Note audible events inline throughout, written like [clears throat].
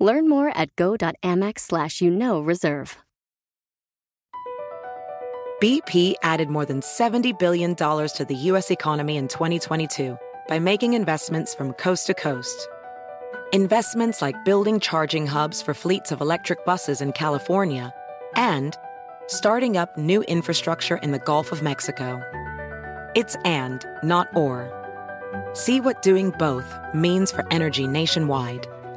Learn more at go.amex slash you know reserve. BP added more than $70 billion to the U.S. economy in 2022 by making investments from coast to coast. Investments like building charging hubs for fleets of electric buses in California and starting up new infrastructure in the Gulf of Mexico. It's and, not or. See what doing both means for energy nationwide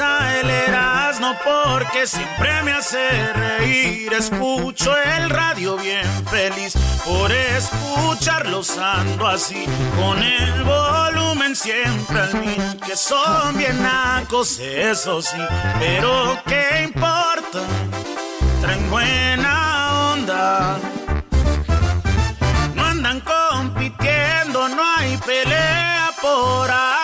El Erasmo porque siempre me hace reír. Escucho el radio bien feliz por escucharlos ando así. Con el volumen siempre al mil. Que son bien nacos, eso sí. Pero qué importa, traen buena onda. No andan compitiendo, no hay pelea por aquí.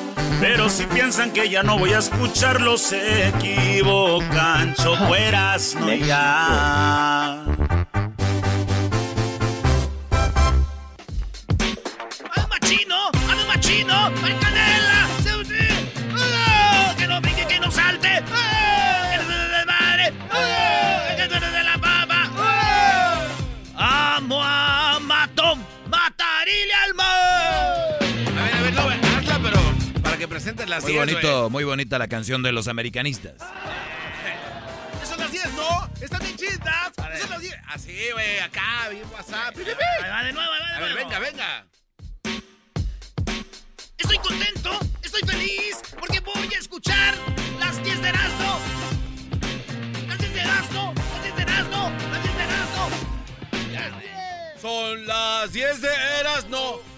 Pero si piensan que ya no voy a escucharlos, se equivocan. Chocueras, no ya. ¡Al machino! ¡Al machino! Presentes las Muy 10, bonito, güey. muy bonita la canción de los americanistas. Esas son las 10, ¿no? Están bien chidas. Son las 10. Así, güey, acá, bien WhatsApp. Ahí va de nuevo, ahí va de A ver, nuevo. venga, venga. Estoy contento, estoy feliz, porque voy a escuchar las 10 de Erasmo. Las 10 de Erasmo, las 10 de Erasmo, las 10 de Erasmo. Son las 10 de Eras, no.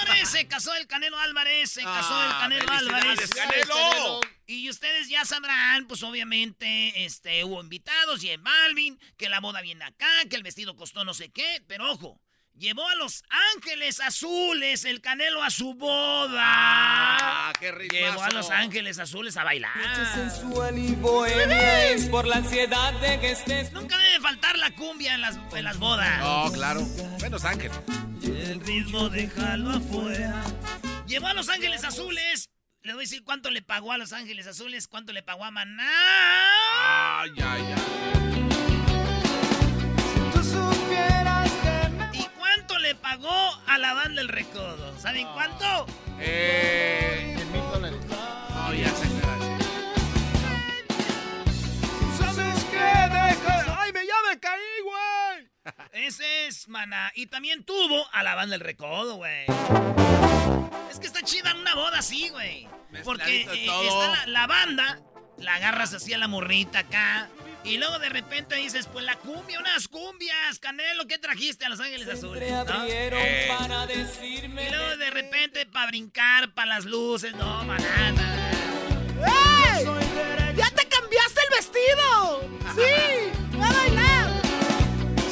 Señores, se casó el Canelo Álvarez, se casó el Ah, Canelo felicidades, Álvarez. Canelo. Y ustedes ya sabrán, pues obviamente, este, hubo invitados, y Balvin, que la boda viene acá, que el vestido costó no sé qué, pero ojo, llevó a los Ángeles Azules el Canelo a su boda. Ah, qué ritmazo. Llevó a los Ángeles Azules a bailar. sensual y bohemia es por la ansiedad de que estés. Nunca debe faltar la cumbia en las, en las bodas. No, claro. Menos Ángel. El ritmo déjalo afuera. Llevó a Los Ángeles Azules. Le voy a decir cuánto le pagó a Los Ángeles Azules, cuánto le pagó a Maná. Ay, ay, ay. Pagó a la banda El Recodo? ¿Saben cuánto? Eh. 100 mil dólares. No, ya se ¿Sabes qué? Deja... ¡Ay, me, ya me caí, güey! [laughs] Ese es Maná. Y también tuvo a la banda El Recodo, güey. Es que está chida una boda así, güey. Porque eh, está la, la banda, la agarras así a la morrita acá. Y luego de repente dices, pues la cumbia, unas cumbias. Canelo, ¿qué trajiste a Los Ángeles Azules? ¿no? abrieron Eh. para decirme... Y luego de repente para brincar, para las luces, no, manana. ¡Ey! ¡Ya te cambiaste el vestido! ¡Sí! ¡Va a bailar!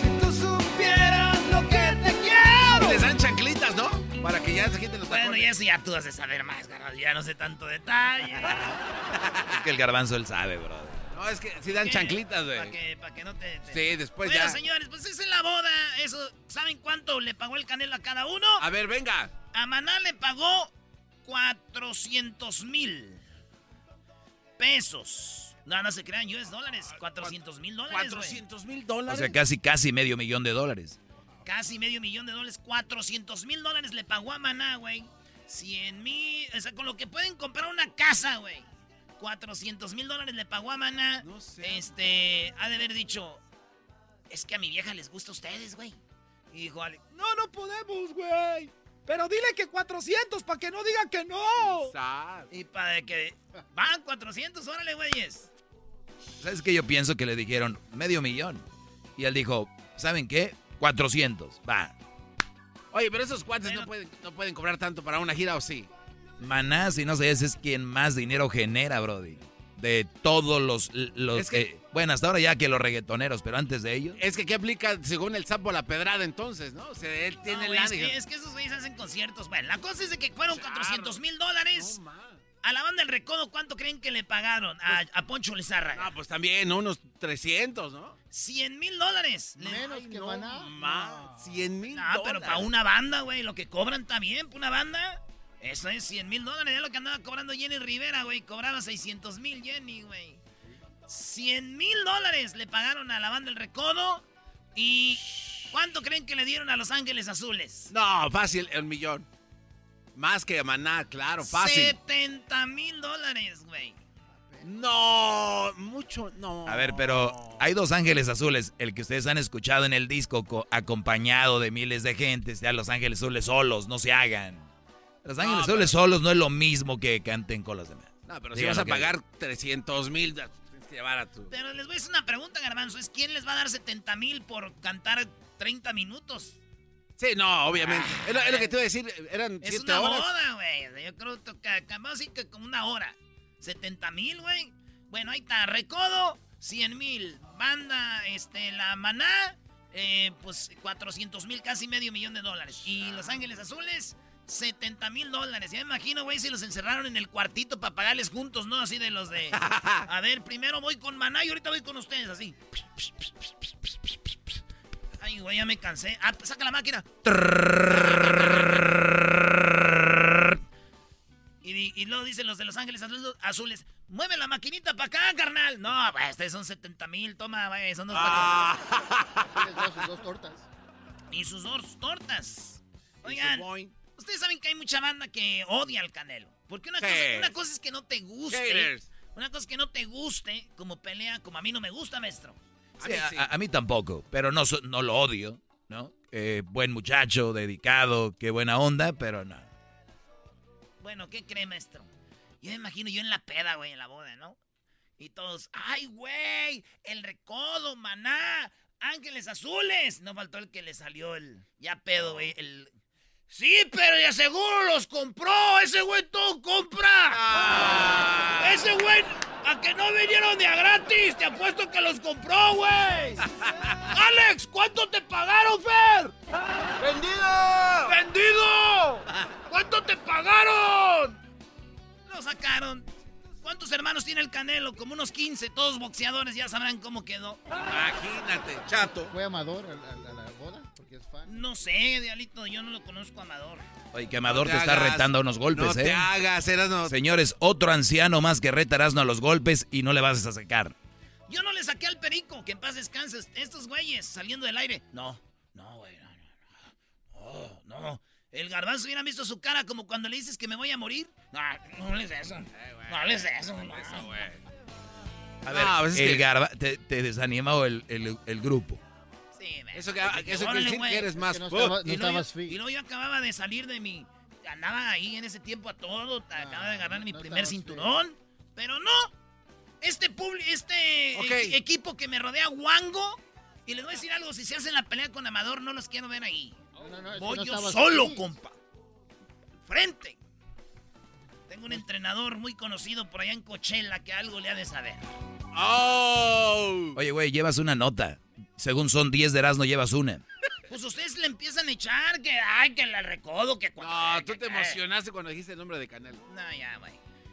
Si tú supieras lo que te quiero. Les dan chanclitas, ¿no? Para que ya se quiten los Bueno, tacones. y eso ya tú has de saber más, garra, Ya no sé tanto detalle. [laughs] Es que el garbanzo él sabe, brother. No, es que si dan ¿Qué? chanclitas, Para güey. que, pa' que no te... te- Sí, después bueno, ya. señores, pues es en la boda. Eso, ¿saben cuánto le pagó el Canelo a cada uno? A ver, venga. A Maná le pagó 400 mil pesos. No, no se crean, US dólares. 400 mil dólares. güey. 400 mil O dólares. sea, casi, casi medio millón de dólares. Casi medio millón de dólares. 400 mil dólares le pagó a Maná, güey. 100 mil. O sea, con lo que pueden comprar una casa, güey. 400 mil dólares le pagó a Maná. No sé. Este, ha de haber dicho. Es que a mi vieja les gusta a ustedes, güey. Y dijo No, no podemos, güey. Pero dile que 400 para que no diga que no. Y para que. Van 400, órale, güeyes. ¿Sabes qué? Yo pienso que le dijeron medio millón. Y él dijo, ¿saben qué? 400. Va. Oye, pero esos cuates Bueno. no, pueden, no pueden cobrar tanto para una gira, ¿o sí? Maná, si no sé, ese es quien más dinero genera, Brody. De todos los... los Es que- eh, bueno, hasta ahora ya que los reggaetoneros, pero antes de ellos... Es que ¿qué aplica según el sapo la pedrada entonces, no? O sea, él tiene No, el güey, es, que, es que esos güeyes hacen conciertos. Bueno, la cosa es de que fueron 400 mil dólares. No. A la banda del Recodo, ¿cuánto creen que le pagaron? A, a Poncho Lizárraga. No, pues también, ¿no? unos 300, ¿no? 100 mil dólares. Menos que no, Maná. ma, 100 mil No, pero para una banda, güey, lo que cobran está bien, para una banda. Eso es 100 mil dólares. Es lo que andaba cobrando Jenny Rivera, güey. Cobraba 600 mil Jenny, güey. 100 mil dólares le pagaron a la banda del Recodo. ¿Y cuánto creen que le dieron a Los Ángeles Azules? No, fácil, el millón. Más que Maná, claro, fácil. 70 mil dólares, güey. No, mucho, no. A ver, pero hay dos ángeles azules. El que ustedes han escuchado en el disco co- acompañado de miles de gente. Sea los ángeles azules solos, no se hagan. Los ángeles No, azules solos no es lo mismo que canten con los demás. No, pero si vas a lo que pagar 300 mil, tienes que llevar a tu... Pero les voy a hacer una pregunta, Garbanzo. ¿Es quién les va a dar 70 mil por cantar 30 minutos? Sí, no, obviamente. es, lo, es lo que te iba a decir, eran Es 7 una horas. boda, güey. Yo creo que, que- vamos a decir que como una hora. 70 mil, güey. Bueno, ahí está. Recodo, 100 mil. Banda, este, la maná, eh, pues 400 mil, casi medio millón de dólares. Y Los Ángeles Azules, 70 mil dólares. Ya me imagino, güey, si los encerraron en el cuartito para pagarles juntos, ¿no? Así de los de... [laughs] A ver, primero voy con maná y ahorita voy con ustedes, así. Ay, güey, ya me cansé. Ah, saca la máquina. Y, y luego dicen los de Los Ángeles Azules, mueve la maquinita para acá, carnal. No, güey, estos son 70 mil, toma, güey, son dos Ah. [laughs] Dos, sus dos tortas. Y sus dos tortas. Oigan. Ustedes saben que hay mucha banda que odia al Canelo. Porque una, cosa, una cosa es que no te guste. Haters. Una cosa es que no te guste como pelea, como a mí no me gusta, maestro. Sí, mí a, sí. a- a mí tampoco, pero no, no lo odio, ¿no? Eh, buen muchacho, dedicado, qué buena onda, pero no. Bueno, ¿qué cree, maestro? Yo me imagino yo en la peda, güey, en la boda, ¿no? Y todos, ¡ay, güey! El recodo, maná, ángeles azules. No faltó el que le salió el. Ya pedo, güey. El. Sí, pero ya seguro los compró. Ese güey todo compra. Ah. Ese güey, a que no vinieron de a gratis. Te apuesto que los compró, güey. [laughs] Alex, ¿cuánto te pagaron, Fer? ¡Vendido! ¡Vendido! ¿Cuánto te pagaron? Lo sacaron. ¿Cuántos hermanos tiene el Canelo? Como unos 15, todos boxeadores, ya sabrán cómo quedó. Imagínate, chato. ¿Fue Amador a, la- a es fan. No sé, Dialito, yo no lo conozco, Amador. Oye, que Amador No te, te está hagas. retando a unos golpes, no ¿eh? te hagas, eras no. Señores, otro anciano más que reta a Erasmo a los golpes y no le vas a sacar. Yo no le saqué al perico, que en paz descanses. Estos güeyes saliendo del aire. No, no, güey, no, no, no. No, no. El garbanzo hubiera visto su cara como cuando le dices que me voy a morir. No, no les eso. No les eso. no. A ver, No, pues es el que- garba te, te desanima o el, el- el grupo. Eso que, Dije, eso órale, güey. que eres más... que no ¡Puh! estaba- no y, luego estabas yo, fit. y luego yo acababa de salir de mi. Andaba ahí en ese tiempo a todo. acababa de agarrar mi no primer cinturón. Pero no. Este, publi- este e- equipo que me rodea, Wango. Y les voy a decir algo: si se hacen la pelea con Amador, no los quiero ver ahí. No, no, no, es que Voy no yo solo, fit. compa. Frente. Tengo un entrenador muy conocido por allá en Coachella que algo le ha de saber. ¡Oh! Oye, güey, llevas una nota. Según son 10 de Erasmo, llevas una. Pues ustedes le empiezan a echar que, ay, que la recodo, que cuando. No, tú te emocionaste cuando dijiste el nombre de Canelo. No, ya, güey.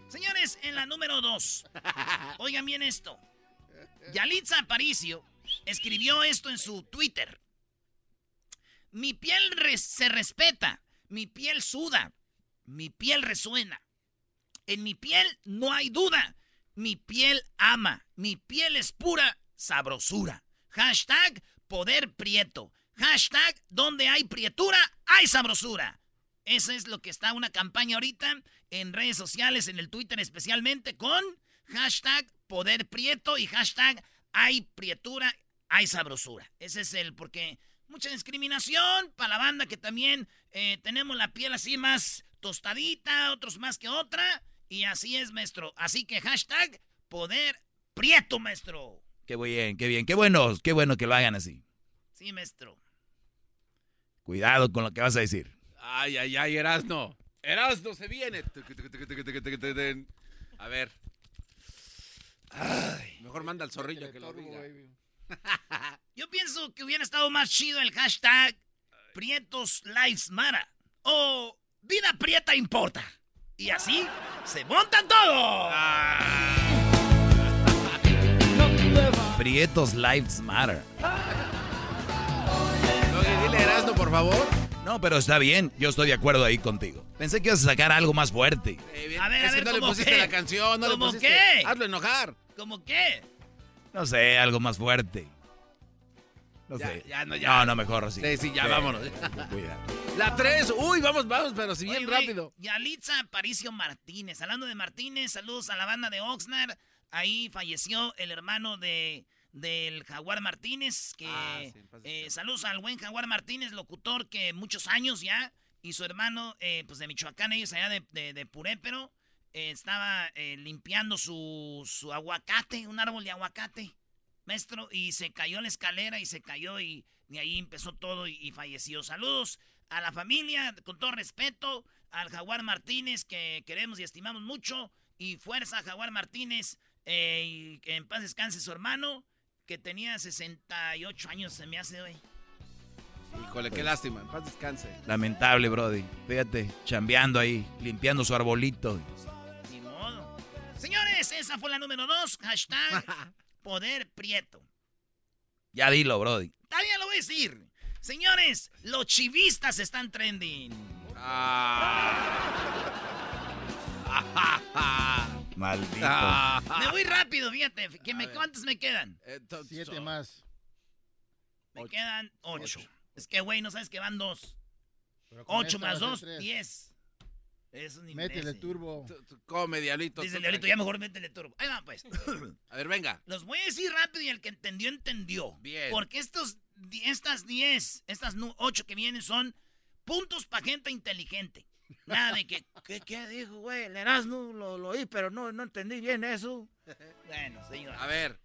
Señores, en la número dos. [laughs] Oigan bien esto. Yalitza Aparicio escribió esto en su Twitter. Mi piel se respeta, mi piel suda, mi piel resuena. En mi piel no hay duda, mi piel ama, mi piel es pura sabrosura. Hashtag poder prieto. Hashtag donde hay prietura, hay sabrosura. Eso es lo que está una campaña ahorita en redes sociales, en el Twitter especialmente, con hashtag poder prieto y hashtag hay prietura, hay sabrosura. Ese es el, porque mucha discriminación para la banda que también eh, tenemos la piel así más tostadita, otros más que otra. Y así es, maestro. Así que hashtag poder prieto, maestro. Qué bien, qué bien, qué bueno, qué bueno que lo hagan así. Sí, maestro. Cuidado con lo que vas a decir. Ay, ay, ay, Erasno. Erasno se viene. A ver. mejor manda al zorrillo que lo diga. [laughs] Yo pienso que hubiera estado más chido el hashtag Prietos Lives Matter. O Vida Prieta Importa. Y así se montan todos. Prietos Lives Matter. dile Erasno, por favor. No, pero está bien, yo estoy de acuerdo ahí contigo. Pensé que ibas a sacar algo más fuerte. Eh, a ver, a ver, no le pusiste qué? la canción, no ¿Cómo le pusiste. qué? Hazlo enojar. ¿Cómo qué? No sé, algo más fuerte. No ya, sé. Ya, no, ya. No, no, mejor así. Sí, sí, ya, vámonos. [laughs] La 3, uy, vamos, vamos, pero si bien Oye, rápido. Yalitza Aparicio Martínez. Hablando de Martínez, saludos a la banda de Oxnard. Ahí falleció el hermano de del Jaguar Martínez, que Ah, sí, eh, saludos al buen Jaguar Martínez, locutor que muchos años ya, y su hermano, eh, pues de Michoacán, ellos allá de, de, de Purépero, eh, estaba eh, limpiando su, su aguacate, un árbol de aguacate, maestro, y se cayó en la escalera y se cayó y, y ahí empezó todo y, y falleció. Saludos a la familia, con todo respeto, al Jaguar Martínez, que queremos y estimamos mucho, y fuerza Jaguar Martínez, eh, y que en paz descanse su hermano, que tenía 68 años, se me hace hoy. Híjole, qué lástima. En paz descanse. Lamentable, Brody. Fíjate, chambeando ahí, limpiando su arbolito. Ni modo. Señores, esa fue la número dos. Hashtag [laughs] Poder Prieto. Ya dilo, Brody. Todavía lo voy a decir. Señores, los chivistas están trending. [laughs] Maldito. Me voy rápido, fíjate. Que me, ¿Cuántos me quedan? Siete más. Me quedan ocho. Es que, güey, no sabes que van dos. Ocho más dos, diez. Eso ni Métele turbo. Come, diablito. Dice diablito, ya mejor métele turbo. Ahí va, pues. [coughs] A ver, venga. Los voy a decir rápido y el que entendió, entendió. Bien. Porque estos, estas 10, estas 8 que vienen son puntos para gente inteligente. Nada de que, ¿qué, qué dijo, güey? El Erasmo lo, lo oí, pero no, no entendí bien eso. [laughs] Bueno, señor. A ver.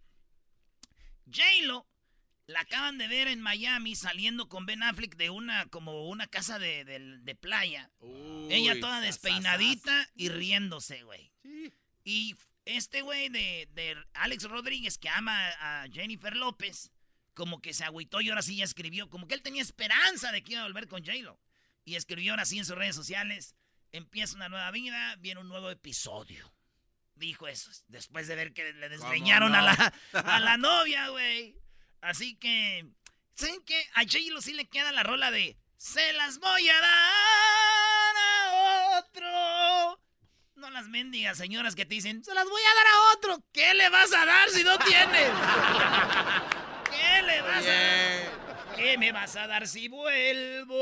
J-Lo la acaban de ver en Miami saliendo con Ben Affleck de una, como una casa de, de- de playa. Uy, Ella toda sas, despeinadita y riéndose, güey. Y este güey de, de Alex Rodríguez, que ama a Jennifer López, como que se agüitó y ahora sí ya escribió, como que él tenía esperanza de que iba a volver con J-Lo. Y escribió ahora sí en sus redes sociales, empieza una nueva vida, viene un nuevo episodio. Dijo eso, después de ver que le desgreñaron a, la, [laughs] a la novia, güey. Así que, ¿saben qué? A J-Lo sí le queda la rola de Se las voy a dar a otro. No las mendigas señoras que te dicen, se las voy a dar a otro. ¿Qué le vas a dar si no tienes? [laughs] ¿Qué le vas a dar? ¿Qué me vas a dar si vuelvo?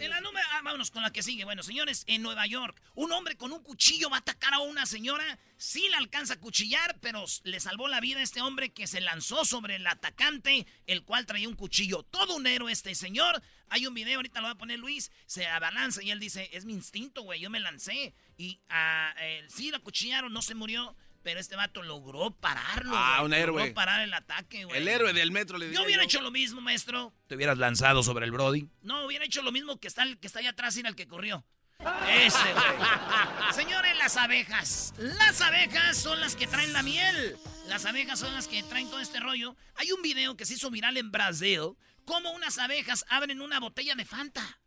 En la número, ah, vámonos con la que sigue. Bueno, señores, en Nueva York, un hombre con un cuchillo va a atacar a una señora. Sí la alcanza a cuchillar, pero le salvó la vida a este hombre que se lanzó sobre el atacante, el cual traía un cuchillo. Todo un héroe este señor. Hay un video, ahorita lo va a poner Luis, se abalanza y él dice, es mi instinto, güey, yo me lancé. Y ah, eh, sí la cuchillaron, no se murió, pero este vato logró pararlo. Ah, un héroe. Logró parar el ataque, güey. El héroe del metro le Yo diría hubiera hecho lo mismo, maestro. Te hubieras lanzado sobre el Brody. No, hubiera hecho lo mismo que está, el que está allá atrás y el que corrió. Ese, güey. [laughs] Señores, las abejas. Las abejas son las que traen la miel. Las abejas son las que traen todo este rollo. Hay un video que se hizo viral en Brasil. Cómo unas abejas abren una botella de Fanta.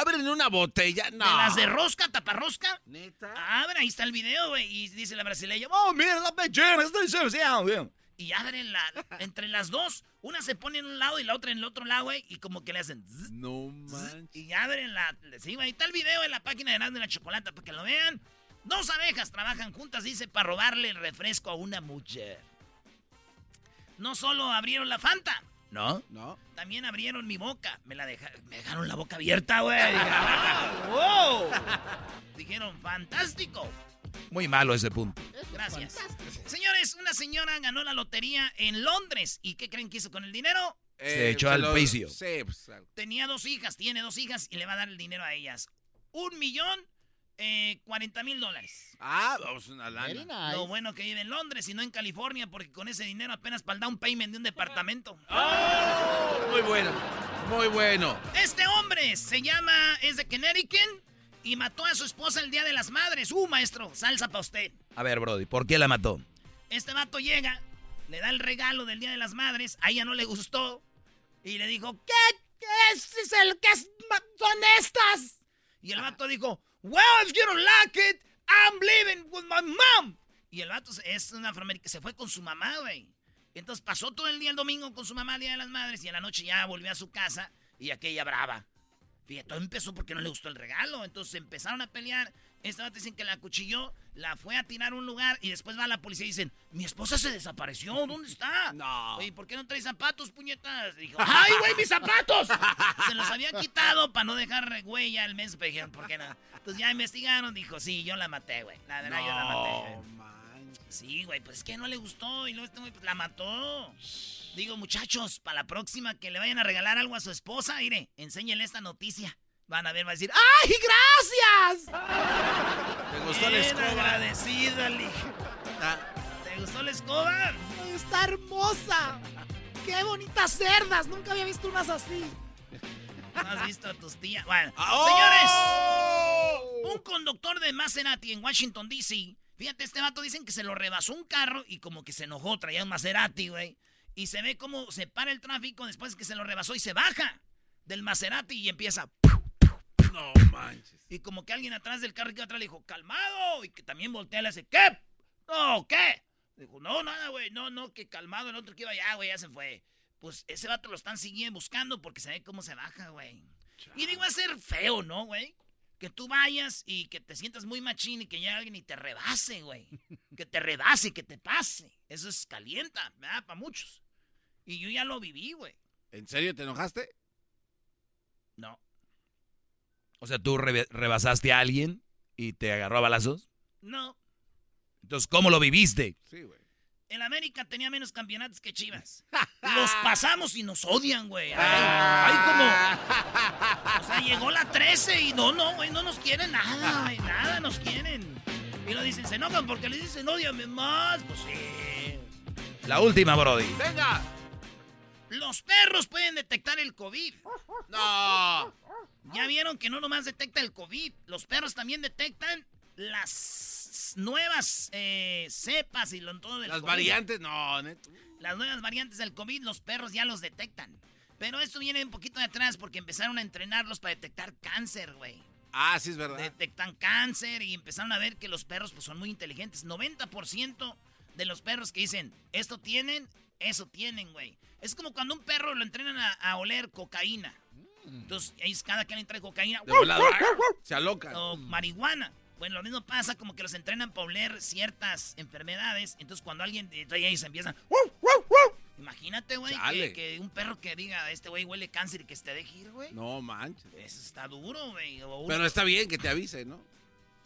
Abren una botella. No. De las de rosca, taparrosca. ¿Neta? Abre, ahí está el video, güey. Y dice la brasileña, oh, mira la belleza, estoy social, güey. Y abren la, entre las dos, una se pone en un lado y la otra en el otro lado, güey. Y como que le hacen... zzz, No zzz, manches. y abren la... Sí, güey, ahí está el video en la página de Erasmo de la Chocolata para que lo vean. Dos abejas trabajan juntas, dice, para robarle el refresco a una mujer. No solo abrieron la Fanta, ¿no? No. También abrieron mi boca. Me la deja- me dejaron la boca abierta, güey. [laughs] Ah, wow. Dijeron, fantástico. Muy malo ese punto. Gracias. Señores, una señora ganó la lotería en Londres. ¿Y qué creen que hizo con el dinero? Se echó al lo- piso. Pues. Tenía dos hijas, tiene dos hijas y le va a dar el dinero a ellas. Un millón, eh, cuarenta mil dólares. Ah, vamos una Very lana. nice. Lo bueno que vive en Londres y no en California, porque con ese dinero apenas para el down payment de un departamento. Muy bueno. Muy bueno. Este hombre se llama, es de Connecticut y mató a su esposa el Día de las Madres. Uh, maestro, salsa para usted. A ver, Brody, ¿por qué la mató? Este vato llega, le da el regalo del Día de las Madres, a ella no le gustó y le dijo, ¿qué? ¿Qué es, es el que es- son estas? Y el vato dijo, well, if you don't like it, I'm living with my mom. Y el vato es un afroamericano, se fue con su mamá, güey. Entonces pasó todo el día el domingo con su mamá, el Día de las Madres, y en la noche ya volvió a su casa y aquella brava. Fíjate, todo empezó porque no le gustó el regalo. Entonces empezaron a pelear. Esta vato dicen que la acuchilló, la fue a tirar a un lugar y después va a la policía y dicen, mi esposa se desapareció, ¿dónde está? [laughs] No. Oye, ¿por qué no trae zapatos, puñetas? Dijo, [laughs] ¡ay, güey, mis zapatos! Se los había quitado para no dejar huella al mes. Pero dijeron, ¿por qué no? Entonces ya investigaron, dijo, sí, yo la maté, güey. La verdad, yo la maté. Sí, güey, pues es que no le gustó y luego este güey pues, la mató. Digo, muchachos, para la próxima que le vayan a regalar algo a su esposa, mire, enséñenle esta noticia. Van a ver, va a decir, ¡ay, gracias! ¿Te gustó la Bien escoba? agradecida, Lee. Ah, ¿Te gustó la escoba? Está hermosa. Qué bonitas cerdas. Nunca había visto unas así. ¿No has visto a tus tías? Bueno, ¡Oh! señores, un conductor de Maserati en Washington, D.C. Fíjate, este vato dicen que se lo rebasó un carro y como que se enojó, traía un Maserati, güey. Y se ve cómo se para el tráfico después que se lo rebasó y se baja del Maserati y empieza. No manches. Y como que alguien atrás del carro que iba atrás le dijo, calmado. Y que también voltea y le hace, ¿qué? No, ¿qué? Dijo, no, nada, güey, no, no, que calmado. El otro que iba allá, güey, ya se fue. Pues ese vato lo están siguiendo, buscando porque se ve cómo se baja, güey. Y digo, va a ser feo, ¿no, güey? Que tú vayas y que te sientas muy machín y que llegue alguien y te rebase, güey. [laughs] Que te rebase, que te pase. Eso es calienta, ¿verdad? Para muchos. Y yo ya lo viví, güey. ¿En serio te enojaste? No. O sea, tú rebasaste a alguien y te agarró a balazos. No. Entonces, ¿cómo lo viviste? Sí, güey. El América tenía menos campeonatos que Chivas. [laughs] Los pasamos y nos odian, güey. Ay, Ah. ay, como. O sea, llegó la 13 y no, no, güey, no nos quieren nada, güey. Nada nos quieren. Y lo dicen, se enojan porque le dicen, odiame más. Pues sí. La última, Brody. ¡Venga! Los perros pueden detectar el COVID. ¡No! Ya vieron que no nomás detecta el COVID, los perros también detectan las nuevas eh, cepas y lo, todo del Las COVID. variantes, no, neto. Las nuevas variantes del COVID, los perros ya los detectan. Pero esto viene un poquito de atrás porque empezaron a entrenarlos para detectar cáncer, güey. Ah, sí es verdad. Detectan cáncer y empezaron a ver que los perros pues, son muy inteligentes. 90% de los perros que dicen, esto tienen, eso tienen, güey. Es como cuando un perro lo entrenan a, a oler cocaína. Entonces, ahí cada quien le trae cocaína. De volada. Se alocan. O marihuana. Bueno, lo mismo pasa como que los entrenan para oler ciertas enfermedades. Entonces, cuando alguien entonces ahí se empiezan. Imagínate, güey, que, un perro que diga, este güey huele cáncer y que se te deje ir, güey. No manches. Eso está duro, güey. Pero está bien que te avise, ¿no?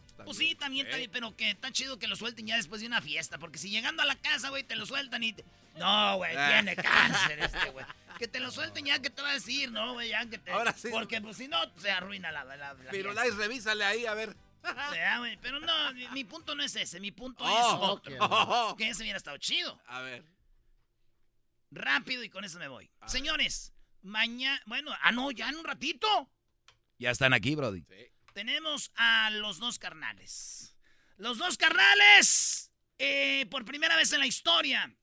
Está Pues bien. sí, también está bien, pero que está chido que lo suelten ya después de una fiesta. Porque si llegando a la casa, güey, te lo sueltan y... te- No, güey, Ah. tiene [laughs] cáncer este, güey. Que te lo suelten ya, que te va a decir? No, güey, ya que te... Ahora sí. Porque pues si no, se arruina la... la, la Pero. Lais, revísale ahí, a ver. Güey, Pero no, mi, mi punto no es ese. Mi punto Oh, es otro. oh, Que ese hubiera estado chido. A ver. Rápido y con eso me voy. A. Señores, mañana... Bueno, ah, no, ya en un ratito. Ya están aquí, Brody. Sí. Tenemos a los dos carnales. Los dos carnales, eh, por primera vez en la historia,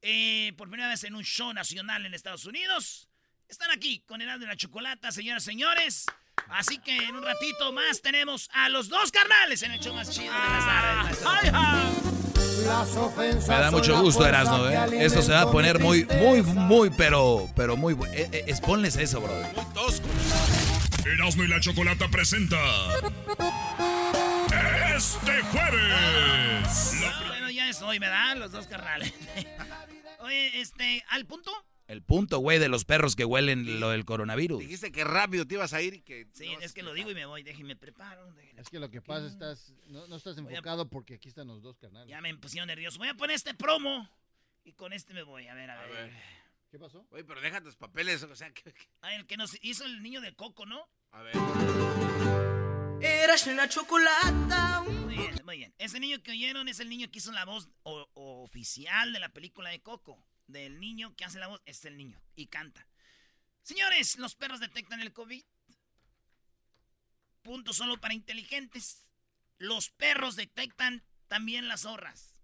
eh, por primera vez en un show nacional en Estados Unidos, están aquí con el de la chocolata, señoras y señores. Así que en un ratito más tenemos a los dos carnales en el show más chido de las tardes. Las ofensas Me da mucho gusto, Erasmo, ¿eh? Esto se va a poner muy, muy, muy, pero, pero muy bueno. Eh, eh, exponles eso, bro. Muy tosco. Erasmo y la Chocolata presenta... Este jueves. bueno, ya es hoy, ¿verdad? Los dos carnales. [laughs] Oye, este, ¿al punto? El punto, güey, de los perros que huelen lo del coronavirus. Dijiste que rápido te ibas a ir y que... Sí, es que lo digo y me voy, déjenme preparo. Es que lo que pasa, estás, no, no estás enfocado porque aquí están los dos canales. Ya me pusieron nervioso. Voy a poner este promo y con este me voy. A ver, a, ver. ¿Qué pasó? Oye, pero deja tus papeles, o sea, que... Ah, el que nos hizo el niño de Coco, ¿no? A ver. Eras una chocolata. Muy bien, muy bien. Ese niño que oyeron es el niño que hizo la voz oficial de la película de Coco del niño que hace la voz es el niño y canta. Señores, los perros detectan el COVID. Punto solo para inteligentes. Los perros detectan también las zorras.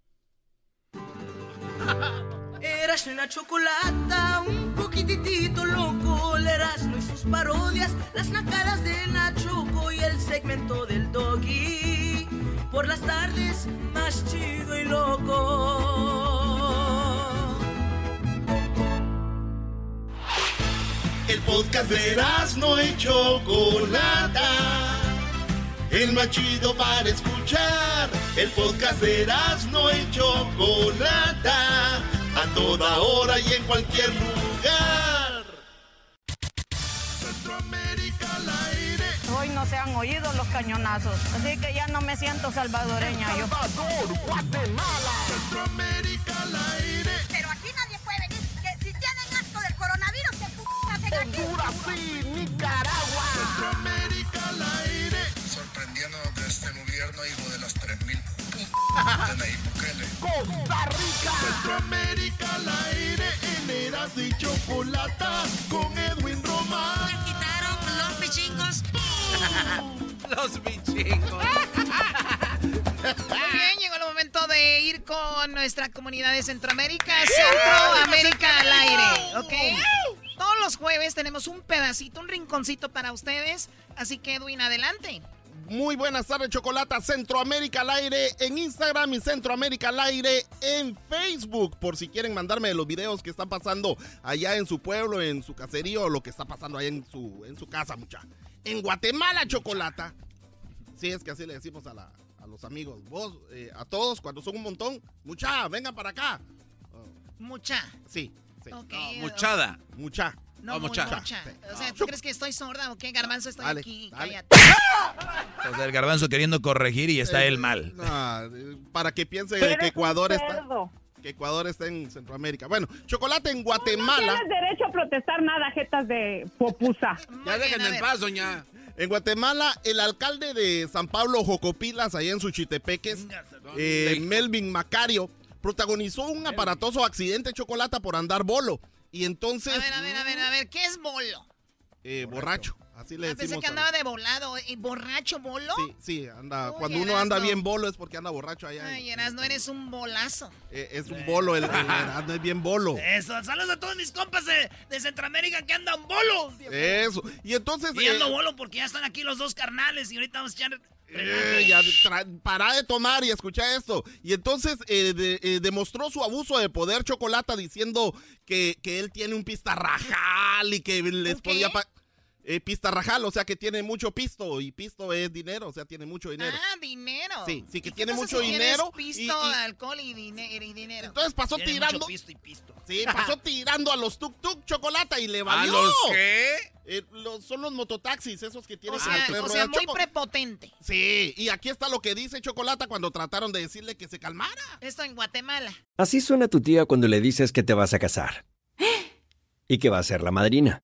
[laughs] Eras una chocolata, un poquitito loco, Erasmo y sus parodias, las nacadas de Nachoco y el segmento del doggy. Por las tardes, más chido y loco. El podcast de no y Chocolata. El más chido para escuchar. El podcast de no y Chocolata. A toda hora y en cualquier lugar. Centroamérica al aire. Hoy no se han oído los cañonazos. Así que ya no me siento salvadoreña. Salvador, Guatemala. Centroamérica al aire. Honduras y Nicaragua. Centroamérica al aire. Sorprendiendo de este gobierno, hijo de las 3000 de Nayib Bukele. Costa Rica. Centroamérica al aire. En Eras de Chocolata con Edwin Román. Me quitaron los bichingos. [laughs] los bichingos. Muy bien, llegó el momento de ir con nuestra comunidad de Centroamérica, Centroamérica al aire, ¿ok? Todos los jueves tenemos un pedacito, un rinconcito para ustedes. Así que Edwin, adelante. Muy buenas tardes, Chocolata. Centroamérica al aire en Instagram y Centroamérica al aire en Facebook. Por si quieren mandarme los videos que están pasando allá en su pueblo, en su caserío, o lo que está pasando allá en su, en su casa, mucha. En Guatemala, Chocolata. Sí, es que así le decimos a, los amigos. Vos, eh, a todos, cuando son un montón, mucha, vengan para acá. Mucha. Sí, muchada. Mucha. No, mucha. O sea, ¿tú crees que estoy sorda o qué? Garbanzo, estoy aquí. Cállate. O sea, el garbanzo queriendo corregir y está él mal. para que piense que Ecuador está que Ecuador está en Centroamérica. Bueno, chocolate en Guatemala. No, tienes derecho a protestar nada, jetas de popusa. [laughs] ya déjenme en paz, doña. En Guatemala, el alcalde de San Pablo, Jocopilas, allá en Suchitepeques, eh, Melvin Macario, protagonizó un aparatoso accidente chocolate por andar bolo. Y entonces. A ver, a ver, a ver, a ver, ¿qué es bolo? Eh, borracho. Así le ah, decimos. Pensé que andaba de volado. ¿Y ¿Borracho bolo? Sí, sí, anda. cuando uno anda bien bolo es porque anda borracho allá. Ay, Eras, no eres un bolazo. Eh, es un bolo, el, el [laughs] es bien bolo. Eso, saludos a todos mis compas de, de Centroamérica que andan bolo. Eso. Y entonces. Y ando eh, bolo porque ya están aquí los dos carnales y ahorita vamos a echar eh, ya, para de tomar y escucha esto. Y entonces eh, eh, demostró su abuso de poder Chocolata diciendo que, que él tiene un pistarrajal y que les podía eh, pistarrajal, o sea que tiene mucho pisto y pisto es dinero, o sea, tiene mucho dinero. Ah, dinero. Sí, sí que tiene mucho dinero. Pisto, alcohol y, dinero. Entonces pasó tirando. pisto y pisto. Sí, pasó [laughs] tirando a los tuk tuk chocolate y le valió. ¿A los qué? Eh, son los mototaxis, esos que tienen. O sea, o sea muy prepotente. Sí, y aquí está lo que dice Chocolata cuando trataron de decirle que se calmara. Esto en Guatemala. Así suena tu tía cuando le dices que te vas a casar. y que va a ser la madrina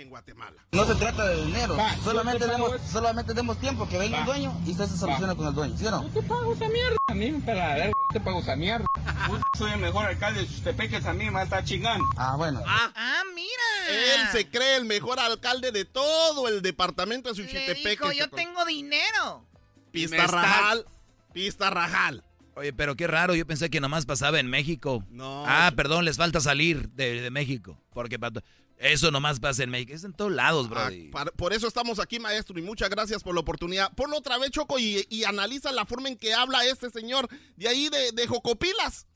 en Guatemala. No se trata de dinero, Va, solamente, demos, solamente demos tiempo que venga Va. el dueño y usted se soluciona con el dueño, ¿sí o no? Yo te pago esa mierda. A mí me pela la verga. Yo te pago esa mierda. Soy el mejor alcalde de Chutepeques. A mí me está chingando. Ah, bueno. Ah, mira. Él se cree el mejor alcalde de todo el departamento de dijo, yo tengo dinero. Pista está- Rajal. Pista Rajal. Oye, pero qué raro, yo pensé que nomás pasaba en México. No. Ah, perdón, les falta salir de, de México. Porque pa- eso nomás pasa en México. Es en todos lados, bro. Ah, por eso estamos aquí, maestro, y muchas gracias por la oportunidad. Ponlo otra vez, Choco, y, y analiza la forma en que habla este señor de ahí de, de Jocopilas.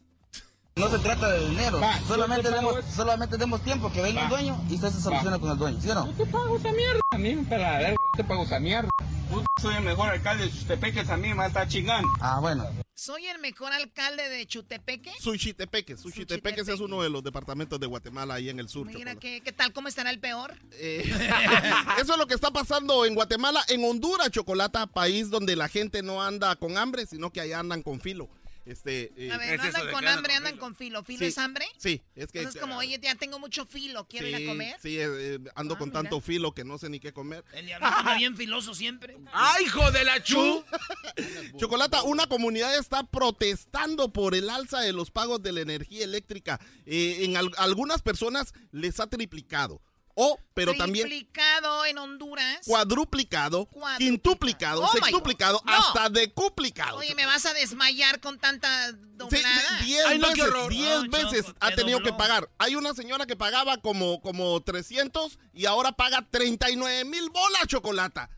No se trata de dinero, Va, solamente, demos, solamente demos tiempo que venga el dueño y usted se soluciona con el dueño, ¿sí o no? Yo te pago esa mierda. A mí me pela la verga. Yo te pago esa mierda. Yo soy el mejor alcalde de Chutepeques. A mí me está chingando. Ah, bueno. Soy el mejor alcalde de Chutepeque. Suchitepeque. Suchitepeque es uno de los departamentos de Guatemala ahí en el sur. Mira. ¿qué, ¿qué tal? ¿Cómo estará el peor? Eh, [laughs] eso es lo que está pasando en Guatemala, en Honduras, Chocolata, país donde la gente no anda con hambre, sino que allá andan con filo. Este, eh, A ver, no andan con hambre, andan con filo. ¿Filo Sí, es hambre? Sí, es que... Entonces, como, oye, ya tengo mucho filo, ¿quiero ir a comer? Sí, eh, eh, ando con mira. tanto filo que no sé ni qué comer. El diablito anda [laughs] bien filoso siempre. Ah, ¡Ay, hijo de la chu! [laughs] Chocolata, una comunidad está protestando por el alza de los pagos de la energía eléctrica. Eh, en al- algunas personas les ha triplicado. O, pero también Triplicado en Honduras. cuadruplicado, Cuadruplicado. quintuplicado, Oh, sextuplicado. No. hasta decuplicado. Oye, ¿me vas a desmayar con tanta doblada? sí, diez Ay, no, qué veces, horror. diez No, veces Choco, ha te tenido dobló. que pagar. Hay una señora que pagaba como, como 300 y ahora paga 39 mil bolas, Chocolata.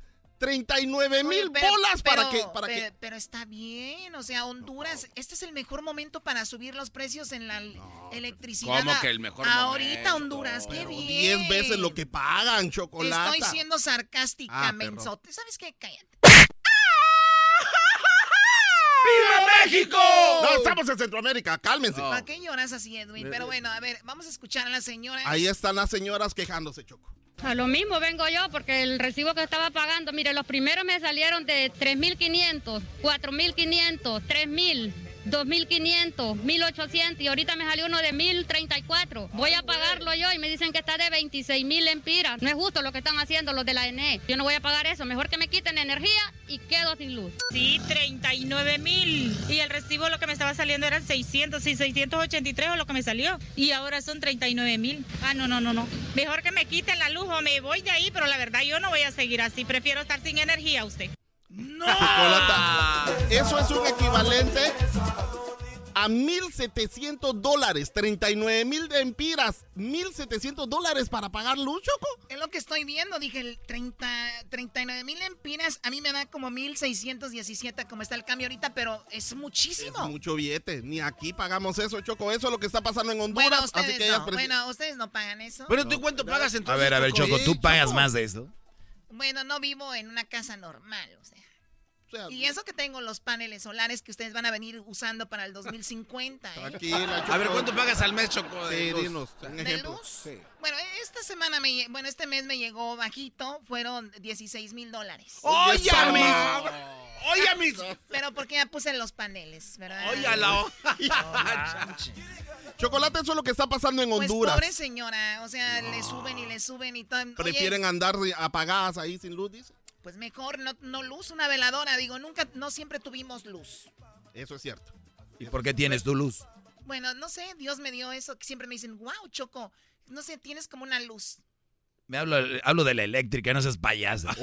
39 mil pero- bolas para que... Para pero, que... pero está bien, o sea, Honduras, este es el mejor momento para subir los precios en la electricidad. ¿Cómo que el mejor Ahorita momento? Honduras, qué bien. 10 veces lo que pagan, Chocolata. Estoy siendo sarcástica, Ah, mensote. ¿Sabes qué? Cállate. ¡Viva México! No, estamos en Centroamérica, cálmense. ¿Para qué lloras así, Edwin? Pero bueno, a ver, vamos a escuchar a la señora. Ahí están las señoras quejándose, Choco. A lo mismo vengo yo porque el recibo que estaba pagando, mire, los primeros me salieron de 3.500, 4.500, 3.000, 2.500, 1.800 y ahorita me salió uno de 1.034. Voy a pagarlo yo y me dicen que está de 26.000 empiras. No es justo lo que están haciendo los de la ENE. Yo no voy a pagar eso. Mejor que me quiten energía y quedo sin luz. Sí, 39 mil. Y el recibo lo que me estaba saliendo eran 600 y 683 o lo que me salió. Y ahora son 39 mil. Ah, no, no, no, no. Mejor que me quiten la luz o me voy de ahí, pero la verdad yo no voy a seguir así. Prefiero estar sin energía usted. Chocolata. Eso es un equivalente a 1.700 dólares. 39 mil de empiras. 1.700 dólares para pagar luz, Choco. Es lo que estoy viendo, dije, el 30, 39 mil empiras, a mí me da como 1617 como está el cambio ahorita, pero es muchísimo. Es mucho billete. Ni aquí pagamos eso, Choco. Eso es lo que está pasando en Honduras. Bueno, ustedes así que no, bueno, ustedes no pagan eso. Bueno, ¿tú cuánto pagas A ver, a ver, Choco, ¿tú pagas más de eso? Bueno, no vivo en una casa normal, o sea. Y eso que tengo los paneles solares que ustedes van a venir usando para el 2050. ¿eh? Tranquila. A ver, ¿cuánto pagas al mes, Choco? de Sí, luz? dinos. Un ¿De luz? Bueno, esta semana, me, bueno, este mes me llegó bajito, fueron 16 mil dólares. ¡Óyame! Oye, mis. Pero porque ya puse los paneles, ¿verdad? Oye, la [laughs] Chocolate, eso es lo que está pasando en Pues Honduras. pobre señora, o sea, le suben y le suben y todo. Oye, Prefieren andar apagadas ahí sin luz, dice. Pues mejor no, no luz, una veladora. Digo, nunca, no siempre tuvimos luz. Eso es cierto. ¿Y por qué tienes tu luz? Bueno, no sé, Dios me dio eso, que siempre me dicen, wow, Choco, no sé, tienes como una luz. Me hablo, hablo de la eléctrica, no seas payasa. [laughs]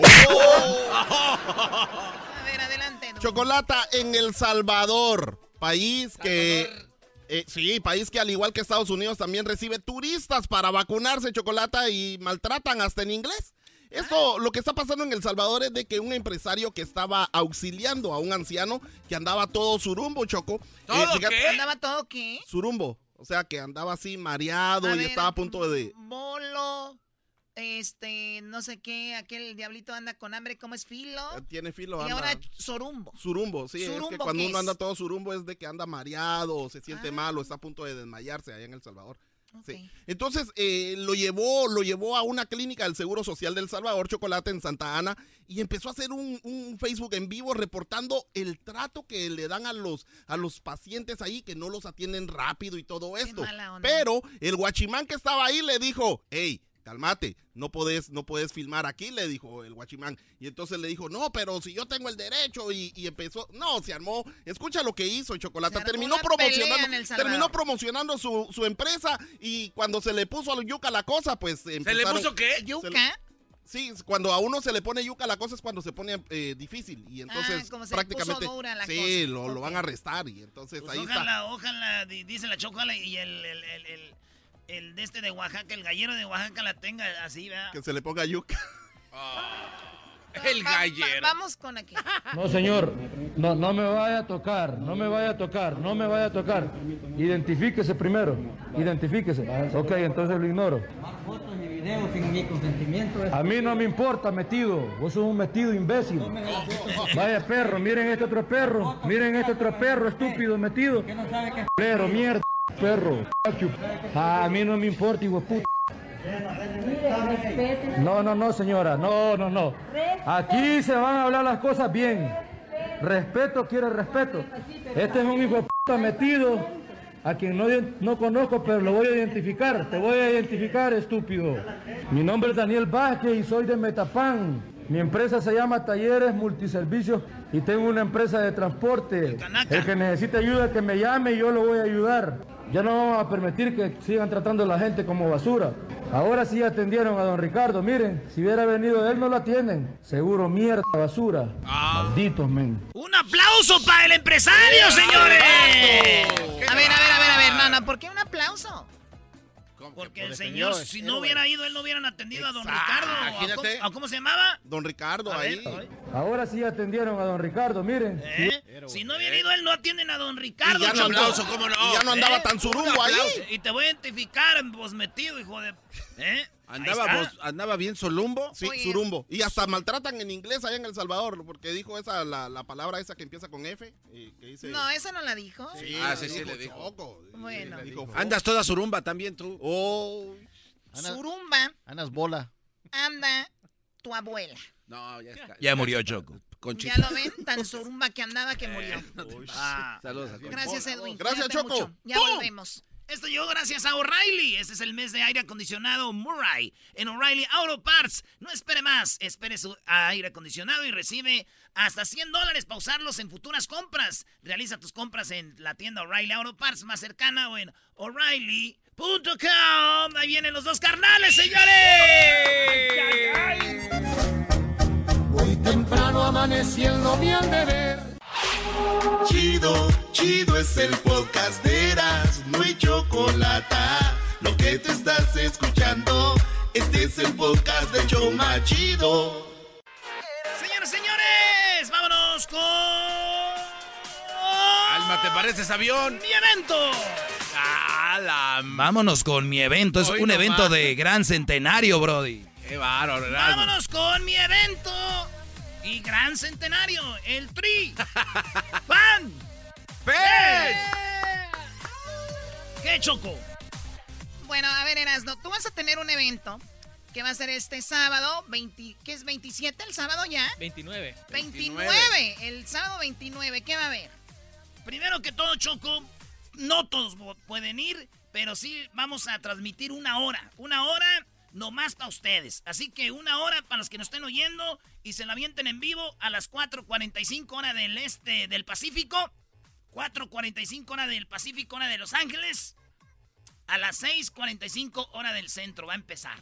A ver, adelante. Edwin. Chocolata en El Salvador, país que... eh, sí, país que al igual que Estados Unidos también recibe turistas para vacunarse, Chocolata, y maltratan hasta en inglés. Esto, lo que está pasando en El Salvador es de que un empresario que estaba auxiliando a un anciano que andaba todo surumbo, Choco. eh, ¿Todo fíjate- qué? ¿Andaba todo qué? Surumbo. O sea, que andaba así mareado A y ver, estaba a punto de... Bolo, este, no sé qué, aquel diablito anda con hambre, ¿cómo es filo? Tiene filo, Y anda- ahora sorumbo. Surumbo, sí, es que ¿Surumbo cuando uno anda todo surumbo es de que anda mareado, o se siente Ah. mal, o está a punto de desmayarse allá en El Salvador. Sí. Entonces eh, lo llevó, lo llevó a una clínica del Seguro Social del Salvador, Chocolate en Santa Ana, y empezó a hacer un, un Facebook en vivo reportando el trato que le dan a los, a los pacientes ahí, que no los atienden rápido y todo esto. Pero el guachimán que estaba ahí le dijo, hey, cálmate, no puedes, no puedes filmar aquí, le dijo el guachimán. Y entonces le dijo, no, pero si yo tengo el derecho y, y empezó, no, se armó, escucha lo que hizo Chocolata, terminó promocionando, terminó promocionando su, su empresa y cuando se le puso a yuca la cosa, pues ¿Se le puso qué? se le- ¿Yuca? Sí, cuando a uno se le pone yuca la cosa es cuando se pone eh, difícil y entonces Ah, como se le prácticamente puso dura la sí, cosa. lo, lo van a arrestar y entonces Pues ahí ojalá, ojalá, di- dice la chocolate y el, el, el, el, el de este de Oaxaca, el gallero de Oaxaca la tenga así, ¿verdad? que se le ponga yuca. El Va- va- gallero. vamos con aquí. No, señor, no, no me vaya a tocar, no me vaya a tocar, no me vaya a tocar. Identifíquese primero, identifíquese. Ok, entonces lo ignoro. A mí no me importa, metido. Vos sos un metido imbécil. Vaya perro, miren este otro perro, miren este otro perro estúpido metido. Pero mierda, perro. A mí no me importa, hijo puta. No, no, no, señora, no, no, no. Aquí se van a hablar las cosas bien. Respeto quiere respeto. Este es un hijo de puta metido a quien no, no conozco, pero lo voy a identificar. Te voy a identificar, estúpido. Mi nombre es Daniel Vázquez y soy de Metapan. Mi empresa se llama Talleres Multiservicios y tengo una empresa de transporte. El que necesite ayuda que me llame y yo lo voy a ayudar. Ya no vamos a permitir que sigan tratando a la gente como basura. Ahora sí atendieron a don Ricardo. Miren, si hubiera venido él no lo atienden. Seguro mierda, basura. Malditos, men. ¡Un aplauso para el empresario, señores! A ver, a ver, a ver, a ver, no, no, ¿por qué un aplauso? Porque el defendió, señor, si no hubiera ido, él no hubieran atendido a don Ricardo. ¿O imagínate. cómo, o cómo se llamaba? Don Ricardo A ahí. ver, Ahora sí atendieron a don Ricardo, miren. ¿Eh? Si no hubiera ido él, no atienden a don Ricardo. Y ya no andaba- ¿cómo no? y ya no andaba tan surumbo ahí. Y te voy a identificar, vos metido, hijo de... ¿Eh? Andaba, andaba bien solumbo. Sí, surumbo. Y hasta maltratan en inglés allá en El Salvador, porque dijo esa la, la palabra esa que empieza con F, y que dice... No, esa no la dijo. Sí, Ah, sí, sí, le dijo. Choco. Bueno. Le dijo, Andas toda surumba también tú. Oh. Surumba Andas bola. anda tu abuela. No, ya está. Ya murió Choco. ¿Ya lo ven? Tan surumba que andaba que murió. Ah. Saludos. a Gracias, Edwin. Gracias, Cuídate Choco. mucho. Ya ¡Pum! volvemos. Esto llegó gracias a O'Reilly. Este es el mes de aire acondicionado Murray. En O'Reilly Auto Parts. No espere más. Espere su aire acondicionado y recibe hasta 100 dólares para usarlos en futuras compras. Realiza tus compras en la tienda O'Reilly Auto Parts más cercana o en O'Reilly.com. Ahí vienen los dos carnales, señores. Muy temprano amaneciendo al deber. Chido, chido es el podcast de Eras, no hay chocolate. Lo que te estás escuchando, este es el podcast de Choma Chido. Señores, señores, vámonos con. Alma, ¿te pareces avión? Mi evento. Ah, la- Vámonos con mi evento. Es Hoy un no evento más. de gran centenario, Brody. Qué bárbaro. Vámonos con mi evento y gran centenario, el Tri. [laughs] ¡Fan! ¿Qué choco? Bueno, a ver, Erasno, tú vas a tener un evento que va a ser este sábado, 20, ¿qué es 27 el sábado ya? 29. 29, el sábado 29, ¿qué va a haber? Primero que todo, Choco, no todos pueden ir, pero sí vamos a transmitir una hora. Una hora nomás para ustedes. Así que una hora para los que nos estén oyendo y se la avienten en vivo a las 4.45 hora del este del Pacífico. 4.45 hora del Pacífico, hora de Los Ángeles. A las 6.45 hora del centro va a empezar.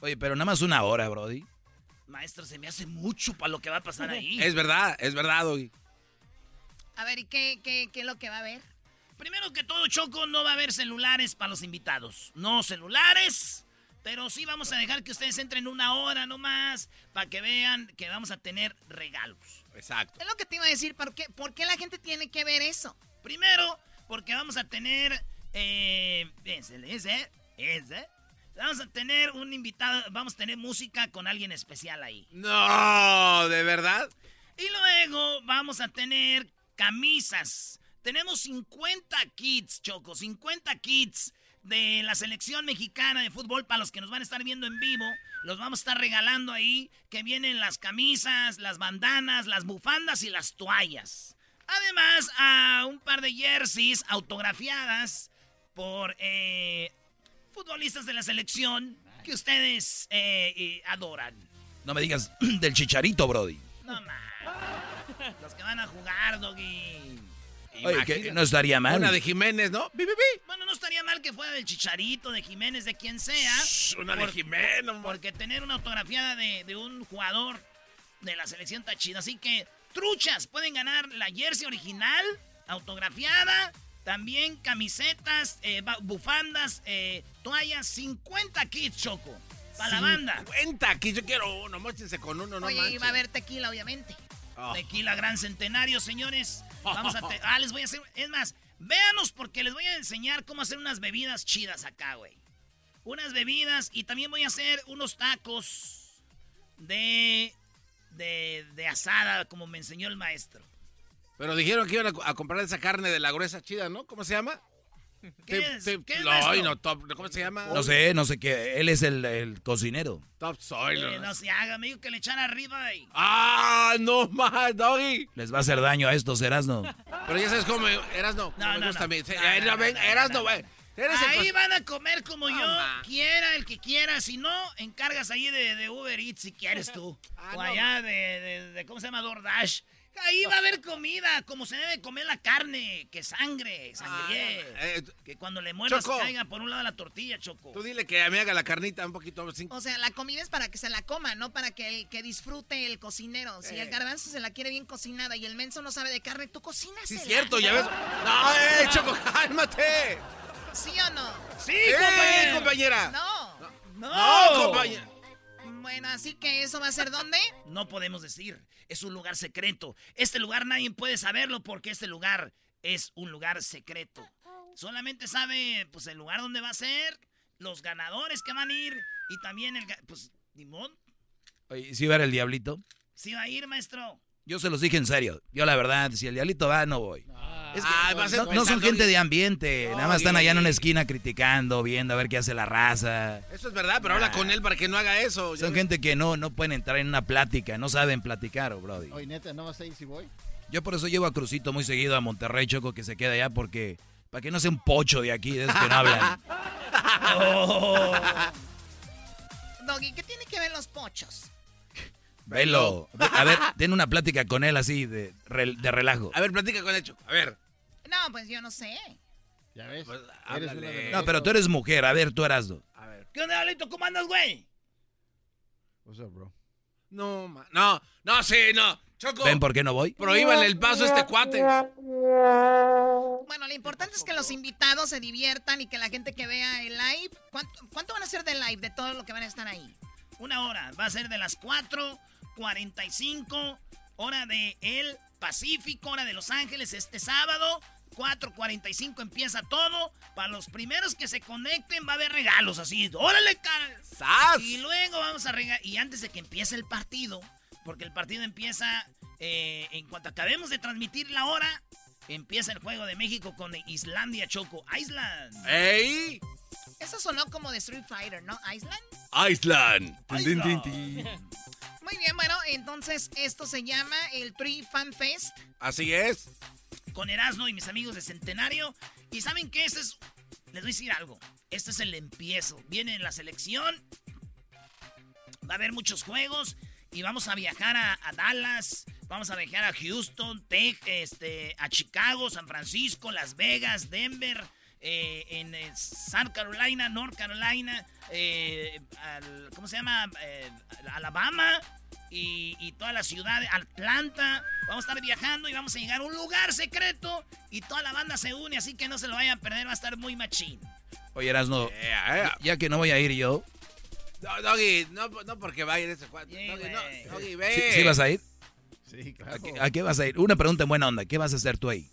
Oye, pero nada más una hora, Brody. Maestro, se me hace mucho para lo que va a pasar ahí. [laughs] Es verdad, es verdad, Doggy. A ver, ¿y qué, qué, qué es lo que va a haber? Primero que todo, Choco, no va a haber celulares para los invitados. No celulares, pero sí vamos a dejar que ustedes entren una hora nomás para que vean que vamos a tener regalos. Exacto. Es lo que te iba a decir, ¿por qué, por qué la gente tiene que ver eso? Primero, porque vamos a tener... Eh, ese, ese, ese. Vamos a tener un invitado, vamos a tener música con alguien especial ahí. No, ¿de verdad? Y luego vamos a tener camisas. Tenemos 50 kits, Choco, 50 kits de la selección mexicana de fútbol para los que nos van a estar viendo en vivo. Los vamos a estar regalando ahí, que vienen las camisas, las bandanas, las bufandas y las toallas. Además, a un par de jerseys autografiadas por eh, futbolistas de la selección que ustedes eh, eh, adoran. No me digas [clears throat] del chicharito, Brody. No más. Los que van a jugar, Doggy. Oye, que no estaría mal. Una de Jiménez, ¿no? ¡Bi, Bueno, no estaría mal que fuera del Chicharito, de Jiménez, de quien sea. una de Jiménez. Porque tener una autografiada de, de, un jugador de la selección está chido. Así que, truchas, pueden ganar la jersey original, autografiada. También camisetas, eh, bufandas, eh, toallas, 50 kits, Choco. Para la banda. 50 kits, yo quiero uno, mochense con uno, no Oye, y va a haber tequila, obviamente. Oh. Tequila Gran Centenario, señores. [laughs] Vamos a... ah, les voy a hacer... Es más, véanos porque les voy a enseñar cómo hacer unas bebidas chidas acá, güey. Unas bebidas y también voy a hacer unos tacos de... De, de asada, como me enseñó el maestro. Pero dijeron que iban a, comprar esa carne de la gruesa chida, ¿no? ¿Cómo se llama? [laughs] ¿Qué es? ¿Qué es no, no, top, ¿cómo se llama? No sé, no sé qué. Él es el, el cocinero. Top soil. Eh, no se haga, amigo, que le echan arriba y... ¡Ah, no más, doggy! Les va a hacer daño a estos, Erasno. Pero ya sabes cómo, Erasno. No, no, me gusta no. a mí. No, no, Erasno. Ahí van a comer como yo quiera, el que quiera. Si no, encargas ahí de, de Uber Eats si quieres tú. [laughs] Ah, o allá de, de, de, ¿cómo se llama? DoorDash. Ahí va a haber comida, como se debe comer la carne, que sangre, sangre. eh, que cuando le mueras Choco. caiga por un lado la tortilla, Choco. Tú dile que me haga la carnita un poquito. Sin... O sea, la comida es para que se la coma, no para que, el, que disfrute el cocinero. Si Eh. el garbanzo se la quiere bien cocinada y el menso no sabe de carne, tú cocinas. Sí, cierto, ya ves. No, eh, Choco, cálmate. ¿Sí o no? Sí, Eh, compañera. compañera. No. No, compañera. Bueno, así que eso va a ser dónde? No podemos decir. Es un lugar secreto. Este lugar nadie puede saberlo porque este lugar es un lugar secreto. Solamente sabe, pues, el lugar donde va a ser, los ganadores que van a ir y también el... Pues, Dimón, Oye, ¿sí va a ver el diablito? sí va a ir, maestro. Yo se los dije en serio. Yo la verdad, si el diablito va, no voy. Es que Ah, no, no son gente de ambiente. Nada más están allá en una esquina criticando, viendo a ver qué hace la raza. Eso es verdad, pero habla con él para que no haga eso. Son gente que no, no pueden entrar en una plática, no saben platicar, oh, brody. Oye, neta, ¿no vas a ir si voy? Yo por eso llevo a Crucito muy seguido a Monterrey, Choco, que se queda allá porque... Para que no sea un pocho de aquí, de esos que no hablan. [laughs] Oh. Doggy, ¿qué tiene que ver los pochos? Velo. [laughs] A ver, ten una plática con él así de, de relajo. A ver, platica con él, Choco. A ver. No, pues yo no sé. Ya ves. Pues, No, pero tú eres mujer. A ver, tú eras dos. A ver. ¿Qué onda, Diablito? ¿Cómo andas, güey? What's up, bro? No, ma- no, no, sí, no. Choco. ¿Ven por qué no voy? Prohíbanle el paso a este cuate. Bueno, lo importante es que los invitados se diviertan y que la gente que vea el live. ¿Cuánto, cuánto van a ser de live de todo lo que van a estar ahí? Una hora. Va a ser de las 4.45, hora de el Pacífico, hora de Los Ángeles, este sábado. 4.45 empieza todo. Para los primeros que se conecten va a haber regalos así. ¡Órale, cara! ¡Sas! Y luego vamos a regalar. Y antes de que empiece el partido, porque el partido empieza eh, en cuanto acabemos de transmitir la hora, empieza el juego de México con Islandia Choco. Island. ¡Ey! Esos sonó como de Street Fighter, ¿no? Island. Island. Muy bien, bueno, entonces esto se llama el Tree Fan Fest. Así es. Con Erasmo y mis amigos de Centenario. Y saben que este es. Les voy a decir algo. Este es el empiezo. Viene la selección. Va a haber muchos juegos. Y vamos a viajar a, a Dallas. Vamos a viajar a Houston, Tech, este, a Chicago, San Francisco, Las Vegas, Denver. Eh, en eh, South Carolina, North Carolina, eh, al- ¿cómo se llama? Eh, Alabama y, y toda la ciudad, Atlanta. Vamos a estar viajando y vamos a llegar a un lugar secreto y toda la banda se une, así que no se lo vayan a perder, va a estar muy machín. Oye, Erasno, ya, ya que no voy a ir yo, No, Doggy, no, no porque va a ir ese cuadro. Doggy, no, Doggy, ve. ¿sí, sí vas a ir? Sí, ¿A claro. qué, a qué vas a ir? Una pregunta en buena onda. ¿Qué vas a hacer tú ahí?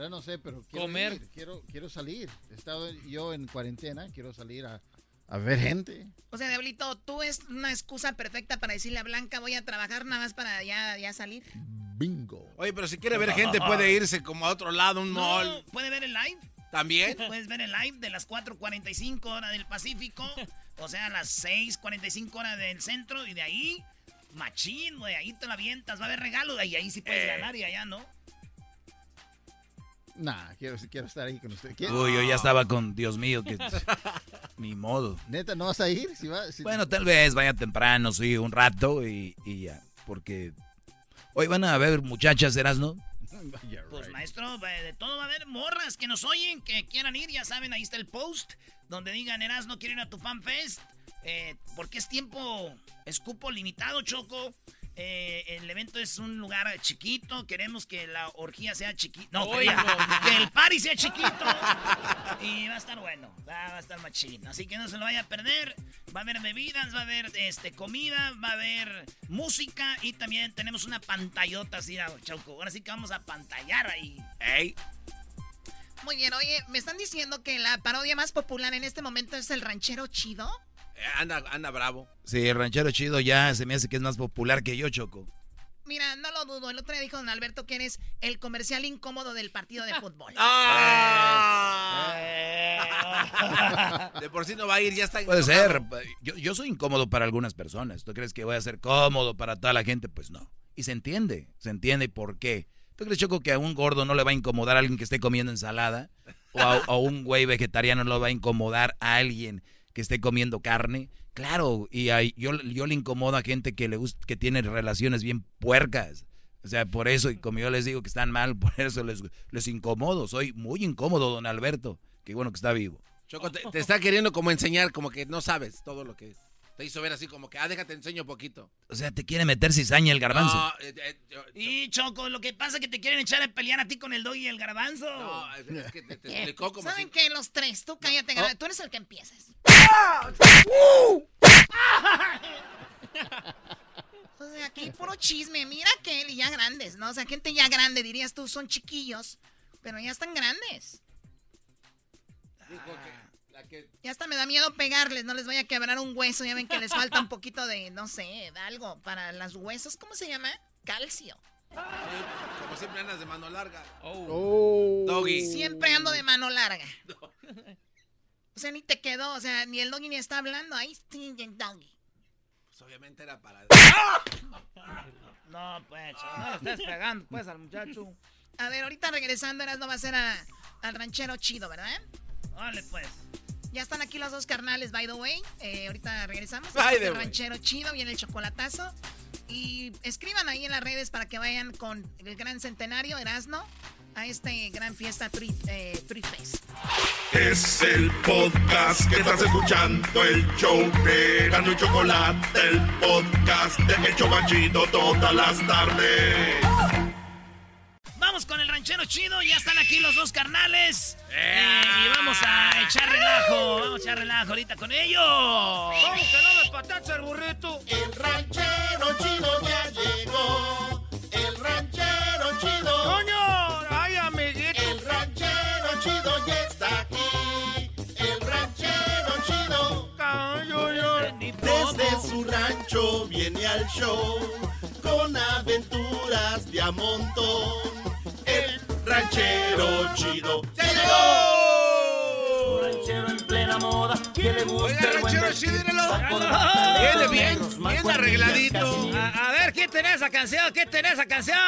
Verdad no sé, pero quiero Comer. ir, quiero, quiero salir. He estado yo en cuarentena, quiero salir a, a ver gente. O sea, Diablito, tú es una excusa perfecta para decirle a Blanca, voy a trabajar nada más para ya, ya salir. Bingo. Oye, pero si quiere ver gente, puede irse como a otro lado, un No, mall. ¿Puede ver el live? ¿También? Puedes ver el live de las 4.45 horas del Pacífico, o sea, las 6.45 horas del centro, y de ahí, machín, güey, ahí te la avientas, va a haber regalos, y ahí sí puedes Eh. ganar, y allá no. Nah, quiero, quiero estar ahí con usted. Quiero- Uy, yo ya estaba con Dios mío, que [laughs] ni modo. Neta, ¿no vas a ir? Si va- si- Bueno, tal vez vaya temprano, sí, un rato y, y ya. Porque hoy van a haber muchachas, Erasno. [laughs] Yeah, Pues maestro, de todo va a haber morras que nos oyen, que quieran ir, ya saben, ahí está el post, donde digan, Eras, no quiero ir a tu fanfest, eh, porque es tiempo, es cupo limitado, Choco. Eh, el evento es un lugar chiquito, queremos que la orgía sea chiquita, no, no. [laughs] que el party sea chiquito, y va a estar bueno, va, va a estar machín, así que no se lo vaya a perder, va a haber bebidas, va a haber este, comida, va a haber música, y también tenemos una pantallota así, ah, Choco, ahora sí que vamos a pantallar ahí. Ey. Muy bien, oye, me están diciendo que la parodia más popular en este momento es el ranchero chido. Eh, Anda, anda bravo. Sí, el ranchero chido ya se me hace que es más popular que yo, Choco. Mira, no lo dudo. El otro día dijo don Alberto que eres el comercial incómodo del partido de fútbol. [laughs] Ah. De por sí no va a ir, ya está. Puede enojado. ser. Yo, yo soy incómodo para algunas personas. ¿Tú crees que voy a ser cómodo para toda la gente? Pues no. Y se entiende. Se entiende por qué. ¿Tú crees, Choco, que a un gordo no le va a incomodar a alguien que esté comiendo ensalada? ¿O a, a un güey vegetariano no le va a incomodar a alguien que esté comiendo carne? Claro, y hay- yo, yo le incomodo a gente que le gusta, que tiene relaciones bien puercas. O sea, por eso, y como yo les digo que están mal, [laughs] por eso les, les incomodo. Soy muy incómodo, don Alberto. Qué bueno que está vivo. Choco, te, está queriendo como enseñar, como que no sabes todo lo que te hizo ver así como que, ah, déjate enseño poquito. O sea, te quiere meter cizaña el garbanzo. No, eh, eh, yo- Y Choco, lo que pasa es que te quieren echar a pelear a ti con el dog y el garbanzo. no, es es que te, te explicó como ¿Saben si... qué? Los tres, tú cállate, Garbanzo. tú eres el que empieces. [laughs] O sea, aquí puro chisme. Mira que él y ya grandes, ¿no? O sea, gente ya grande, dirías tú, son chiquillos, pero ya están grandes. Dijo que que... Ya hasta me da miedo pegarles, no les vaya a quebrar un hueso. Ya ven que les falta un poquito de, no sé, de algo para los huesos. ¿Cómo se llama? Calcio. Sí, como siempre andas de mano larga. Oh. Doggy. Siempre ando de mano larga. O sea, ni te quedó, o sea, ni el doggy ni está hablando. Ahí sí, el doggy. Pues obviamente era para... No, pues, no le estés pegando, pues, al muchacho. A ver, ahorita regresando, Eras no va a ser a- al ranchero chido, ¿verdad? Vale, pues. Ya están aquí los dos carnales, by the way. Eh, ahorita regresamos. By Este the el way. ranchero chido, viene el chocolatazo. Y escriban ahí en las redes para que vayan con el gran centenario Erasno a este gran fiesta Tree, eh, Fest. Es el podcast que estás escuchando, el show de Gano y Chocolate, el podcast de El todas las tardes. Vamos con el ranchero chido, ya están aquí los dos carnales. Eh, y vamos a echar relajo, vamos a echar relajo ahorita con ellos. ¿Cómo que no me patacha el burrito? El ranchero chido ya llegó. El ranchero chido. ¡Coño! ¡Ay, amiguito! El ranchero chido ya está aquí. El ranchero chido. Desde su rancho viene al show con aventuras de a montón. Ranchero chido ya llegó. ranchero en plena moda, que le gusta Oiga, el buen ranchero, de Viene bien, bien arregladito. A, a ver, ¿quién tiene esa canción? ¿Quién tiene esa canción?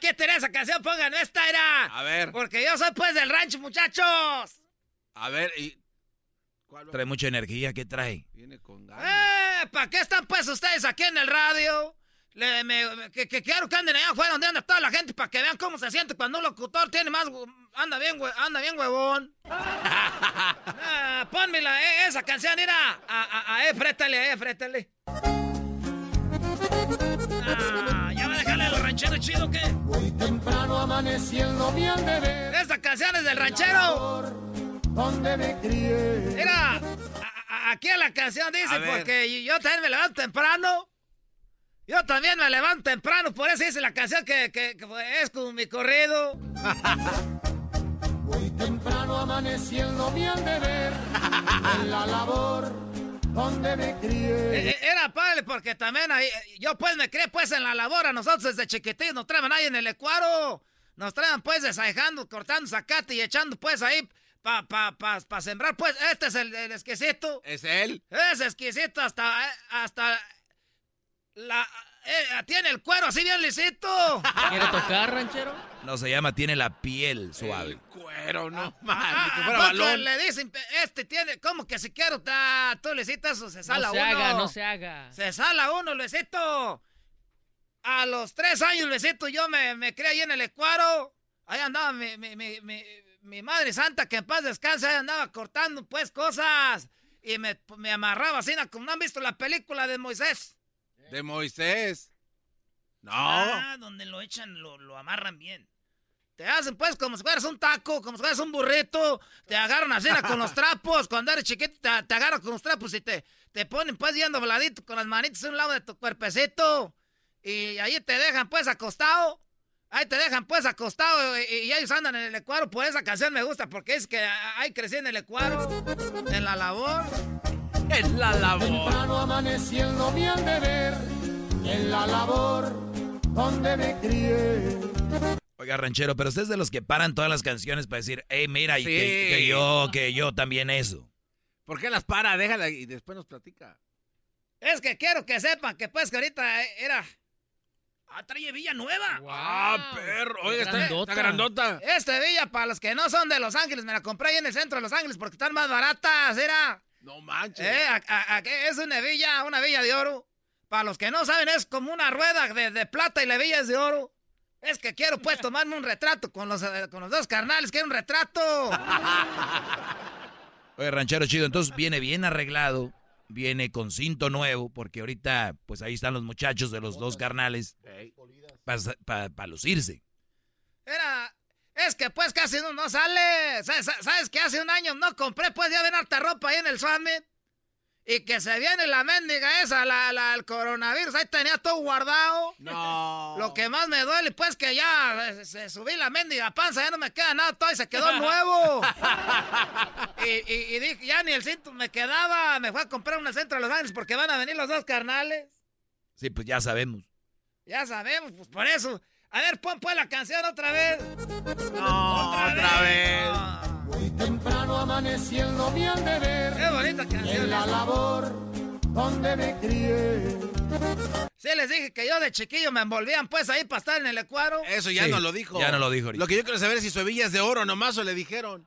¿Quién tiene esa canción? Pongan esta, era. A ver. Porque yo soy pues del rancho, muchachos. A ver, y. Trae mucha energía, ¿qué trae? Viene con ganas. Eh, ¿para qué están pues ustedes aquí en el radio? Le- me- me- que, que quiero que anden allá afuera donde anda toda la gente para que vean cómo se siente cuando un locutor tiene más... Anda bien, hue- anda bien huevón. [laughs] Ah, ponme la, eh, esa canción, mira. A, a, a, eh, frétale, eh, frétale. Ah, ¿Ya va a dejarle al ranchero chido qué? Muy temprano amaneciendo mi ver. Esta canción es del ranchero. Donde me crié. Mira, a- a- aquí en la canción dice, A porque yo también me levanto temprano. Yo también me levanto temprano, por eso dice la canción que, que- que es como mi corrido. [laughs] Muy temprano amaneciendo mi deber. En la labor donde me crié. eh, Era padre, porque también ahí, yo pues me crié pues en la labor, a nosotros desde chiquitillos nos traen ahí en el ecuaro. Nos traen pues desajando, cortando zacate y echando pues ahí para pa, pa, pa sembrar pues. Este es el, el exquisito. ¿Es él? Es exquisito hasta, eh, hasta la... eh, tiene el cuero así bien lisito. [laughs] ¿Quiere tocar, ranchero? No, se llama tiene la piel suave. Cuero, no Ah, man, ni que ¿a fuera poco balón. le dicen, este tiene, como que si quiero, ta, tú Luisito, eso se sala No se uno. haga, no se haga. Se sala uno, Luisito. A los tres años, Luisito, yo me, me crié ahí en el Ecuaro. Ahí andaba mi, mi, mi, mi, mi madre santa, que en paz descanse, ahí andaba cortando, pues, cosas. Y me, me amarraba así, como no han visto la película de Moisés. De Moisés. No. Ah, donde lo echan, lo, lo amarran bien. Te hacen pues como si fueras un taco, como si fueras un burrito. Te agarran así con los [laughs] trapos. Cuando eres chiquito te, te agarran con los trapos y te, te ponen pues yendo voladito con las manitas a un lado de tu cuerpecito. Y ahí te dejan pues acostado. Ahí te dejan pues acostado y, y ellos andan en el ecuaro. Por esa canción me gusta porque es que ahí crecí en el ecuaro, en la labor. En la labor. Temprano amaneciendo mi deber. En la labor donde me crié. Oiga, ranchero, pero usted es de los que paran todas las canciones para decir, hey, mira, y que, que yo, que yo también eso. ¿Por qué las para? Déjala y después nos platica. Es que quiero que sepan que pues que ahorita era... Ah, trae Villa Nueva. Ah, perro. Oiga, está, está grandota. Este Villa, para los que no son de Los Ángeles, me la compré ahí en el centro de Los Ángeles porque están más baratas, era. No manches. Eh, a- a- a- que es una villa, una villa de oro. Para los que no saben, es como una rueda de, de plata y la villa es de oro. Es que quiero pues [laughs] tomarme un retrato con los, eh, con los dos carnales, quiero un retrato. [laughs] Oye, ranchero chido, entonces viene bien arreglado, viene con cinto nuevo, porque ahorita, pues ahí están los muchachos de los dos carnales para lucirse. Era, es que pues casi no, no sale. ¿Sabes, sabes que hace un año no compré pues ya ven harta ropa ahí en el Summit? Y que se viene la mendiga esa, la, la, el coronavirus, ahí tenía todo guardado. No. [laughs] Lo que más me duele, pues, que ya eh, se subí la mendiga panza, ya no me queda nada, todo y se quedó [laughs] nuevo. y, y- y dije, ya ni el cinto me quedaba, me fue a comprar un centro de Los Ángeles porque van a venir los dos carnales. Sí, pues ya sabemos. Ya sabemos, pues por eso. A ver, pon pues la canción otra vez. No, otra, vez. Muy temprano amaneciendo mi deber. Qué bonita canción. En la esa. labor donde me crié. Sí, les dije que yo de chiquillo me envolvían pues ahí para estar en el ecuadro. Eso ya Sí, no lo dijo. ya no lo dijo ahorita. Lo que yo quiero saber es si su hebilla es de oro nomás o le dijeron.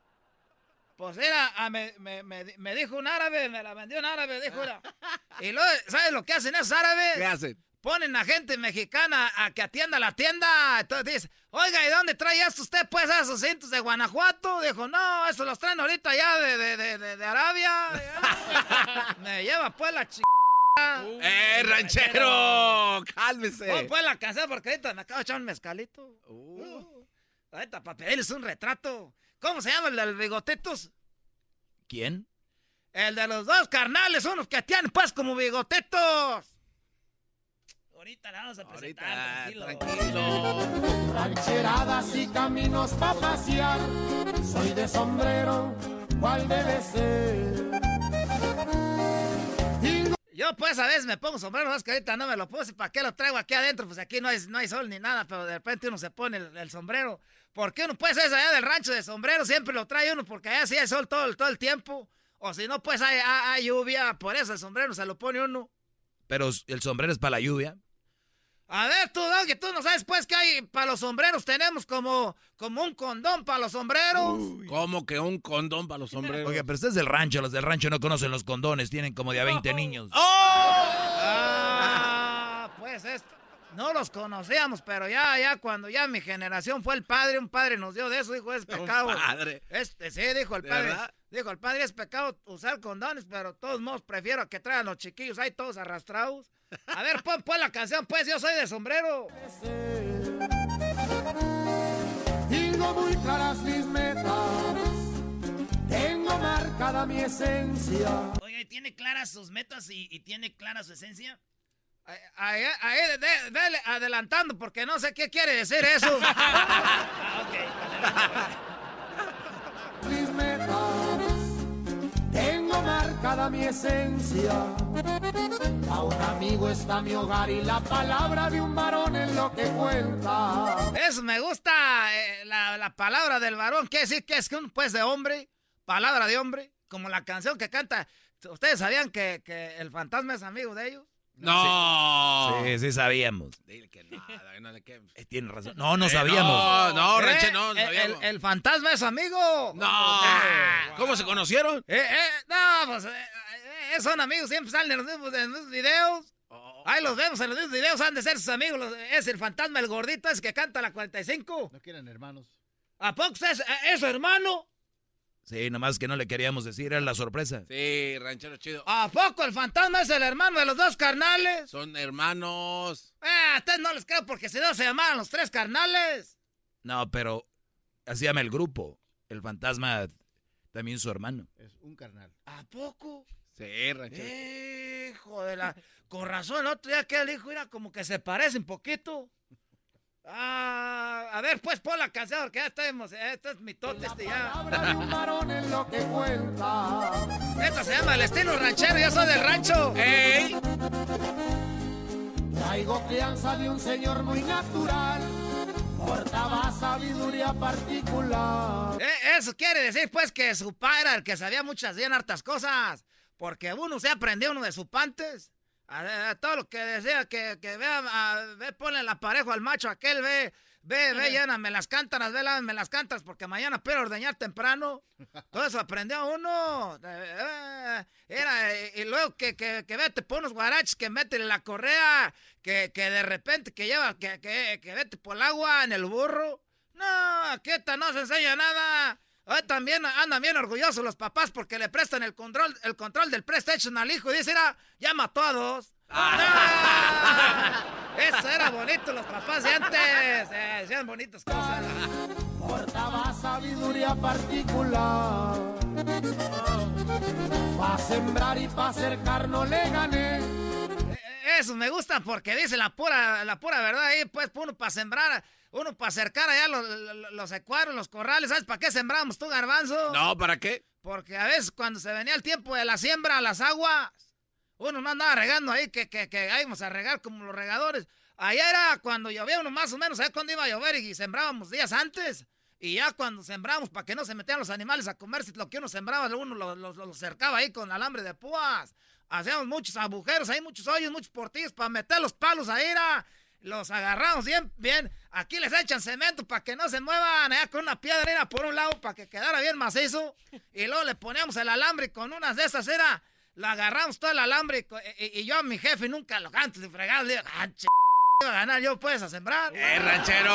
Pues era, ah, me, me- me- me dijo un árabe, me la vendió un árabe, dijo era. [laughs] Y luego, ¿sabes lo que hacen esos árabes? ¿Qué hacen? Ponen a gente mexicana a que atienda la tienda. Entonces dice, oiga, ¿y dónde trae esto usted pues esos cintos de Guanajuato? Dijo, no, estos los traen ahorita ya de, de, de, de- de Arabia. [laughs] me lleva pues la ch... ¡Eh, ranchero! ¡Cálmese! Pon pues la canción porque ahorita me acabo de echar un mezcalito. Uh, ahorita para pedirles un retrato. ¿Cómo se llama el del bigotitos? ¿Quién? El de los dos carnales, unos que tienen pues como bigotitos. Ahorita la vamos a presentar, tranquilo. Rancheradas y caminos para pasear. Soy de sombrero, ¿cuál debe ser? Yo pues a veces me pongo sombrero, más que ahorita no me lo puse, ¿para qué lo traigo aquí adentro? Pues aquí no hay, no hay sol ni nada, pero de repente uno se pone el, el sombrero. ¿Por qué uno pues es allá del rancho de sombrero? Siempre lo trae uno porque allá sí hay sol todo, el- todo el tiempo. O si no, pues hay, hay- hay lluvia, por eso el sombrero se lo pone uno. Pero el sombrero es para la lluvia. A ver, tú, Doggy, tú no sabes pues que hay para los sombreros, tenemos como, como un condón para los sombreros. ¿Cómo que un condón para los sombreros? Oiga, pero usted es del rancho. Los del rancho no conocen los condones. Tienen como de a 20 niños. Ah, pues esto. No los conocíamos, pero ya, ya cuando ya mi generación fue el padre, un padre nos dio de eso, dijo, es pecado. padre. Este, sí, dijo el ¿De padre. verdad? Dijo el padre, es pecado usar condones, pero de todos modos prefiero que traigan los chiquillos ahí todos arrastrados. A ver, pon, pon la canción, pues, yo soy de sombrero. Tengo muy claras mis metas, tengo marcada mi esencia. ¿y tiene claras sus metas y, y tiene clara su esencia? Ahí, ahí, de- dele adelantando, porque no sé qué quiere decir eso. [laughs] [laughs] Mis marcada mi esencia. A un amigo está mi hogar y la palabra de un varón es lo que cuenta. Eso me gusta, eh, la, la palabra del varón, quiere decir que es un pues de hombre, palabra de hombre, como la canción que canta. ¿Ustedes sabían que, que el fantasma es amigo de ellos? No. Sí, sí sabíamos. Dile que nada, no le que... Eh, Tiene razón. No, no Eh, sabíamos. No, no, Eh, Ranche, no, no sabíamos. el- el fantasma es amigo. No. ¿Cómo se conocieron? Eh, eh, no, pues eh, eh, son amigos, siempre salen en los mismos, en los mismos videos. Ahí los vemos en los mismos videos, han de ser sus amigos. los- es el fantasma, el gordito, ese que canta la 45. No quieren hermanos. ¿A poco es, es su hermano? Sí, nomás que no le queríamos decir, era la sorpresa. Sí, ranchero chido. ¿A poco el fantasma es el hermano de los dos carnales? Son hermanos. Eh, a ustedes no les creo porque si no se llamaban los tres carnales. No, pero así llama el grupo. El fantasma también su hermano. Es un carnal. ¿A poco? Sí, ranchero. Hijo de la... Con razón, el otro día que el hijo era como que se parece un poquito. Ah, a ver, pues pon la canción, porque ya estamos, este es mi tote, este ya. De un varón es lo que cuenta. Esta se llama el estilo ranchero, yo soy del rancho. ¡Ey! Traigo crianza de un señor muy natural. Portaba sabiduría particular. Eh, eso quiere decir, pues, que su padre era el que sabía muchas bien hartas cosas. Porque uno se aprendió uno de sus pantes. A, a todo lo que decía, que, que vea, a- ve, ponle la pareja al macho aquel, ve, ve, ve, lléname las cántaras, ve, lávame las cántaras, porque mañana espero ordeñar temprano. Todo eso aprendió uno. Eh, eh, Era, eh, y luego que, que, que vete por unos guaraches, que métele la correa, que, que de repente que lleva, que, que, que vete por el agua en el burro. No, aquí esta no se enseña nada. Hoy también andan bien orgullosos los papás porque le prestan el control, el control del PlayStation al hijo y dice, "Mira, ya mató a dos. ¡No! [laughs] Eso era bonito, los papás de antes. Eh, hacían bonitas cosas. Portaba sabiduría particular. Pa' sembrar y pa' cercar no le gané. Eso me gusta porque dice la pura, la pura verdad ahí, pues uno para sembrar, uno para cercar allá los, los, los los corrales. ¿Sabes para qué sembramos tú, garbanzo? No, ¿para qué? Porque a veces cuando se venía el tiempo de la siembra, las aguas, uno no andaba regando ahí, que, que, que íbamos a regar como los regadores. Allá era cuando llovía uno más o menos, ¿sabes cuándo iba a llover? Y sembrábamos días antes. Y ya cuando sembramos, para que no se metieran los animales a comerse lo que uno sembraba, uno lo, lo- lo cercaba ahí con alambre de púas. Hacíamos muchos agujeros, ahí muchos hoyos, muchos portillos para meter los palos ahí, era. Los agarramos bien, bien. Aquí les echan cemento para que no se muevan. Allá con una piedra era por un lado para que quedara bien macizo. Y luego le poníamos el alambre y con unas de esas era. Lo agarramos todo el alambre y, y- y yo a mi jefe nunca lo antes de fregar le digo, ah, ch... iba a ganar yo pues a sembrar. ¡Eh, ranchero!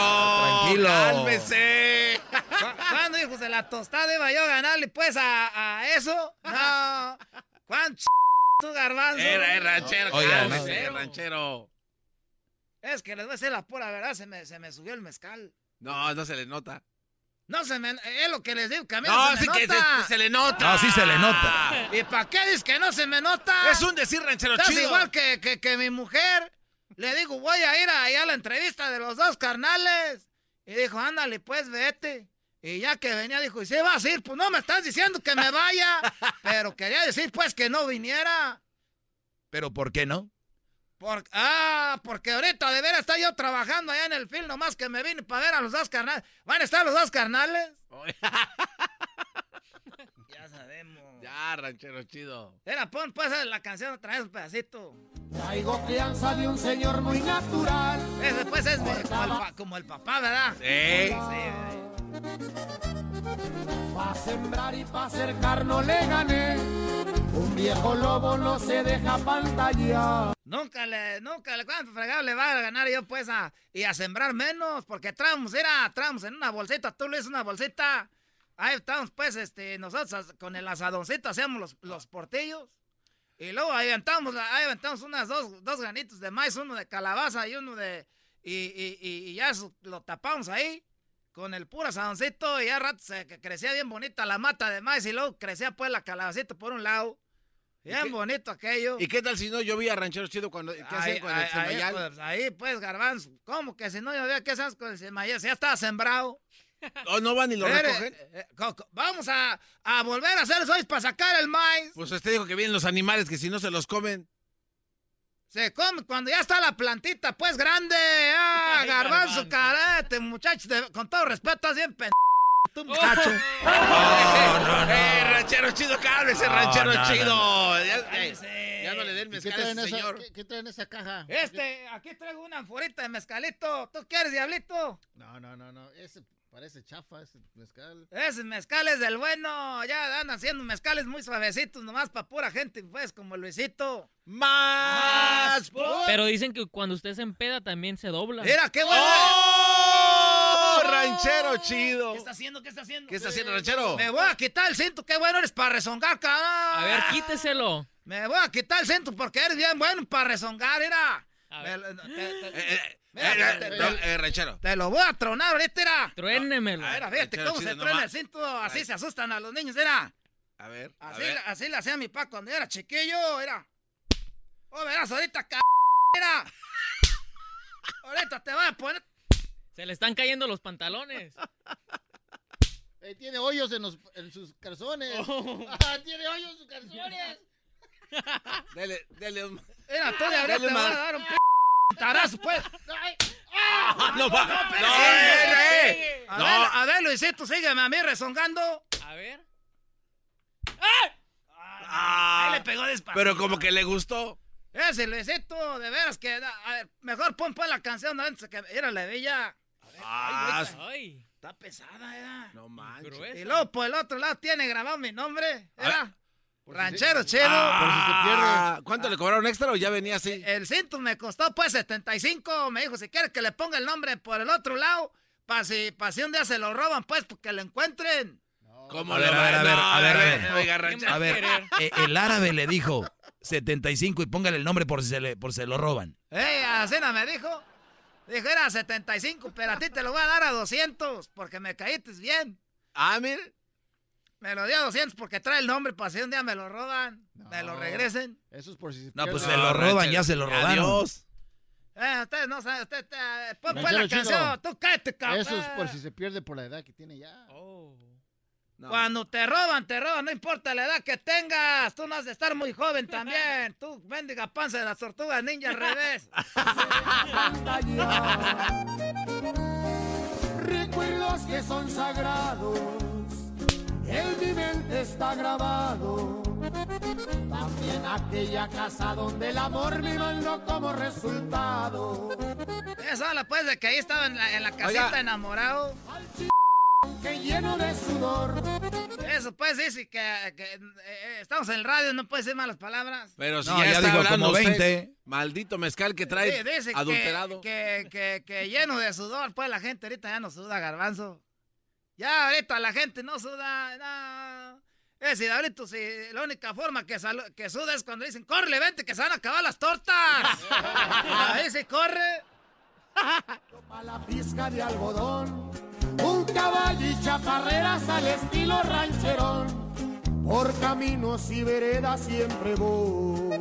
Tranquilo. ¡Cálmese! ¿Cu- ¿Cuándo, hijos de la tostada, iba yo a ganarle pues a, a eso? No. [laughs] ¿Cuánto ch... tú, garbanzo? Era, eh, ranchero, Oiga, cálmese, ranchero. Es que les voy a decir la pura verdad, se me, se me subió el mezcal. No, no se le nota. No se me... Es lo que les digo, que a mí No, no, se sí me que nota. se, se le nota. No, sí se le nota. ¿Y para qué dices que no se me nota? Es un decir ranchero Estás chido. igual que, que, que mi mujer. Le digo, voy a ir allá a la entrevista de los dos carnales. Y dijo, ándale, pues vete. Y ya que venía, dijo, ¿y si vas a ir? Pues no me estás diciendo que me vaya. [laughs] Pero quería decir, pues, que no viniera. Pero ¿por qué no? Por, ah, porque ahorita de veras está yo trabajando allá en el film, nomás que me vine para ver a los dos carnales. ¿Van a estar los dos carnales? [laughs] ya sabemos. Ya, ranchero chido. Era, pon pues la canción otra vez un pedacito. Traigo crianza de un señor muy natural. Ese pues es como, el pa- como el papá, ¿verdad? Sí. Pa' sembrar y pa' cercar no le gané. Un viejo lobo no se deja pantallar. Nunca le, nunca le, ¿cuánto fregado le va a ganar yo pues a, y a sembrar menos? Porque traemos, era, traemos en una bolsita, tú le una bolsita. Ahí estamos pues, este, nosotros con el asadoncito hacíamos los, los portillos. Y luego ahí aventamos, ahí aventamos unas dos, dos granitos de maíz, uno de calabaza y uno de, y, y, y, ya lo tapamos ahí. Con el puro asadoncito y ya rato se crecía bien bonita la mata de maíz y luego crecía pues la calabacita por un lado. Bien bonito aquello. ¿Y qué tal si no llovía ranchero chido cuando qué Ahí, con el ahí, ahí, semayal? pues, ahí, pues, garbanzo. ¿Cómo que si no llovía, qué hacemos con el semayal? Si ya estaba sembrado. [laughs] ¿O no van y lo recogen? eh, eh, vamos a, a volver a hacer eso para sacar el maíz. Pues usted dijo que vienen los animales que si no se los comen. Se come cuando ya está la plantita, pues, grande. Ah, [laughs] Ay, garbanzo, garbanzo. carete, muchachos. de- con todo respeto, estás bien pen... [laughs] Tú, muchacho. Eh, ranchero chido, cálmese, ranchero no, chido. no. Ya, eh, ya no le den ¿Y ¿Qué mezcal a ese esa, señor. ¿qué, qué traen esa caja? Este, aquí traigo una anforita de mezcalito. ¿Tú quieres, diablito? No, no, no, no. Ese parece chafa, ese mezcal. Ese mezcal es del bueno. Ya andan haciendo mezcales muy suavecitos, nomás para pura gente, pues, como Luisito. ¡Más! Pero dicen que cuando usted se empeda también se dobla. Mira, qué bueno. ¡Oh! Ranchero chido. ¿Qué está haciendo? ¿Qué está haciendo? ¿Qué está haciendo, ranchero? Me voy a quitar el cinto. Qué bueno eres para rezongar, cabrón. A ver, quíteselo. Me voy a quitar el cinto porque eres bien bueno para rezongar, mira. Te- lo voy a tronar ahorita, era. Truénemelo. Mira, fíjate Ranchero cómo se truena el cinto. Así se asustan a los niños, era. A ver, a Así, ver. así le hacía mi papá cuando era chiquillo, era. Oh, verás, ahorita, c... Era. Ahorita te voy a poner. Se le están cayendo los pantalones. Eh, tiene hoyos en, los, en sus calzones. Oh. Ah, [laughs] tiene hoyos en sus calzones. Dele, dele un... Mira, tú de ahorita te voy a dar un p... tarazo, pues. Ah, no va. No, pero sí. eh, eh. A, No. ver, a ver, Luisito, sígueme a mí rezongando. A ver. Ah, Ahí le pegó despacito. Pero como que le gustó. Ese Luisito, de veras que... A ver, mejor pon pues la canción antes que... Era la bella. Ah, Ay. Está pesada, era. no manches. Gruesa. Y luego por el otro lado tiene grabado mi nombre. Era. Por Ranchero si se- chido. Ah, ¿Cuánto le cobraron extra o ya venía así? El cinto me costó pues 75. Me dijo, si quieres que le ponga el nombre por el otro lado, para si, pa' si un día se lo roban, pues, porque lo encuentren. ¿Cómo A ver, lo a ver, va- a ver, no, a ver, a ver. no, Oiga, ranchero. A ver, eh, el árabe le dijo 75 y póngale el nombre por si se, le, por si se lo roban. ¡Ey, así no me dijo! Dijo, era 75, pero a ti te lo voy a dar a 200, porque me caíste bien. Ah, mire. Me lo dio a 200 porque trae el nombre para si un día me lo roban, me lo regresen. Eso es por si se No, pues pierde. se lo roban, ya se lo robaron. Adiós. Eh, ustedes no saben, usted, eh, pon, pon Ranchero la chido. canción, tú cállate, cabrón. Eso es por si se pierde por la edad que tiene ya. Oh. No. Cuando te roban, te roban, no importa la edad que tengas. Tú no has de estar muy joven también. [laughs] Tú, bendiga panza de las tortugas ninja al revés. [laughs] Recuerdos que son sagrados, en mi mente está grabado. También aquella casa donde el amor me mandó como resultado. Esa habla pues de que ahí estaba en la, en la casita Oiga. enamorado. Que lleno de sudor, Eso pues dice que, que, eh, eh, estamos en el radio, no puede decir malas palabras. Pero si No, ya, ya está hablando como usted, 20. maldito mezcal que trae Sí, dice que- adulterado. Que, que, que lleno de sudor, pues la gente ahorita ya no suda, garbanzo. Ya ahorita la gente no suda, no. Es decir, ahorita si la única forma que, que suda es cuando dicen, corre, vente, que se van a acabar las tortas. Ahí se corre. [laughs] a la pizca de algodón. Un caballo y chaparreras al estilo rancherón. Por caminos y veredas siempre voy.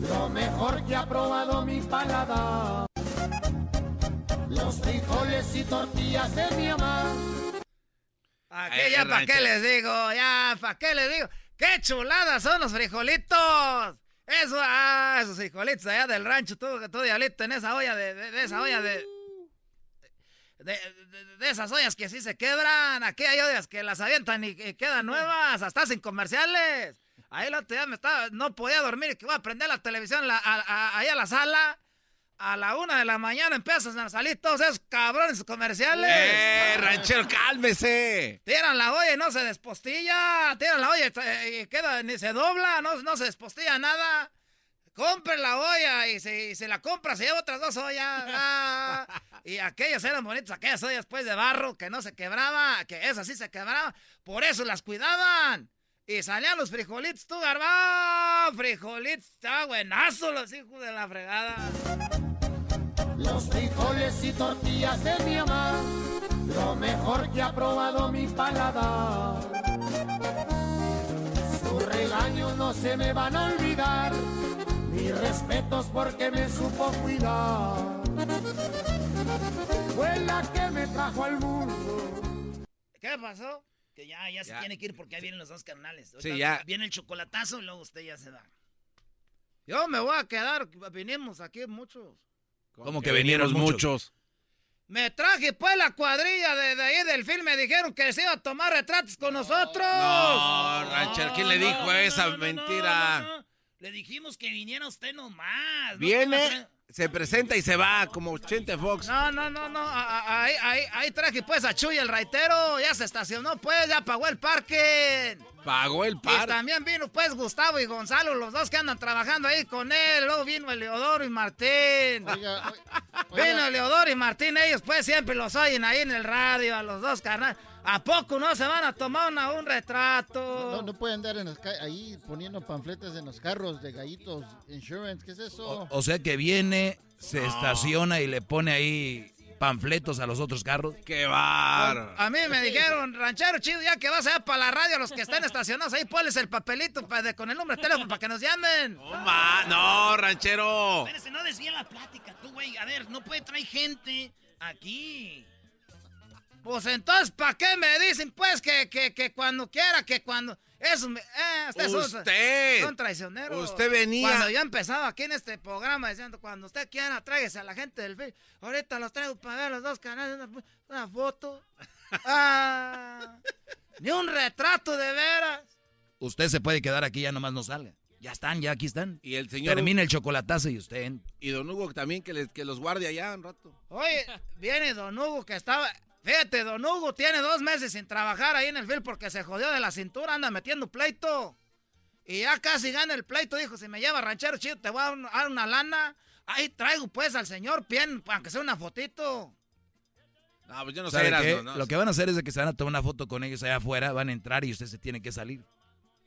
Lo mejor que ha probado mi paladar. Los frijoles y tortillas de mi mamá. Aquí Ay, ya, ¿para qué les digo? Ya, ¿para qué les digo? ¡Qué chuladas son los frijolitos! Eso, ah, esos frijolitos allá del rancho, tú, tú diablito, en esa olla de, de- de esa olla de... de, de- de esas ollas que sí se quebran, aquí hay ollas que las avientan y, y quedan nuevas, hasta sin comerciales. Ahí el otro día me estaba, no podía dormir y que voy a prender la televisión la- a- a- ahí a la sala. A la una de la mañana empiezan a salir todos esos cabrones comerciales. ¡Eh, ranchero, cálmese! Tiran la olla y no se despostilla. Tiran la olla y queda, ni se dobla, no, no se despostilla nada. Compre la olla y si, y si la compra se lleva otras dos ollas. Ah, [laughs] y aquellas eran bonitas, aquellas ollas pues de barro que no se quebraba, que esas sí se quebraban. Por eso las cuidaban. Y salían los frijolitos, tú, garbán. Frijolitos, está buenazo los hijos de la fregada. Los frijoles y tortillas de mi mamá, lo mejor que ha probado mi paladar. Sus regaños no se me van a olvidar, mis respetos porque me supo cuidar. Fue la que me trajo al mundo. ¿Qué pasó? Que ya, ya, se tiene que ir porque ahí vienen los dos canales. Sí, ya. Viene el chocolatazo y luego usted ya se va. Yo me voy a quedar, vinimos aquí muchos. Como que vinieron muchos. Me traje pues la cuadrilla de, de ahí del film, me dijeron que se iba a tomar retratos con nosotros. No, ranchero, ¿quién le dijo no, esa no, no, mentira? Le dijimos que viniera usted nomás. no Viene, se presenta y se va, como Chente Fox. No, no, no, no. Ahí, ahí, ahí traje pues a Chuy el raitero. Ya se estacionó pues, ya pagó el parque. Pagó el Y par. también vino pues Gustavo y Gonzalo, los dos que andan trabajando ahí con él. Luego vino Eleodoro y Martín. Vino Eleodoro y Martín, ellos pues siempre los oyen ahí en el radio, a los dos carnal. ¿A poco no se van a tomar una- un retrato? No, no pueden andar en las ca- ahí poniendo panfletos en los carros de gallitos, insurance, ¿qué es eso? O sea que viene, se estaciona y le pone ahí panfletos a los otros carros. ¡Qué bar! A mí me dijeron, ranchero chido, ya que vas allá para la radio, los que están estacionados ahí, ponles el papelito pa- de- con el nombre de teléfono para que nos llamen. No, ma- no, ranchero. Espérese, no desvía la plática, tú, güey. A ver, no puede traer gente aquí. Pues entonces, ¿para qué me dicen, pues, que, que, que cuando quiera, que cuando... Eso me... Eh, ustedes son- Usted. Son traicioneros. Usted venía- Cuando yo empezaba aquí en este programa diciendo, cuando usted quiera, tráigase a la gente del film. Ahorita los traigo para ver los dos canales, una, una foto. [laughs] Ah, ni un retrato de veras. Usted se puede quedar aquí, ya nomás no salga. Ya están, ya aquí están. Y el señor... Termina el chocolatazo y usted... Y don Hugo también, que, les- que los guarde allá un rato. Oye, viene Don Hugo que estaba. Fíjate, Don Hugo tiene dos meses sin trabajar ahí en el film porque se jodió de la cintura, anda metiendo pleito. Y ya casi gana el pleito, dijo, si me lleva ranchero chido, te voy a dar una lana. Ahí traigo pues al señor Pien, aunque sea una fotito. No, pues yo no ¿Sabe sé, qué? ¿no? Lo que van a hacer es que se van a tomar una foto con ellos allá afuera, van a entrar y usted se tiene que salir.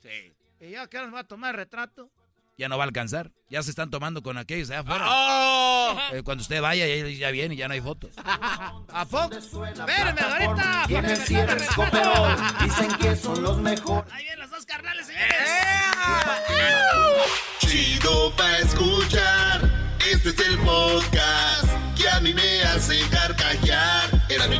Sí. Y ya que nos va a tomar el retrato. Ya no va a alcanzar. Ya se están tomando con aquellos allá afuera. ¡Oh! Eh, cuando usted vaya, ya, ya viene y ya no hay fotos. ¿A poco? Espérame, ahorita. Retrato. dicen que son los mejores. Ahí vienen los dos carnales, señores. Chido pa' escuchar. Este es el podcast que a mí me hace carcajear. Era mi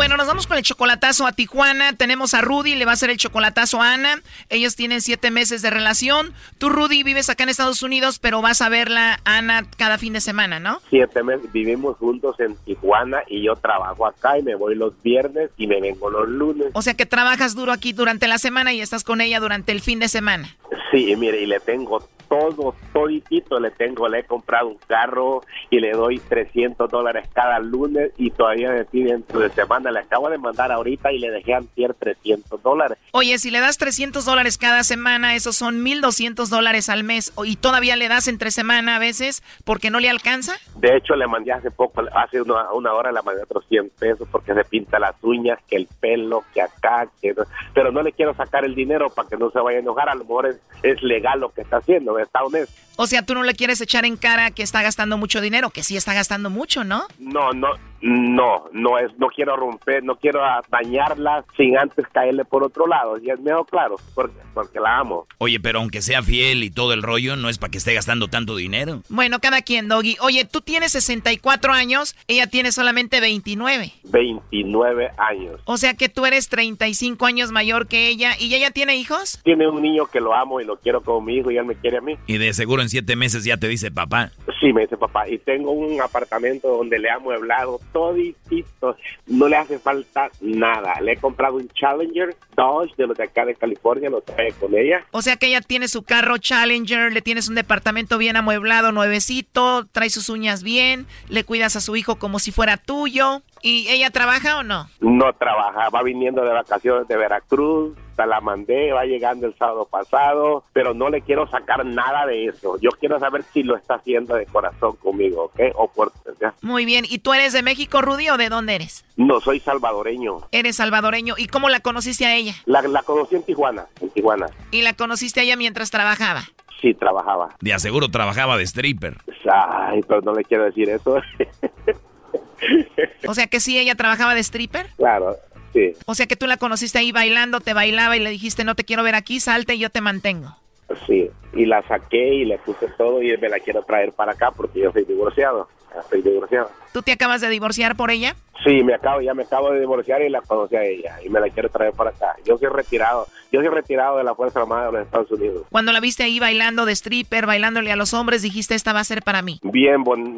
Bueno, nos vamos con el chocolatazo a Tijuana. Tenemos a Rudy, le va a hacer el chocolatazo a Ana. Ellos tienen siete meses de relación. Tú, Rudy, vives acá en Estados Unidos, pero vas a verla, Ana, cada fin de semana, ¿no? Siete meses vivimos juntos en Tijuana y yo trabajo acá y me voy los viernes y me vengo los lunes. O sea que trabajas duro aquí durante la semana y estás con ella durante el fin de semana. Sí, mire, y le tengo todo, toditito, le tengo, le he comprado un carro y le doy 300 dólares cada lunes y todavía me pide dentro de semana, le acabo de mandar ahorita y le dejé antier 300 dólares. Oye, si le das 300 dólares cada semana, esos son 1.200 dólares al mes. Y todavía le das entre semana a veces porque no le alcanza. De hecho, le mandé hace poco, hace una, una hora le mandé otros 100 pesos porque se pinta las uñas, que el pelo, que acá, que no- pero no le quiero sacar el dinero para que no se vaya a enojar, a lo mejor es, es legal lo que está haciendo, está honesto. O sea, tú no le quieres echar en cara que está gastando mucho dinero, que sí está gastando mucho, ¿no? No, no, No, no es, no quiero romper, no quiero dañarla sin antes caerle por otro lado. Y es mejor, claro, porque, porque la amo. Oye, pero aunque sea fiel y todo el rollo, no es para que esté gastando tanto dinero. Bueno, cada quien, Doggy. Oye, tú tienes 64 años, ella tiene solamente 29. 29 años. O sea que tú eres 35 años mayor que ella. ¿Y ella tiene hijos? Tiene un niño que lo amo y lo quiero como mi hijo y él me quiere a mí. Y de seguro en siete meses ya te dice papá. Sí, me dice papá. Y tengo un apartamento donde le ha amueblado toditito. No le hace falta nada. Le he comprado un Challenger Dodge de los de acá de California, lo trae con ella. O sea que ella tiene su carro Challenger, le tienes un departamento bien amueblado, nuevecito, trae sus uñas bien, le cuidas a su hijo como si fuera tuyo. ¿Y ella trabaja o no? No trabaja, va viniendo de vacaciones de Veracruz, hasta la mandé, va llegando el sábado pasado, pero no le quiero sacar nada de eso. Yo quiero saber si lo está haciendo de corazón conmigo, ¿ok? O por... ¿ya? Muy bien. ¿Y tú eres de México, Rudy, o de dónde eres? No, soy salvadoreño. Eres salvadoreño. ¿Y cómo la conociste a ella? La, la conocí en Tijuana, en Tijuana. ¿Y la conociste a ella mientras trabajaba? Sí, trabajaba. De aseguro trabajaba de stripper. Ay, pero no le quiero decir eso. [laughs] O sea que sí, ella trabajaba de stripper. claro, sí. O sea que tú la conociste ahí bailando, te bailaba y le dijiste, no te quiero ver aquí, salte y yo te mantengo. Sí, y la saqué y le puse todo y me la quiero traer para acá porque yo soy divorciado. Ya Estoy divorciado. ¿Tú te acabas de divorciar por ella? Sí, me acabo, ya me acabo de divorciar y la conocí a ella y me la quiero traer para acá. Yo soy retirado, yo soy retirado de la Fuerza Armada de los Estados Unidos. Cuando la viste ahí bailando de stripper, bailándole a los hombres, dijiste, esta va a ser para mí. Bien, bon-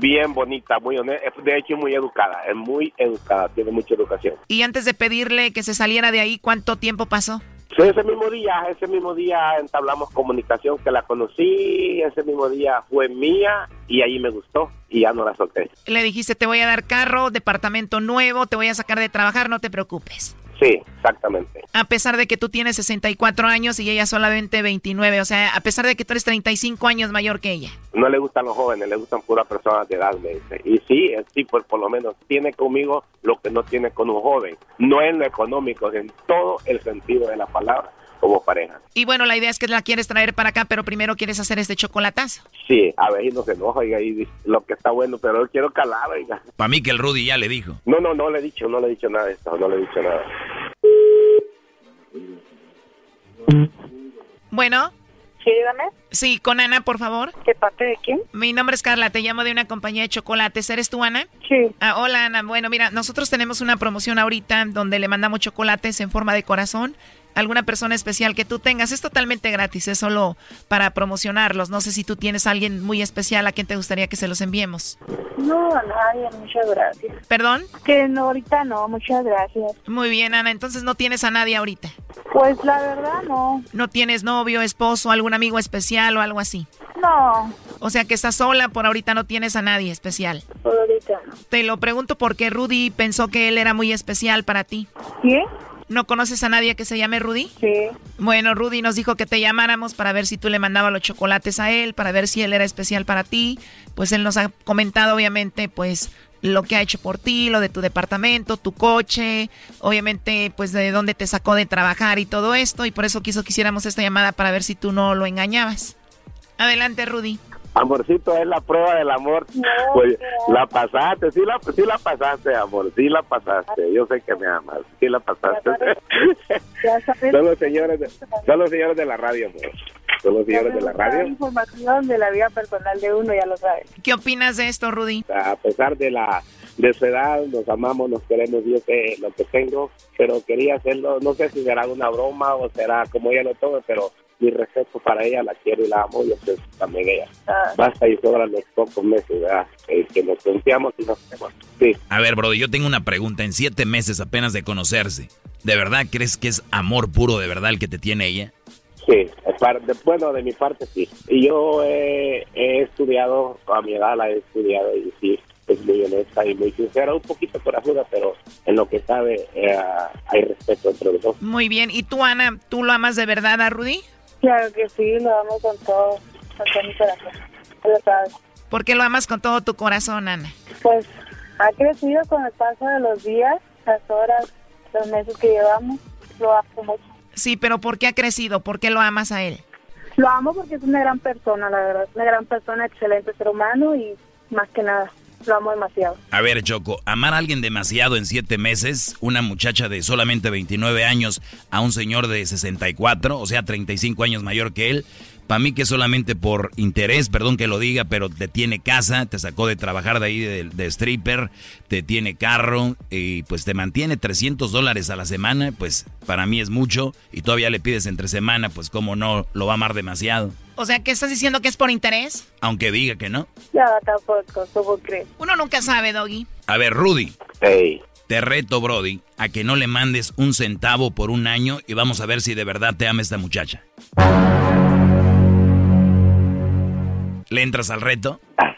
bien bonita, muy honesta, de hecho muy educada, es muy educada, tiene mucha educación. Y antes de pedirle que se saliera de ahí, ¿cuánto tiempo pasó? Ese mismo día, ese mismo día entablamos comunicación que la conocí, ese mismo día fue mía y ahí me gustó y ya no la solté. Le dijiste, te voy a dar carro, departamento nuevo, te voy a sacar de trabajar, no te preocupes. Sí, exactamente. A pesar de que tú tienes 64 años y ella solamente 29, o sea, a pesar de que tú eres 35 años mayor que ella. No le gustan los jóvenes, le gustan puras personas de edad, me dice. Y sí, sí, pues por lo menos tiene conmigo lo que no tiene con un joven. No en lo económico, en todo el sentido de la palabra, como pareja. Y bueno, la idea es que la quieres traer para acá, pero primero quieres hacer este chocolatazo. Sí, a ver, y no se enoja, oiga, y dice, lo que está bueno, pero yo quiero calar, oiga. Para mí que el Rudy ya le dijo. No, no, no le he dicho, no le he dicho nada de esto, no le he dicho nada. Bueno. Sí, dígame. Sí, con Ana, por favor. ¿De parte de quién? Mi nombre es Carla, te llamo de una compañía de chocolates. ¿Eres tú, Ana? Sí. Ah, hola, Ana. Bueno, mira, nosotros tenemos una promoción ahorita donde le mandamos chocolates en forma de corazón. Alguna persona especial que tú tengas. Es totalmente gratis, es solo para promocionarlos. No sé si tú tienes a alguien muy especial a quien te gustaría que se los enviemos. No, a nadie, muchas gracias. ¿Perdón? Que no, ahorita no, muchas gracias. Muy bien, Ana. Entonces no tienes a nadie ahorita. Pues la verdad no. ¿No tienes novio, esposo, algún amigo especial o algo así? No, O sea que estás sola, por ahorita no tienes a nadie especial. por ahorita no. Te lo pregunto porque Rudy pensó que él era muy especial para ti. ¿Quién? ¿No conoces a nadie que se llame Rudy? Sí. Bueno, Rudy nos dijo que te llamáramos para ver si tú le mandabas los chocolates a él, para ver si él era especial para ti. Pues él nos ha comentado, obviamente, pues lo que ha hecho por ti, lo de tu departamento, tu coche, obviamente, pues de dónde te sacó de trabajar y todo esto. Y por eso quiso que hiciéramos esta llamada para ver si tú no lo engañabas. Adelante, Rudy. Amorcito, es la prueba del amor. Pues la pasaste, sí la, sí la pasaste, amor, sí la pasaste. Yo sé que me amas, sí la pasaste. Ya sabes. [laughs] Son los señores de, son los señores de la radio, amor. Son los señores de la radio. información de la vida personal de uno, ya lo sabes. ¿Qué opinas de esto, Rudy? A pesar de la de su edad, nos amamos, nos queremos, yo sé lo que tengo, pero quería hacerlo, no sé si será una broma o será como ella lo tome, pero mi respeto para ella, la quiero y la amo, yo sé también ella. Basta y sobran los pocos meses, ¿verdad? Eh, que nos confiamos y nos queremos. Sí. A ver, Brody, yo tengo una pregunta. En siete meses apenas de conocerse, ¿de verdad crees que es amor puro de verdad el que te tiene ella? Sí, bueno, de mi parte sí. Y yo he, he estudiado, a mi edad la he estudiado y sí, es muy honesta y muy sincera, un poquito corajuda, pero en lo que sabe eh, hay respeto entre los dos. Muy bien. ¿Y tú, Ana, tú lo amas de verdad a Rudy? Claro que sí, lo amo con todo, con todo mi corazón. Lo sabes. ¿Por qué lo amas con todo tu corazón, Ana? Pues ha crecido con el paso de los días, las horas, los meses que llevamos. Lo amo mucho. Sí, pero ¿por qué ha crecido? ¿Por qué lo amas a él? Lo amo porque es una gran persona, la verdad. Una gran persona, excelente ser humano y más que nada. Lo amo demasiado. A ver, Choco, amar a alguien demasiado en siete meses, una muchacha de solamente 29 años a un señor de 64, o sea, 35 años mayor que él, para mí que solamente por interés, perdón que lo diga, pero te tiene casa, te sacó de trabajar de ahí de, de stripper, te tiene carro y pues te mantiene 300 dólares a la semana, pues para mí es mucho y todavía le pides entre semana, pues como no, lo va a amar demasiado. O sea, ¿qué estás diciendo que es por interés? Aunque diga que no. Ya, tampoco, ¿cómo crees? Uno nunca sabe, Doggy. A ver, Rudy. Hey. Te reto, Brody, a que no le mandes un centavo por un año y vamos a ver si de verdad te ama esta muchacha. ¿Le entras al reto? [laughs]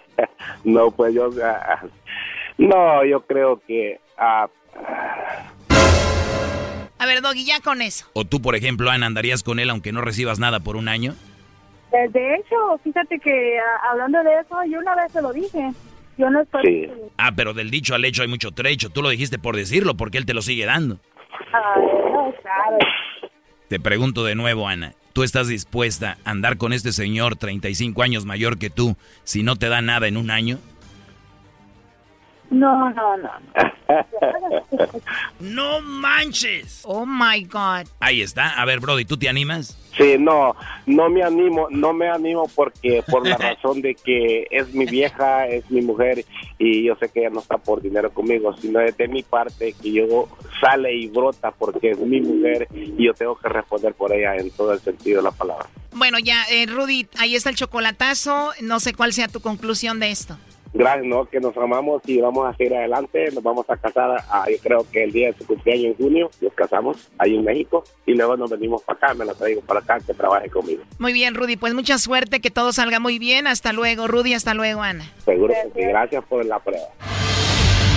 No, pues yo... ah, no, yo creo que... ah, A ver, Doggy, ya con eso. ¿O tú, por ejemplo, Ana, andarías con él aunque no recibas nada por un año? Eh, De hecho, fíjate que ah, hablando de eso, yo una vez se lo dije. Yo no estoy... Ah, pero del dicho al hecho hay mucho trecho. Tú lo dijiste por decirlo, porque él te lo sigue dando. Ay, no, claro. Te pregunto de nuevo, Ana. ¿Tú estás dispuesta a andar con este señor 35 años mayor que tú si no te da nada en un año? No, no, no. [laughs] ¡No manches! Oh my God. Ahí está. A ver, Brody, ¿tú te animas? Sí, no, no me animo, no me animo porque por la [laughs] razón de que es mi vieja, es mi mujer y yo sé que ella no está por dinero conmigo, sino es de mi parte que yo sale y brota porque es mi mujer y yo tengo que responder por ella en todo el sentido de la palabra. Bueno, ya, eh, Rudy, ahí está el chocolatazo. No sé cuál sea tu conclusión de esto. Gracias, ¿no? Que nos amamos y vamos a seguir adelante. Nos vamos a casar, ah, yo creo que el día de su cumpleaños en junio, nos casamos ahí en México y luego nos venimos para acá, me la traigo para acá, que trabaje conmigo. Muy bien, Rudy, pues mucha suerte, que todo salga muy bien. Hasta luego, Rudy, hasta luego, Ana. Seguro que sí. Gracias por la prueba.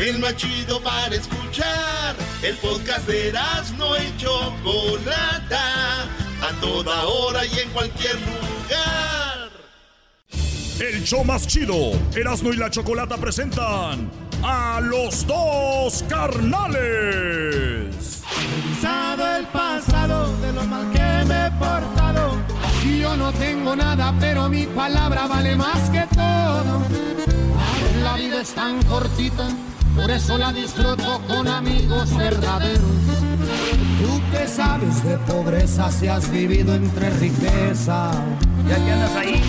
El más chido para escuchar. El podcast de no y Chocolata. A toda hora y en cualquier lugar. El show más chido, Erasno y la chocolata presentan a los dos carnales. Revisado el pasado de lo mal que me he portado. Yo no tengo nada, pero mi palabra vale más que todo. Ay, La vida es tan cortita, por eso la disfruto con amigos verdaderos. Tú que sabes de pobreza si has vivido entre riqueza. ¿Ya que andas ahí?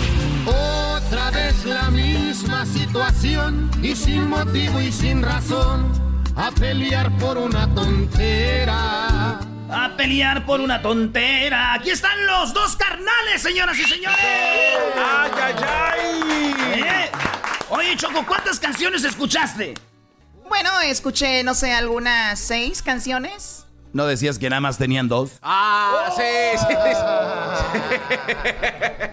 Otra vez la misma situación y sin motivo y sin razón a pelear por una tontera. A pelear por una tontera. Aquí están los dos carnales, señoras y señores. ¡Ay, ay, ay! Oye, Choco, ¿cuántas canciones escuchaste? Bueno, escuché, no sé, algunas seis canciones. ¿No decías que nada más tenían dos? Ah, sí, sí,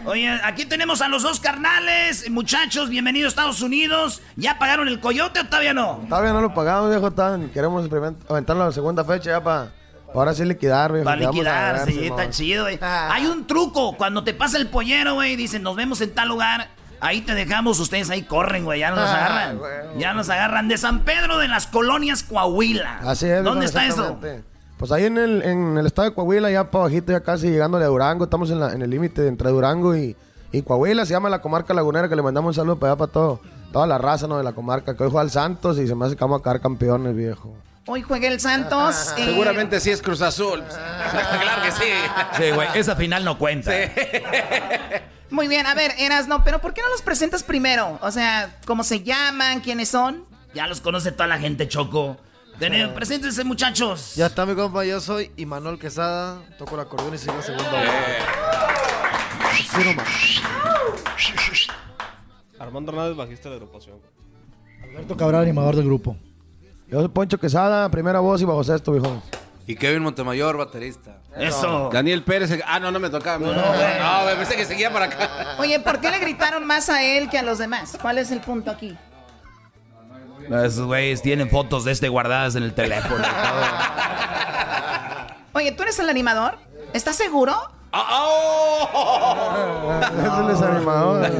[laughs] Oye, aquí tenemos a los dos carnales. Muchachos, bienvenidos a Estados Unidos. ¿Ya pagaron el coyote o todavía no? Todavía no lo pagamos, viejo. tan- Queremos experiment- aventar la segunda fecha ya para ahora sí liquidar, viejo. Para a liquidar, sí, está chido, güey. Hay un truco. Cuando te pasa el pollero, güey, dicen, nos vemos en tal lugar. Ahí te dejamos, ustedes ahí corren, güey. Ya nos Ah, agarran. güey. Ya nos agarran. De San Pedro de las Colonias Coahuila. Así es. ¿Dónde está eso? Pues ahí en el, en el estado de Coahuila, ya para bajito, ya casi llegándole a Durango. Estamos en, la- en el límite entre Durango y, y Coahuila. Se llama la comarca lagunera, que le mandamos un saludo para allá, para todo, toda la raza ¿no? de la comarca. Que hoy juega al Santos y se me hace que vamos a caer campeones, viejo. Hoy juega el Santos. [laughs] eh, Seguramente sí es Cruz Azul. [laughs] claro que sí. Sí, güey, esa final no cuenta. [laughs] Muy bien, a ver, Eras, no, pero ¿por qué no los presentas primero? O sea, ¿cómo se llaman? ¿Quiénes son? Ya los conoce toda la gente, Choco. Tenemos- Preséntense, muchachos. Ya está mi compa, yo soy Imanol Quesada, toco el acordeón y sigo la segunda Eh. voz. Así nomás. Armando Hernández, bajista de agrupación. Alberto Cabral, animador del grupo. Yo soy Poncho Quesada, primera voz y bajo sexto, viejo. Y Kevin Montemayor, baterista. Eso. Daniel Pérez. Ah, no, no me tocaba. No, no, güey, pensé que seguía para acá. Oye, ¿por qué le gritaron más a él que a los demás? ¿Cuál es el punto aquí? No, esos güeyes tienen fotos de este guardadas en el teléfono. y todo. [laughs] Oye, ¿tú eres el animador? ¿Estás seguro? Ese es el animador.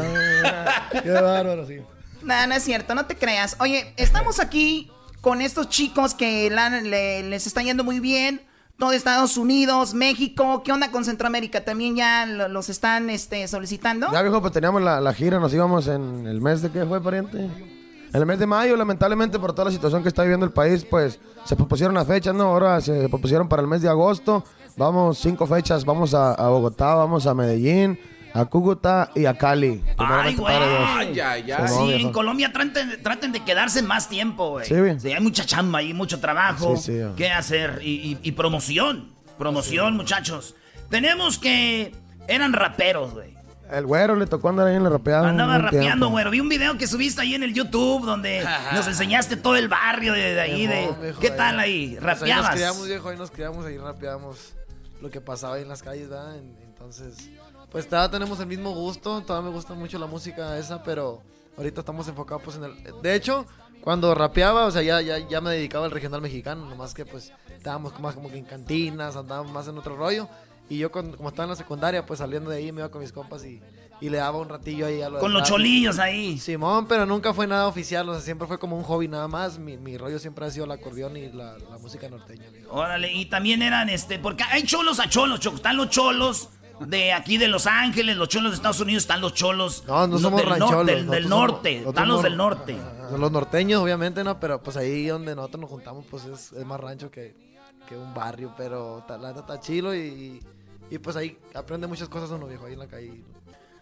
[laughs] Qué bárbaro, sí. No, no es cierto, no te creas. Oye, estamos aquí con estos chicos que la- le- les está yendo muy bien. Todo Estados Unidos, México. ¿Qué onda con Centroamérica? ¿También ya lo- los están este, solicitando? Ya, viejo, pues teníamos la, gira, nos íbamos en el mes de qué fue, pariente. En el mes de mayo, lamentablemente, por toda la situación que está viviendo el país, pues se propusieron las fechas, ¿no? Ahora se propusieron para el mes de agosto. Vamos cinco fechas, vamos a Bogotá, vamos a Medellín, a Cúcuta y a Cali. Ay, güey. Ay, ay, ay. Sí, Sí, no, en viejo. Colombia traten, traten de quedarse más tiempo, güey. Sí, güey. hay mucha chamba y mucho trabajo. Sí, sí. ¿Qué hacer? Y, y- y promoción. Promoción, muchachos. Tenemos que... Eran raperos, güey. El güero le tocó andar ahí en la rapeada. Andaba rapeando, tiempo. güey. Vi un video que subiste ahí en el YouTube donde [laughs] nos enseñaste todo el barrio de, de ahí. De, viejo, ¿Qué tal ahí? Pues ahí nos ¿Rapeabas? criamos, viejo, ahí nos criamos, ahí rapeamos lo que pasaba ahí en las calles, ¿verdad? En- Entonces, pues todavía tenemos el mismo gusto, todavía me gusta mucho la música esa, pero ahorita estamos enfocados pues en el... De hecho, cuando rapeaba, o sea, ya, ya, ya me dedicaba al regional mexicano, nomás que pues estábamos más como que en cantinas, andábamos más en otro rollo. Y yo como estaba en la secundaria, pues saliendo de ahí me iba con mis compas y, y le daba un ratillo ahí a lo Con los rap. cholillos ahí. Simón, pero nunca fue nada oficial, o sea, siempre fue como un hobby nada más. Mi, mi rollo siempre ha sido el acordeón y la, la música norteña. Órale, y también eran este, porque hay cholos a cholos. Están los cholos de aquí de Los Ángeles, los cholos de Estados Unidos, están los cholos No, no somos del, nor- rancholos. del, del norte, somos- están los del norte. Los norteños, obviamente, no, pero pues ahí donde nosotros nos juntamos, pues es, es más rancho que, que un barrio, pero la está chilo y, y pues ahí aprende muchas cosas uno, viejo, ahí en la calle.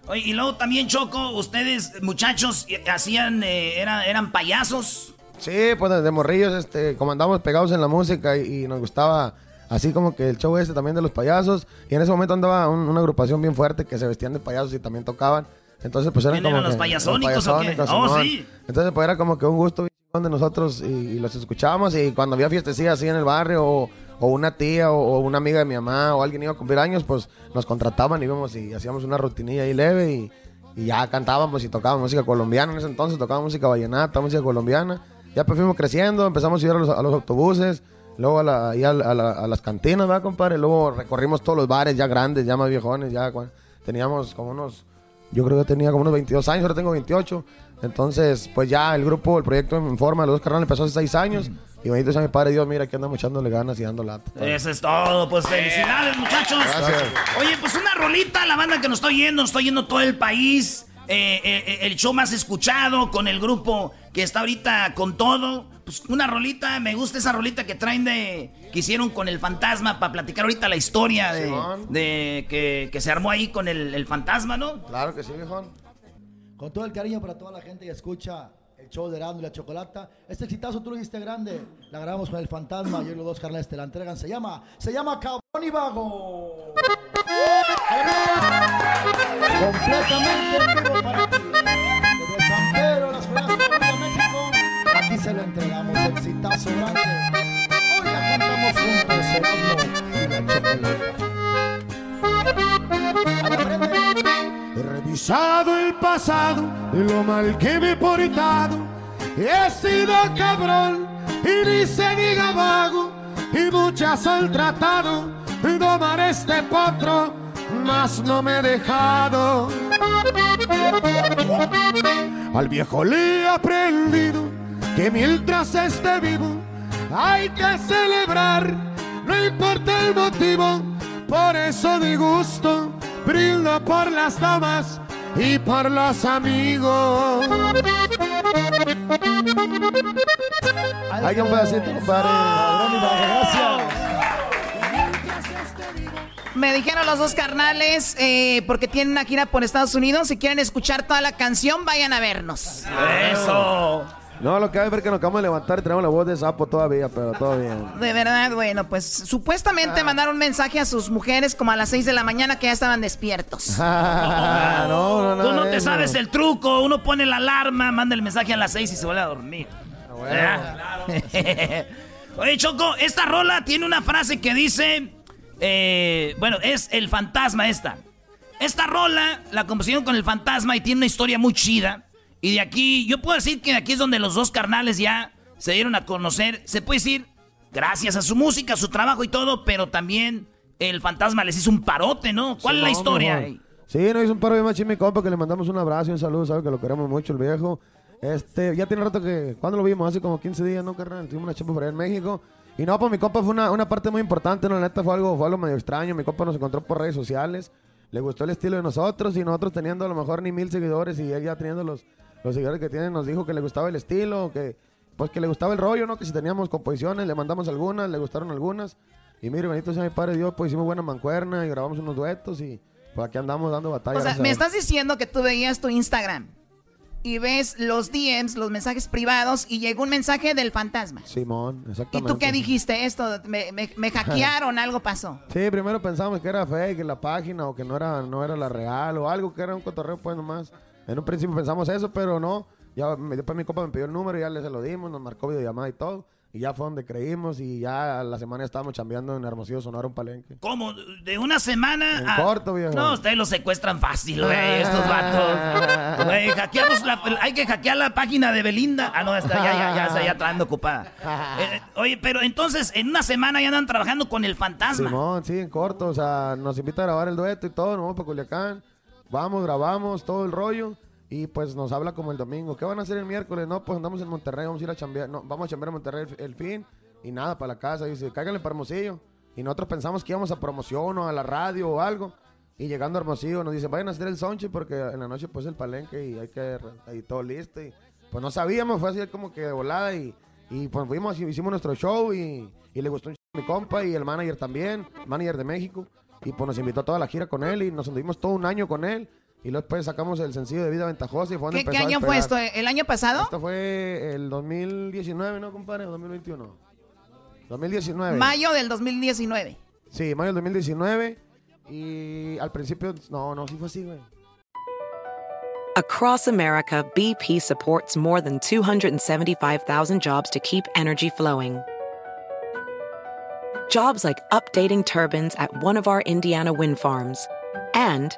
Oye, y luego también, Choco, ustedes, muchachos, eh, hacían, eh, eran, eran payasos. Sí, pues de, de morrillos, este, como andábamos pegados en la música y, y nos gustaba así como que el show este también de los payasos. Y en ese momento andaba un- una agrupación bien fuerte que se vestían de payasos y también tocaban. Entonces, pues eran ¿Quién como eran los que- payasónicos o qué? payasónicos, Oh, sí. Entonces, pues era como que un gusto de nosotros y, y los escuchábamos. Y cuando había fiestecillas así en el barrio o, o una tía o, o una amiga de mi mamá o alguien iba a cumplir años, pues nos contrataban y íbamos y hacíamos una rutinilla ahí leve y, y ya cantábamos y tocábamos música colombiana. En ese entonces tocábamos música vallenata, música colombiana. Ya pues fuimos creciendo, empezamos a ir a los, a los autobuses, luego a, la- ahí a, la- a la- a las cantinas, ¿verdad, compadre? Luego recorrimos todos los bares ya grandes, ya más viejones, ya teníamos como unos, yo creo que tenía como unos 22 años, ahora tengo 28. Entonces, pues ya el grupo, el proyecto en forma, los dos carnales empezó hace 6 años. Y bendito sea mi padre Dios, mira que andamos echándole ganas y dando lata. Eso es todo, pues felicidades, muchachos. Gracias. Oye, pues una rolita, la banda que nos está oyendo, nos está oyendo todo el país. Eh, eh, eh, el show más escuchado con el grupo que está ahorita con todo. Pues una rolita, me gusta esa rolita que traen de. que hicieron con el fantasma para platicar ahorita la historia de, que, que se armó ahí con el, el fantasma, ¿no? Claro que sí, viejón. Con todo el cariño para toda la gente que escucha el show de Erasmo y la Chocolata. Este exitazo tú lo hiciste grande. La grabamos con el fantasma y hoy los dos carnales te la entregan. Se llama, se llama Cabrón y Vago. Completamente en vivo para ti. Desde San Pedro, las de México. Aquí se lo entregamos. Exitazo grande. Hoy la cantamos juntos, Erasmo y la. He revisado el pasado de lo mal que me he portado. He sido cabrón y ni se diga vago. Y muchas han tratado domar este potro, mas no me he dejado. Al viejo le he aprendido que mientras esté vivo hay que celebrar, no importa el motivo. Por eso de gusto brindo por las damas y por los amigos. Hay un pedacito, compadre. Gracias. Me dijeron los dos carnales, eh, porque tienen una gira por Estados Unidos, si quieren escuchar toda la canción, vayan a vernos. Eso. No, lo que hay es ver que nos acabamos de levantar y tenemos la voz de sapo todavía, pero todo bien. De verdad, bueno, pues supuestamente mandaron un mensaje a sus mujeres como a las 6 de la mañana que ya estaban despiertos. [laughs] no, no, no. Tú no te sabes el truco, uno pone la alarma, manda el mensaje a las 6 y se vuelve a dormir. ¿Verdad? [laughs] Oye, Choco, esta rola tiene una frase que dice, eh, bueno, es el fantasma esta. Esta rola la compusieron con el fantasma y tiene una historia muy chida. Y de aquí, yo puedo decir que aquí es donde los dos carnales ya se dieron a conocer. Se puede decir, gracias a su música, a su trabajo y todo, pero también el fantasma les hizo un parote, ¿no? ¿Cuál es la no, historia? mejor. Sí, nos hizo un paro de machín mi compa que le mandamos un abrazo y un saludo, sabe que lo queremos mucho el viejo. Este, ya tiene rato que, ¿cuándo lo vimos? Hace como 15 días, ¿no, carnal? Tuvimos una chapa por allá en México. Y no, pues mi compa fue una, una parte muy importante, ¿no? La neta fue algo, fue algo medio extraño. Mi compa nos encontró por redes sociales, le gustó el estilo de nosotros y nosotros teniendo a lo mejor ni mil seguidores y él ya teniendo los, los seguidores que tiene, nos dijo que le gustaba el estilo, que pues que le gustaba el rollo, ¿no? Que si teníamos composiciones, le mandamos algunas, le gustaron algunas. Y mire, bendito sea mi padre Dios, pues hicimos buena mancuerna y grabamos unos duetos y pues aquí andamos dando batalla. O sea, me estás diciendo que tú veías tu Instagram y ves los DMs, los mensajes privados, y llegó un mensaje del fantasma. Simón, ¿Y exactamente. tú qué dijiste? Esto, me, me- me hackearon, [laughs] algo pasó. Sí, primero pensamos que era fake la página o que no era, no era la real o algo que era un cotorreo pues nomás. En un principio pensamos eso, pero no. Ya después mi copa me pidió el número y ya le se lo dimos, nos marcó videollamada y todo. Y ya fue donde creímos y ya a la semana estábamos chambeando en Hermosillo, Sonora, un palenque. ¿Cómo? ¿De una semana? En a- corto, viejo. No, ustedes los secuestran fácil, güey, estos vatos. Güey, hackeamos la- hay que hackear la página de Belinda. Ah, no, está, ya, ya, ya, está ya trayendo ocupada. [laughs] Eh, oye, pero entonces, en una semana ya andan trabajando con el fantasma. Simón, sí, en corto. O sea, nos invita a grabar el dueto y todo. Nos vamos para Culiacán. Vamos, grabamos todo el rollo. Y pues nos habla como el domingo. ¿Qué van a hacer el miércoles? No, pues andamos en Monterrey. Vamos a ir a chambear. No, vamos a chambear a Monterrey el, fin. Y nada, para la casa. Dice, cáiganle para Hermosillo. Y nosotros pensamos que íbamos a promoción o a la radio o algo. Y llegando a Hermosillo nos dice, vayan a hacer el sonche porque en la noche pues el palenque y hay que ahí todo listo. Y pues no sabíamos, fue así como que de volada. Y, y pues fuimos, hicimos nuestro show y, y le gustó un mi compa y el manager también, manager de México. Y pues nos invitó a toda la gira con él y nos anduvimos todo un año con él. Y luego después sacamos el sencillo de Vida Ventajosa y fue donde ¿Qué, qué año fue esto? ¿El año pasado? Esto fue el 2019, ¿no, compadre? ¿O 2021? 2019. Mayo del 2019. Sí, mayo del 2019. Y al principio, no, no, sí fue así, güey. Across America, BP supports more than 275,000 jobs to keep energy flowing. Jobs like updating turbines at one of our Indiana wind farms and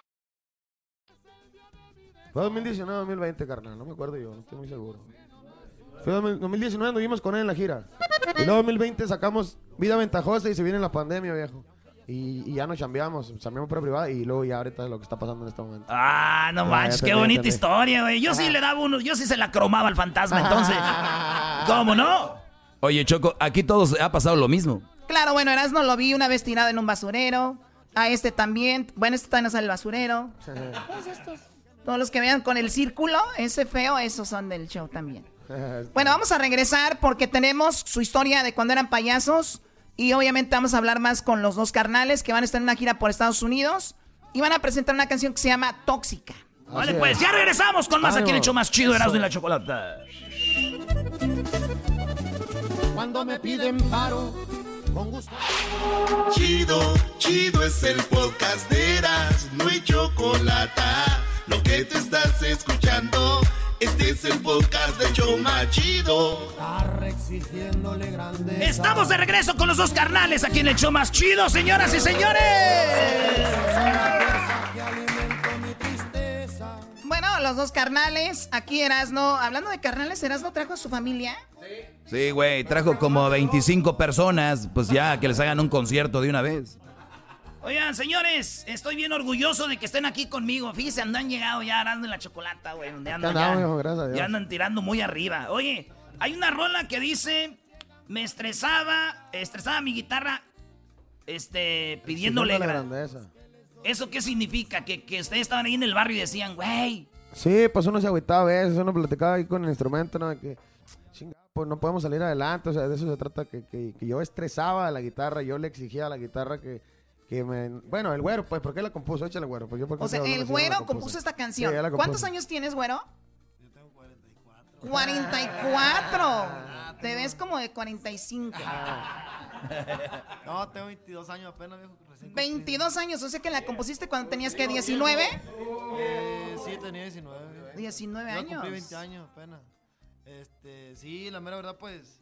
Fue 2019 2020, carnal. No me acuerdo yo, no estoy muy seguro. Fue 2000 2019, anduvimos con él en la gira. Y luego 2020 sacamos Vida Ventajosa y se viene la pandemia, viejo. Y, y ya nos chambeamos, chambeamos por privada y luego ya ahorita es lo que está pasando en este momento. Ah, no manches, qué bonita entendí. historia, güey. Yo sí le daba uno, yo sí se la cromaba al fantasma, entonces. [laughs] ¿Cómo no? Oye, Choco, aquí todos ha pasado lo mismo. Claro, bueno, Erasmo lo vi una vez tirado en un basurero. A este también. Bueno, este también sale el basurero. [laughs] Todos estos. Todos los que vean con el círculo, ese feo, esos son del show también. [laughs] Bueno, vamos a regresar porque tenemos su historia de cuando eran payasos. Y obviamente vamos a hablar más con los dos carnales que van a estar en una gira por Estados Unidos. Y van a presentar una canción que se llama Tóxica. Vale, pues ya regresamos con más aquí en el hecho más chido, Erasmo y la Chocolata. Cuando me piden paro, con gusto. Chido, chido es el podcast de Eras, no hay chocolate. Lo que te estás escuchando, este es el podcast de Choma Chido. exigiéndole grande. Estamos de regreso con los dos carnales aquí en el show más chido, señoras y señores. Bueno, los dos carnales. Aquí Erasno. Hablando de carnales, Erasno trajo a su familia. Sí, güey, trajo como 25 personas, pues ya, que les hagan un concierto de una vez. Oigan, señores, estoy bien orgulloso de que estén aquí conmigo. Fíjense, andan llegado ya arando en la chocolata, güey. Donde andan, ya, hijo, gracias a Dios. ya andan tirando muy arriba. Oye, hay una rola que dice: Me estresaba, estresaba mi guitarra, este, pidiéndole. Grandeza. ¿Eso qué significa? Que, que ustedes estaban ahí en el barrio y decían, güey. Sí, pues uno se agüitaba a veces, uno platicaba ahí con el instrumento, ¿no? De que, pues no podemos salir adelante, o sea, de eso se trata, que, que, que yo estresaba a la guitarra, yo le exigía a la guitarra que, que me... Bueno, el güero, pues, ¿por qué la compuso? Échale, güero. Pues yo, ¿por qué O sea, el güero compuso? compuso esta Sí, canción. la ¿Cuántos años tienes, güero? 44. Te ves como de 45. No, tengo 22 años apenas, viejo. recién 22 años, o sea que la compusiste cuando tenías que 19. Eh, sí, tenía 19. viejo. 19 Yo años. Cumplí 20 años apenas. Este, sí, la mera verdad, pues.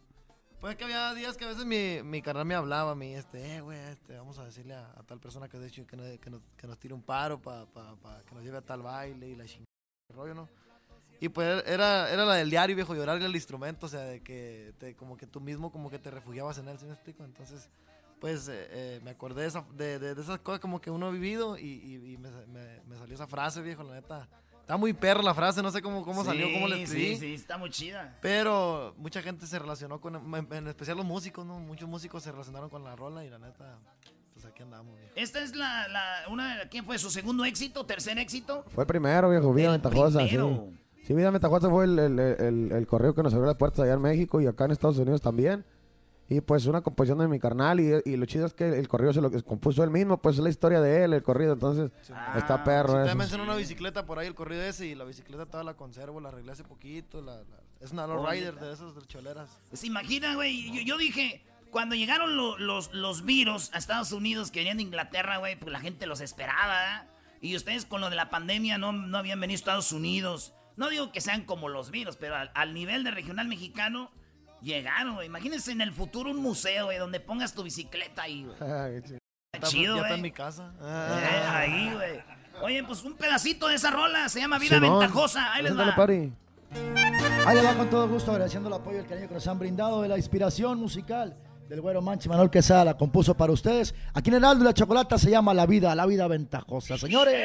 Pues que había días que a veces mi, mi carnal me hablaba a mí, este, eh, güey, este, vamos a decirle a, tal persona que de hecho nos- que tire un paro para pa, pa, que nos lleve a tal baile y la chingada, rollo, ¿no? Y pues era, era la del diario, viejo, llorarle al instrumento, o sea, de que te, como que tú mismo como que te refugiabas en él, ¿sí me explico? Entonces, pues eh, eh, me acordé de, esa, de, de- de esas cosas como que uno ha vivido y, y- y me, me- me salió esa frase, viejo, la neta. Está muy perra la frase, no sé cómo, cómo salió, cómo Sí, escribí. Sí, sí, está muy chida. Pero mucha gente se relacionó con, en, en especial los músicos, ¿no? Muchos músicos se relacionaron con la rola y la neta, pues aquí andamos. viejo. Esta es la, la una, ¿quién fue su segundo éxito, tercer éxito? Fue primero, viejo, Vida Ventajosa, primero. sí. Sí, Vida Ventajosa fue el, el, el, el correo que nos abrió las puertas allá en México y acá en Estados Unidos también. Y pues una composición de mi carnal y, y lo chido es que el correo se lo compuso él mismo, pues es la historia de él, el corrido, entonces está perro Sí, eso. también mencionó una bicicleta por ahí, el corrido ese, y la bicicleta toda la conservo, la arreglé hace poquito. La, la- es una low rider de esos de choleras. ¿Se imagina, güey? Yo, yo dije, cuando llegaron lo- los, los virus a Estados Unidos que venían de Inglaterra, güey, pues la gente los esperaba. ¿eh? Y ustedes con lo de la pandemia no, no habían venido a Estados Unidos. No digo que sean como los virus, pero al, al nivel de regional mexicano llegaron, güey. Imagínense en el futuro un museo, güey, donde pongas tu bicicleta ahí, güey. [laughs] Chido, ya está en mi casa. Eh, ahí, güey. Oye, pues un pedacito de esa rola se llama Vida Simón. Ventajosa. Ahí les va. pari. Ahí le va con todo gusto, agradeciendo el apoyo y el cariño que nos han brindado de la inspiración musical del güero Manchi Manuel Quesada, la compuso para ustedes. Aquí en el Aldo y la Chocolata se llama La Vida, La Vida Ventajosa. Señores,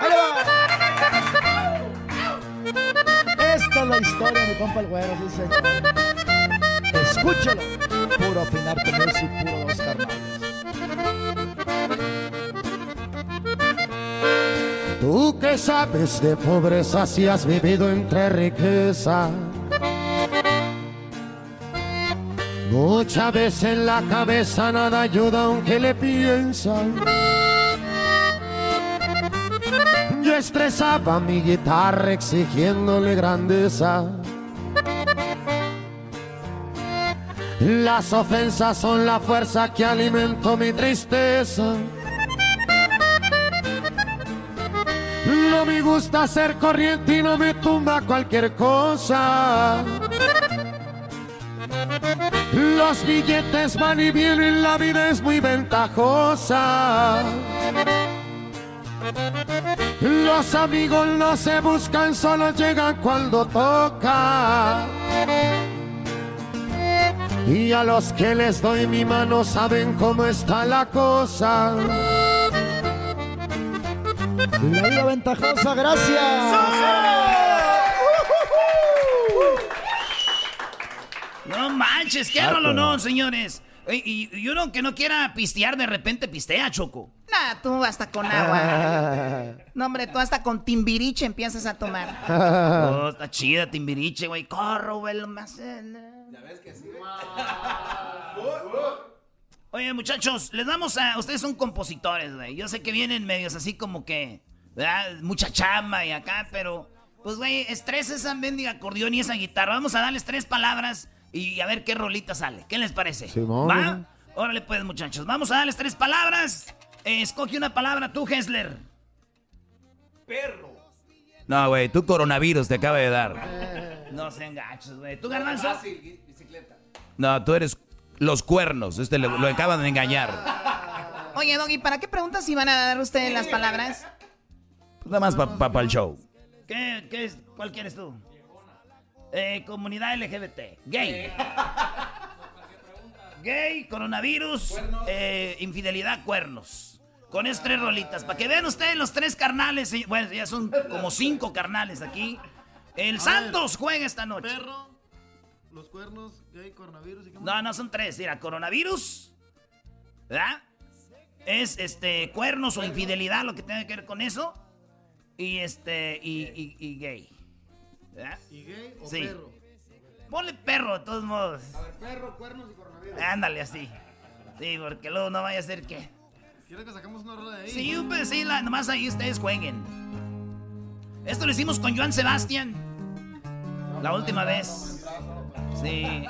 ahí le va. Esta es la historia, mi compa el güero, sí señor. Escúchelo, puro afinar music, puro dos carnales. Tú que sabes de pobreza si has vivido entre riqueza. Muchas veces en la cabeza nada ayuda aunque le piensan. Yo estresaba mi guitarra exigiéndole grandeza. Las ofensas son la fuerza que alimento mi tristeza. No me gusta ser corriente y no me tumba cualquier cosa. Los billetes van y vienen, la vida es muy ventajosa. Los amigos no se buscan, solo llegan cuando toca. Y a los que les doy mi mano saben cómo está la cosa. La Vida Ventajosa, gracias. No manches, qué rolo no, señores. Y, y- y uno que no quiera pistear, de repente pistea, Choco. Nah, tú hasta con agua. [laughs] No, hombre, tú hasta con timbiriche empiezas a tomar. Oh, está chida, Timbiriche, güey. Corro, güey, lo más. Ya ves que sí. [laughs] Oye, muchachos, les damos a. Ustedes son compositores, güey. Yo sé que vienen medios así como que. ¿verdad? Mucha chamba y acá, pero. Pues, güey, estresa esa mendiga acordeón y esa guitarra. Vamos a darles tres palabras y a ver qué rolita sale. ¿Qué les parece? Simón, ¿Va? Órale, pues, muchachos. Vamos a darles tres palabras. Eh, escoge una palabra tú, Hessler. No, güey, tú coronavirus te acaba de dar. No sean gachos, güey. ¿Tú, Garbanzo? No, tú eres los cuernos. Este le- lo acaban de engañar. Oye, Doggy, ¿para qué preguntas si van a dar ustedes las palabras? Pues nada más para el show. ¿Qué, qué es? ¿Cuál quieres tú? Eh, comunidad LGBT. Gay. Gay, coronavirus, eh, infidelidad, cuernos. Con esas tres rolitas. Para que vean ustedes los tres carnales. eh, Bueno, ya son como cinco carnales aquí. El Santos juega esta noche. Perro, los cuernos, gay, coronavirus y qué más? No, no son tres. Mira, coronavirus. ¿Verdad? es este cuernos o infidelidad, lo que tenga que ver con eso. Y este, y, y- y gay. ¿Verdad? ¿Y gay o Sí. perro? Ponle perro, de todos modos. A ver, perro, cuernos y coronavirus. Ándale así. Sí, porque luego no vaya a ser que. ¿Quieres que saquemos una de ahí? Sí, pues sí, la- nomás ahí ustedes jueguen. Esto lo hicimos con Joan Sebastián. La última vez. Sí.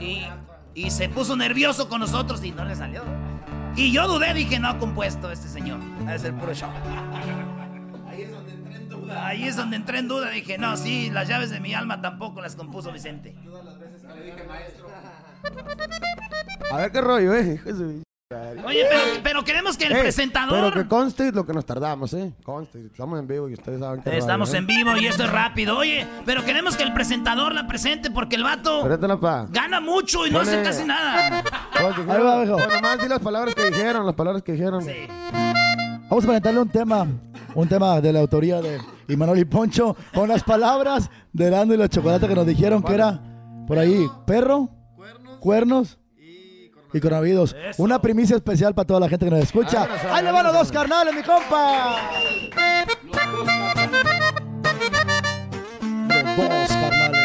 Y, y se puso nervioso con nosotros y no le salió. Y yo dudé, dije, no ha compuesto este señor. Debe ser puro show. Ahí es donde entré en duda. Ahí es donde entré en duda. Dije, no, sí, las llaves de mi alma tampoco las compuso Vicente. A ver qué rollo, eh. Oye, pero, pero queremos que el Eh, presentador... Pero que conste lo que nos tardamos, eh. Conste, estamos en vivo y ustedes saben que. Estamos en vivo y esto es rápido. Oye, pero queremos que el presentador la presente porque el vato pa. gana mucho y no hace casi nada. Dijeron- va, viejo. Bueno, más di las palabras que dijeron, las palabras que dijeron. Vamos a presentarle un tema, un tema de la autoría de Imanol y Poncho, con las palabras de Lando y la chocolate que nos dijeron que era por ahí perro, cuernos y coronavirus. Una primicia especial para toda la gente que nos escucha. Ahí le van los dos carnales, mi compa. Los dos carnales.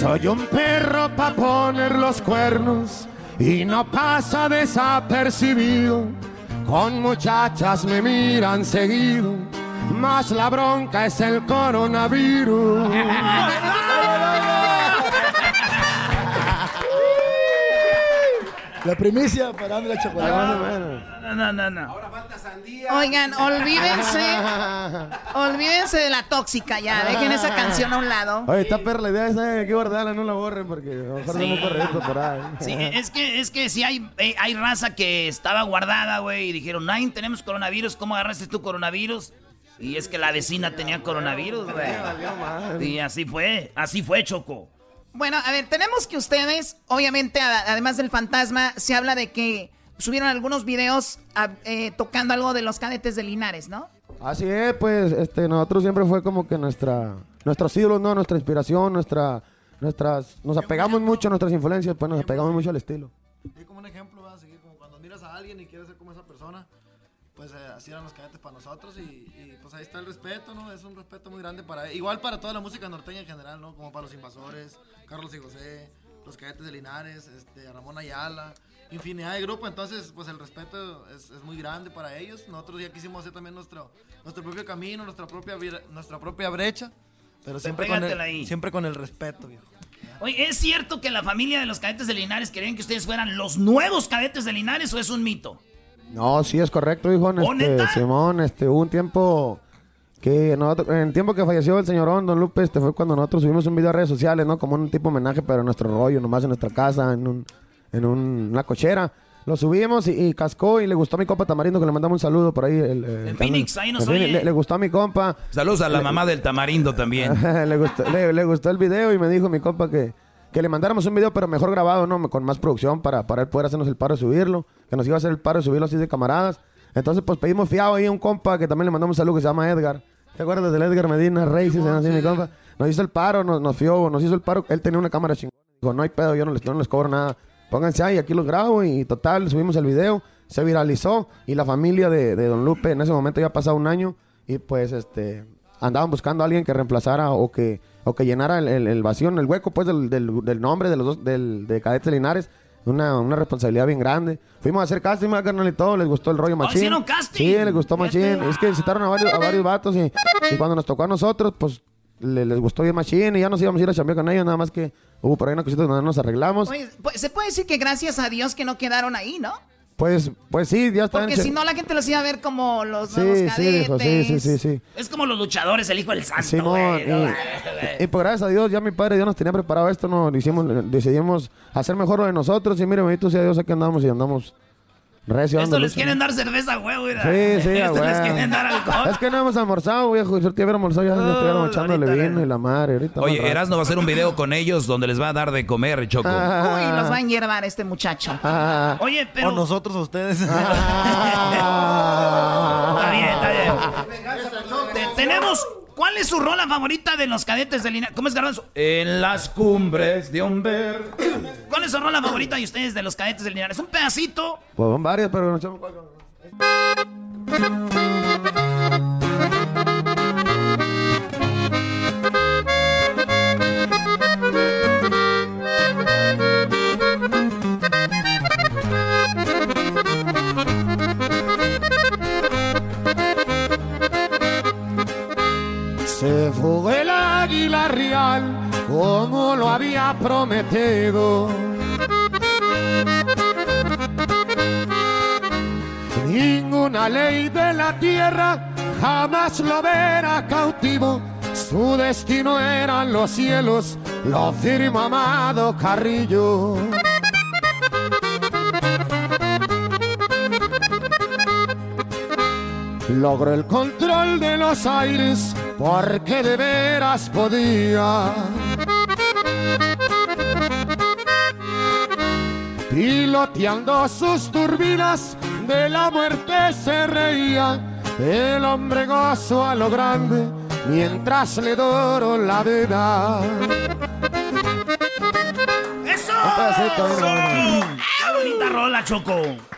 Soy un perro pa' poner los cuernos y no pasa desapercibido. Con muchachas me miran seguido, más la bronca es el coronavirus. [laughs] La primicia para la chocolate. No, no, no, no. Oigan, olvídense, [laughs] olvídense de la tóxica ya, dejen esa canción a un lado. Oye, está perra la idea esa, hay que guardarla, no la borren porque a lo mejor Sí. no me correcto por ahí. Sí, [laughs] es que, es que si hay, eh, hay raza que estaba guardada, güey, y dijeron, Nine, tenemos coronavirus, ¿cómo agarraste tu coronavirus? Y es que la vecina tenía coronavirus, güey. Y así fue, así fue, Choco. Bueno, a ver, tenemos que ustedes, obviamente, además del fantasma, se habla de que subieron algunos videos a- eh, tocando algo de los cadetes de Linares, ¿no? Así es, pues, este, nosotros siempre fue como que nuestra, nuestros ídolos, ¿no? Nuestra inspiración, nuestra, nuestras, nos apegamos mucho a nuestras influencias, pues nos apegamos mucho al estilo. Y como un ejemplo, vas a seguir como cuando miras a alguien y quieres ser como esa persona, pues eh, así eran los cadetes para nosotros y, y, pues ahí está el respeto, ¿no? Es un respeto muy grande para igual para toda la música norteña en general, ¿no? Como para los invasores, Carlos y José, los cadetes de Linares, este, Ramón Ayala, infinidad de grupos, entonces pues el respeto es, es muy grande para ellos. Nosotros ya quisimos hacer también nuestro, nuestro propio camino, nuestra propia, nuestra propia brecha, pero siempre con, el, ahí. siempre con el respeto, viejo. Oye, ¿es cierto que la familia de los cadetes de Linares querían que ustedes fueran los nuevos cadetes de Linares o es un mito? No, sí es correcto, hijo. ¿Oh, Este? Simón, este, hubo un tiempo que nosotros, en el tiempo que falleció el señor Don Lupe, este fue cuando nosotros subimos un video a redes sociales, ¿no? Como un tipo homenaje, pero en nuestro rollo, nomás en nuestra casa, en un, en un- una cochera. Lo subimos y, y cascó y le gustó a mi compa Tamarindo, que le mandamos un saludo por ahí. el- el- En Phoenix, ahí nos oye. Le, le gustó a mi compa. Saludos a la Le- mamá del tamarindo también. [laughs] le, gustó, le, le gustó el video y me dijo mi compa que, que le mandáramos un video, pero mejor grabado, ¿no? Con más producción para, para él poder hacernos el paro de subirlo. Que nos iba a hacer el paro de subirlo así de camaradas. Entonces, pues pedimos fiado ahí a un compa que también le mandamos un saludo que se llama Edgar. ¿Te acuerdas del Edgar Medina Rey? Sí, se llama así mi compa. Nos hizo el paro, nos, nos fió, nos hizo el paro. Él tenía una cámara chingona. Dijo, no hay pedo, yo no les, yo no les cobro nada. Pónganse ahí, aquí los grabo y total, subimos el video. Se viralizó y la familia de, de Don Lupe en ese momento ya ha pasado un año y pues este andaban buscando a alguien que reemplazara o que o que llenara el, el- el vacío, el hueco pues del, del- del nombre de los dos del, de Cadetes Linares. Una, una responsabilidad bien grande. Fuimos a hacer casting, ¿verdad, carnal, y todo. Les gustó el rollo machín. hicieron casting. Sí, les gustó machín. Es que citaron a varios, a varios vatos y, y cuando nos tocó a nosotros, pues le- les gustó bien machín y ya nos íbamos a ir a chambear con ellos. Nada más que hubo por ahí una cosita donde nos arreglamos. Oye, pues, se puede decir que gracias a Dios que no quedaron ahí, ¿no? Pues, pues sí, ya están. Porque si no la gente los iba a ver como los Sí, nuevos sí, cadetes. dijo, sí, sí, sí, sí. Es como los luchadores, el hijo del santo, Simón, güey. ¿no? y, y pues gracias a Dios, ya mi padre ya nos tenía preparado esto, no hicimos, decidimos hacer mejor lo de nosotros y mire, bendito sea Dios, aquí andamos y andamos Recio, Esto les quieren dar cerveza, güey, güey. Sí, [laughs] sí, Esto güey. les quieren dar alcohol. Es que no hemos almorzado, güey. Yo te hubiera almorzado, ya echándole vino y la madre. Ahorita Oye, Erasno va a hacer un video con ellos donde les va a dar de comer, Choco. [laughs] Uy, nos va a hiervar este muchacho. [laughs] Ah, Oye, pero... O nosotros, ustedes. Ah. Está bien, está bien. Tenemos ¿Cuál es su rola favorita de los cadetes de Linares? ¿Cómo es Garbanzo? En las cumbres de un ver. ¿Cuál es su rola favorita de ustedes de los cadetes de Linares? Un pedacito. Pues son varias, pero no echamos cuál. Se fugó el águila real como lo había prometido. Ninguna ley de la tierra jamás lo verá cautivo. Su destino eran los cielos, lo firma Amado Carrillo. Logró el control de los aires porque de veras podía. Piloteando sus turbinas, de la muerte se reía. El hombre gozó a lo grande mientras le doró la vida. ¡Eso! ¡Qué bonita rola, Choco!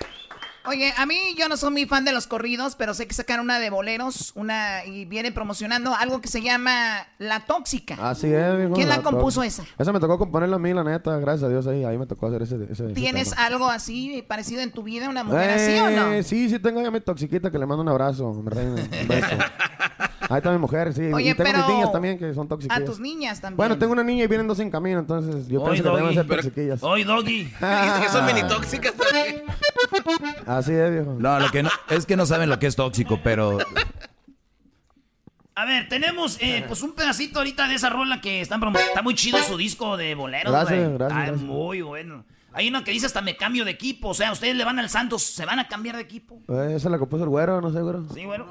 Oye, a mí yo no soy muy fan de los corridos, pero sé que sacaron una de boleros, una y viene promocionando algo que se llama La Tóxica. Así es, viejo. ¿Quién la compuso esa? Esa me tocó componerla a mí, la neta. Gracias a Dios ahí. Ahí me tocó hacer ese. ¿Tienes algo así parecido en tu vida, una mujer así o no? Eh, Sí, sí, tengo ya mi toxiquita que le mando un abrazo. Mi un beso. [laughs] Ahí está mi mujer, sí. Oye, y tengo pero mis niñas también que son tóxicas. A tus niñas también. Bueno, tengo una niña y vienen dos en camino, entonces yo pienso que deben ser Pero- toxiquillas. Hoy, Doggy. [laughs] [laughs] Que son mini tóxicas también. Así es, viejo. No, lo que no, es que no saben lo que es tóxico, pero A ver, tenemos eh, pues un pedacito ahorita de esa rola que están promo- Está muy chido su disco de boleros, Gracias, gracias, gracias. muy bueno. Hay uno que dice hasta me cambio de equipo. O sea, ustedes le van al Santos, ¿se van a cambiar de equipo? Eh, esa la compuso el güero, no sé, güero. Sí, bueno.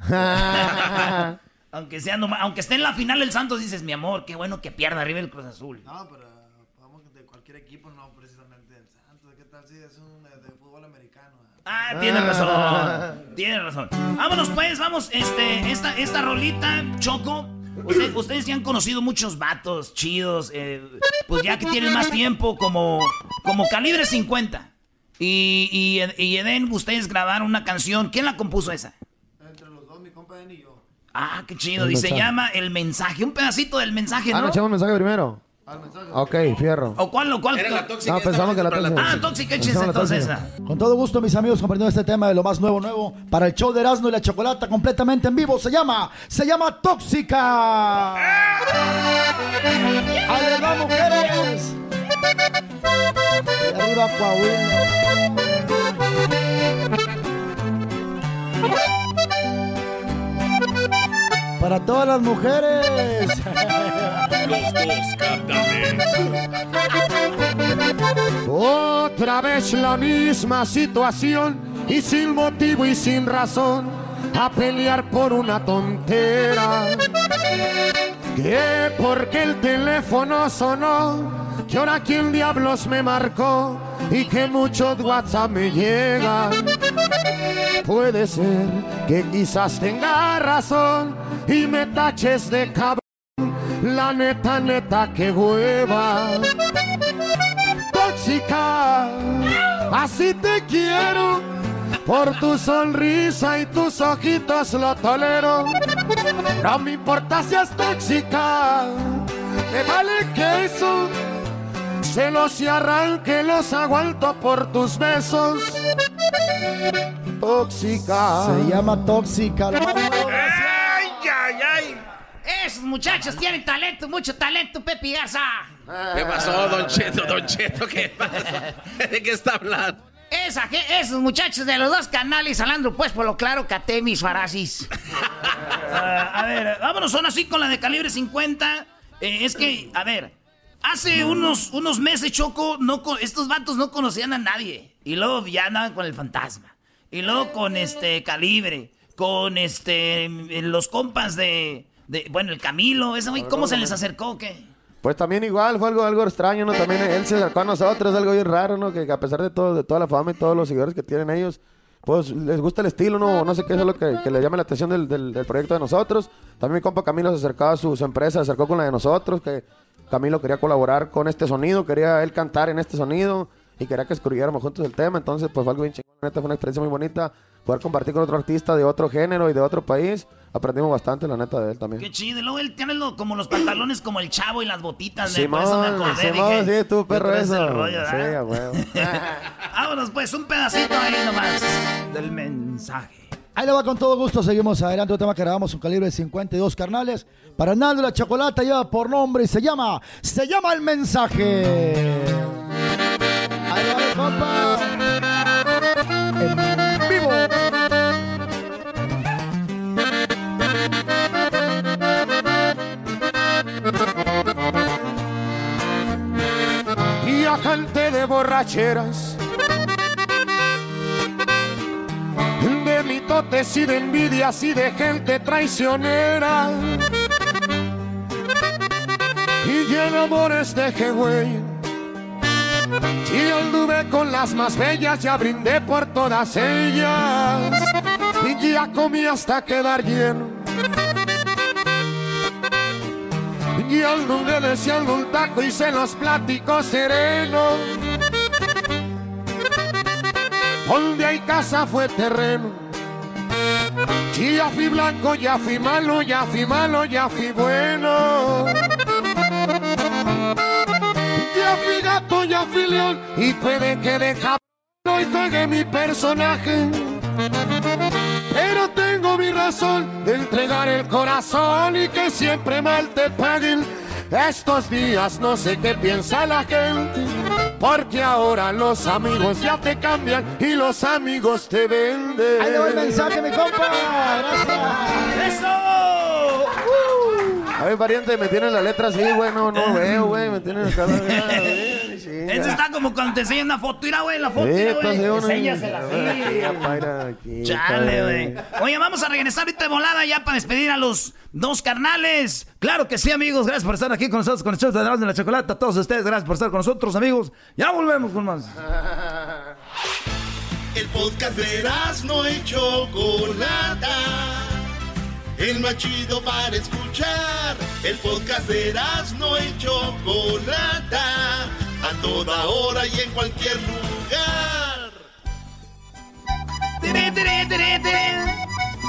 [laughs] aunque sea noma- aunque esté en la final el Santos, dices, mi amor, qué bueno que pierda arriba el Cruz Azul. No, pero vamos de cualquier equipo, no precisamente del Santos. ¿Qué tal si es un eh, de fútbol americano? Ah, tienes razón. Tienes razón. Vámonos pues, vamos, este, esta, esta rolita, Choco. Usted- ustedes ya han conocido muchos vatos chidos, eh, pues ya que tienen más tiempo, como, como calibre 50. Y, y, y Eden, ustedes grabaron una canción. ¿Quién la compuso esa? Entre los dos, mi compa Eden y yo. Ah, qué chido. El Y se mensaje. llama El Mensaje. Un pedacito del mensaje, Ah, ¿no? ¿no echamos mensaje primero? Ok, fierro. ¿O cuál, o cuál? No, pensamos que la tóxica. Ah, tóxica, entonces esa. Con todo gusto, mis amigos, compartiendo este tema de lo más nuevo, nuevo para el show de Erasmo y la Chocolata completamente en vivo. Se llama, se llama Tóxica. ¡Ahí les va, mujeres! Y arriba, Coahuila. Para todas las mujeres. Los dos Otra vez la misma situación y sin motivo y sin razón a pelear por una tontera. Que porque el teléfono sonó, que ahora quién diablos me marcó y que muchos WhatsApp me llegan. Puede ser que quizás tenga razón y me taches de cabrón. La neta, neta, que hueva. Tóxica, así te quiero. Por tu sonrisa y tus ojitos lo tolero. No me importa si es tóxica, me vale que eso. Celos y arranque los aguanto por tus besos. Tóxica. Se llama tóxica. ¡Ay, ay, ay! Esos muchachos tienen talento, mucho talento, Pepe Garza. ¿Qué pasó, Don Cheto? Don Cheto, ¿qué pasa? ¿De qué está hablando? Esa, esos muchachos de los dos canales hablando pues por lo claro caté mis farasis. Ah, a ver, vámonos, son así con la de calibre 50. Eh, es que, a ver, hace unos, unos meses, Choco, no, estos vatos no conocían a nadie. Y luego ya andaban con el fantasma. Y luego con este calibre, con este los compas de, bueno, el Camilo, ese güey, ¿cómo se les acercó o? Pues también igual, fue algo, algo extraño, ¿no? También él se acercó a nosotros, algo bien raro, ¿no? Que a pesar de todo, de toda la fama y todos los seguidores que tienen ellos, pues les gusta el estilo, no, no sé qué es lo que, le llame la atención del, del- proyecto de nosotros. También mi compa Camilo se acercaba a su, empresa, se acercó con la de nosotros, que Camilo quería colaborar con este sonido, quería él cantar en este sonido y quería que escribiéramos juntos el tema. Entonces, pues fue algo bien chingón. Fue una experiencia muy bonita poder compartir con otro artista de otro género y de otro país. Aprendimos bastante, la neta, de él también. Qué chido. Y luego él tiene lo- como los pantalones como el chavo y las botitas. de- Simón, por eso me acordé. Simón, dije, sí, tú, perro, "Tú traes eso. rollo, sí, ¿verdad?" a huevo. [laughs] Vámonos pues, un pedacito ahí nomás del mensaje. Ahí le va con todo gusto, seguimos adelante. Otro tema que grabamos, un calibre de 52 carnales. Para Naldo la Chocolata lleva por nombre y se llama, se llama El Mensaje. Ahí va, compa. De mitotes y de envidias y de gente traicionera. Y en amores de güey. Y anduve con las más bellas, ya brindé por todas ellas. Y ya comí hasta quedar lleno. Y anduve deseando un taco y se los platico sereno. Donde hay casa fue terreno. Y ya fui blanco, ya fui malo, ya fui malo, ya fui bueno. Ya fui gato, ya fui león. Y puede que de y juegue mi personaje. Pero tengo mi razón de entregar el corazón y que siempre mal te paguen. Estos días no sé qué piensa la gente, porque ahora los amigos ya te cambian y los amigos te venden. Ahí le el mensaje, mi compa. Gracias. ¡Eso! A ver, pariente, me tienen la letra así, güey, no, no veo, güey, me tienen acá. [laughs] Ese está como cuando te enseñan una foto. Mira, güey, la foto, Sí, mira, güey. Enséñasela así. Chale, güey. Oye, vamos a regresar ahorita de volada ya para despedir a los dos carnales. Claro que sí, amigos. Gracias por estar aquí con nosotros, con el show de de la Chocolata. A todos ustedes, gracias por estar con nosotros, amigos. Ya volvemos con más. [laughs] El podcast de no y Chocolata. El más chido para escuchar. El podcast de no y Chocolata. A toda hora y en cualquier lugar. Tere, tere.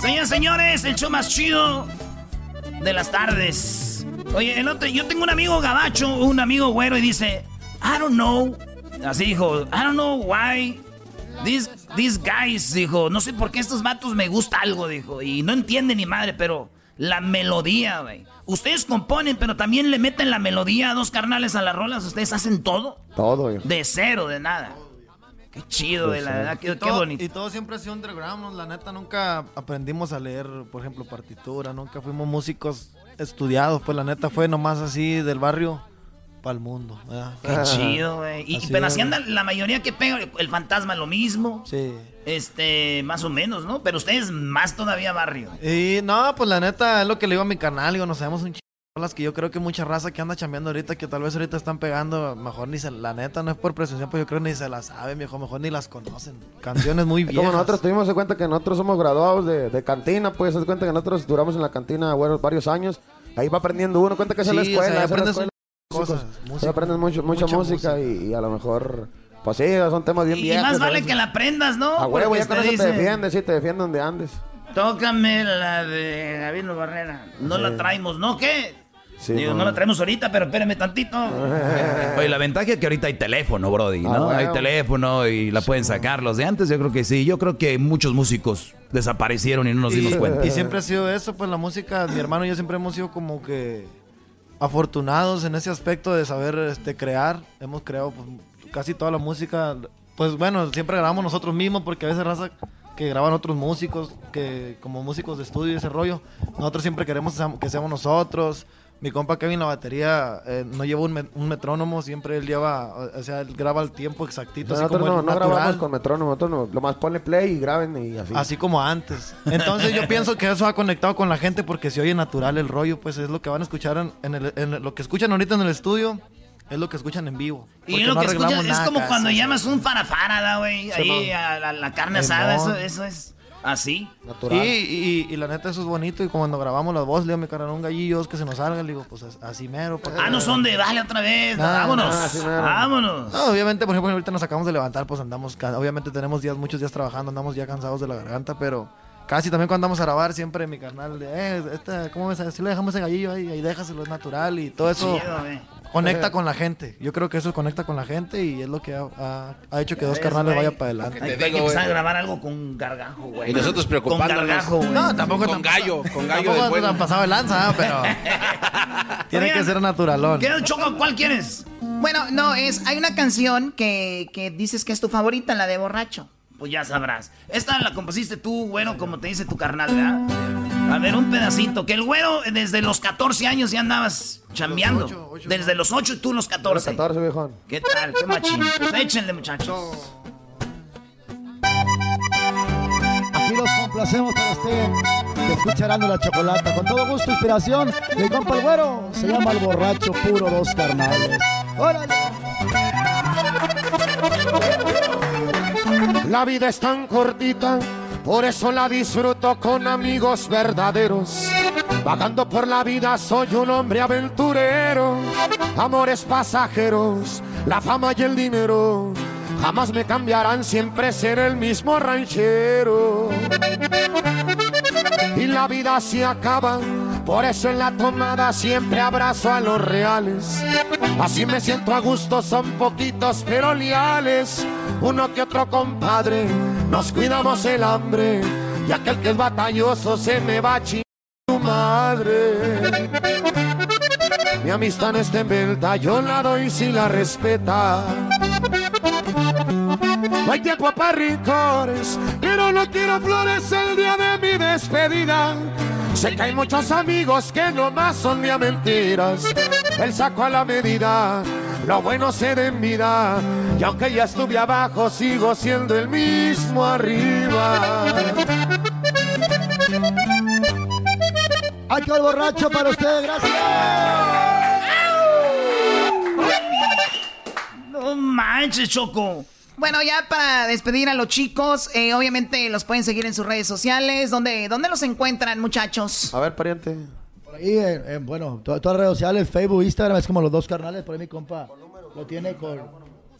Señoras señores, el show más chido de las tardes. Oye, el otro, yo tengo un amigo gabacho, un amigo güero, y dice, I don't know. Así dijo, I don't know why. These, these guys, dijo, no sé por qué estos vatos me gusta algo, dijo. Y no entiende ni madre, pero la melodía, güey. Ustedes componen, pero también le meten la melodía a dos carnales a las rolas. Ustedes hacen todo Todo, güey. de cero, de nada. Qué chido, Pues de la verdad, qué, Y qué todo- bonito. Y todo siempre ha sido underground, ¿no? la neta nunca aprendimos a leer, por ejemplo, partitura, nunca fuimos músicos estudiados, pues la neta fue nomás así del barrio para el mundo. ¿verdad? Qué chido, güey. Y, pero así anda la mayoría que pega. El fantasma lo mismo. Sí. Este, más o menos, ¿no? Pero ustedes más todavía barrio. Y no, pues la neta es lo que le digo a mi canal, digo, nos sabemos un chingo de rolas que yo creo que mucha raza que anda chambeando ahorita, que tal vez ahorita están pegando, mejor ni se, la neta no es por presunción, pues yo creo ni se las saben, viejo, mejor ni las conocen. Canciones muy [laughs] viejas. Como nosotros tuvimos en cuenta que nosotros somos graduados de, de cantina, pues, se cuenta que nosotros duramos en la cantina bueno, varios años. Ahí va aprendiendo uno, cuenta que es la Sí, o sea, escuela. es la aprendes cosas, música, aprendes mucho, mucha, mucha música, Y, y a lo mejor, pues sí, son temas bien Y, viejos. más vale que la aprendas, ¿no? A huevo, ya con te eso te defiendes, sí, te defiende donde andes. Tócame la de Gabino Barrera. No Sí. la traemos, ¿no? ¿Qué? Sí, Digo, no. no la traemos ahorita, pero espérame tantito. [laughs] Oye, la ventaja es que ahorita hay teléfono, Brody, Ah, ¿no? bueno. Hay teléfono y la pueden sacar. Los de antes yo creo que sí. Yo creo que muchos músicos desaparecieron y no nos dimos Y- cuenta. Y siempre ha sido eso, pues la música, mi hermano y yo siempre hemos sido como que afortunados en ese aspecto de saber este, crear. Hemos creado pues, casi toda la música. Pues bueno, siempre grabamos nosotros mismos porque a veces raza que graban otros músicos, que como músicos de estudio y ese rollo. Nosotros siempre queremos que seamos nosotros. Mi compa Kevin la batería eh, no lleva un, met- un metrónomo, siempre él lleva, o o sea, él graba el tiempo exactito, así como no, el no natural. grabamos con metrónomo, nosotros no, lo más ponle play y graben y así. Así como antes. Entonces yo pienso que eso ha conectado con la gente porque se oye natural el rollo, pues es lo que van a escuchar en, en el- en lo que escuchan ahorita en el estudio. Es lo que escuchan en vivo. Y lo no que arreglamos es como cuando llamas un farafara, güey, ahí a la, la carne asada, eso, eso es así. Y, y, y la neta eso es bonito y cuando grabamos la voz, le digo a mi carnal, un gallillo, es que se nos salga, le digo, pues as- así mero. Ah, no son de dale otra vez, Nah, vámonos, nah, vámonos. No, obviamente, por ejemplo, ahorita nos acabamos de levantar, pues andamos, obviamente tenemos días, muchos días trabajando, andamos ya cansados de la garganta, pero casi también cuando andamos a grabar, siempre mi carnal, de, eh, esta, ¿cómo ves? Si le dejamos ese gallillo ahí, ahí déjaselo, es natural y todo eso Chido. Conecta con la gente. Yo creo que eso conecta con la gente y es lo que ha, ha- ha hecho que dos carnales güey. vaya para adelante. Hay, hay que empezar a grabar algo con gargajo, güey. Y nosotros preocupándonos. Con gargajo, güey. No, tampoco Con tan- gallo, con gallo Tampoco del bueno. tan pasado de lanza, ¿ah? pero [laughs] tiene que ser naturalón. ¿Qué, Choco, cuál quieres? Bueno, no, es, hay una canción que, que dices que es tu favorita, la de borracho. Pues ya sabrás. Esta la compusiste tú, güero, como te dice tu carnal, ¿verdad? A ver, un pedacito. Que el güero desde los 14 años ya andabas chambeando. Desde los 8 y tú los 14. 14, viejón. ¿Qué tal? ¿Qué machín? Pues échenle, muchachos. Aquí los complacemos para usted que escucha Erasmo y la Chocolata. Con todo gusto, inspiración del compa el güero. Se llama El Borracho Puro Dos Carnales. ¡Órale! La vida es tan cortita, por eso la disfruto con amigos verdaderos. Vagando por la vida soy un hombre aventurero, amores pasajeros, la fama y el dinero jamás me cambiarán, siempre seré el mismo ranchero. Y la vida se acaba, por eso en la tomada siempre abrazo a los reales. Así me siento a gusto, son poquitos pero leales. Uno que otro compadre, nos cuidamos el hambre. Y aquel que es batalloso se me va a tu madre. Mi amistad no está en yo la doy si la respeta. No hay tiempo para rincores, pero no quiero flores el día de mi despedida. Sé que hay muchos amigos que nomás son de a mentiras. El saco a la medida, lo bueno se da en vida. Y aunque ya estuve abajo, sigo siendo el mismo arriba. ¡Ay, qué borracho para usted! ¡Gracias! No manches, Choco. Bueno, ya para despedir a los chicos, eh, obviamente los pueden seguir en sus redes sociales. ¿Dónde, dónde los encuentran, muchachos? A ver, pariente. Por ahí, en, en, bueno, to- todas las redes sociales, Facebook, Instagram, es como los dos carnales. Por ahí mi compa lo tiene con...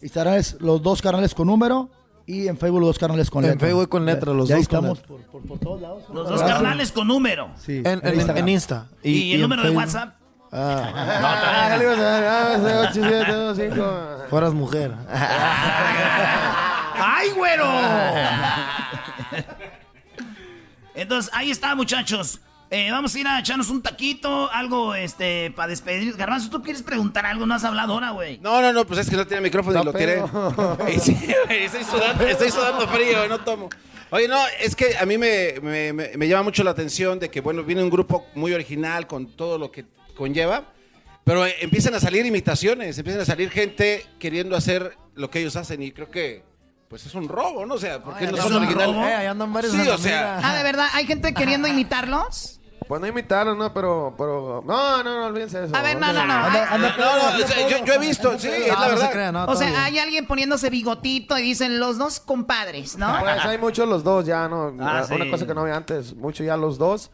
Instagram es los dos carnales con número y en Facebook los dos carnales con En letra. Facebook con letra, los Ya dos estamos por, por, por todos lados. Los dos carnales con número. Sí, En, en- Instagram. en Insta. ¿Y, el en número de. WhatsApp? Ah. ah. Fueras mujer. ¡Ay, güero! Entonces, ahí está, muchachos. Eh, vamos a ir a echarnos un taquito, algo este para despedir. Garbanzo, ¿tú quieres preguntar algo? No has hablado ahora, güey. No, no, no, pues es que no tiene micrófono y lo tiré. [laughs] sí, estoy sudando, estoy sudando frío, no tomo. Oye, no, es que a mí me, me- me- me llama mucho la atención de que, bueno, viene un grupo muy original con todo lo que conlleva, pero eh, empiezan a salir imitaciones, empiezan a salir gente queriendo hacer lo que ellos hacen y creo que, pues es un robo, ¿no? O sea, porque no ¿Es son originales. robo? Eh, ahí andan varios Sí, o sea, Ah, ¿de verdad? ¿Hay gente queriendo imitarlos? Pues no imitarlos, no, pero, pero. No, no, no, olvídense de eso. A ver, no, no, no. Anda- no, no, o sea, yo, yo he visto, sí, es la verdad. o sea, hay alguien poniéndose bigotito y dicen los dos compadres, ¿no? Pues hay muchos los dos ya, ¿no? Ah, Una sí. cosa que no había antes, mucho ya los dos.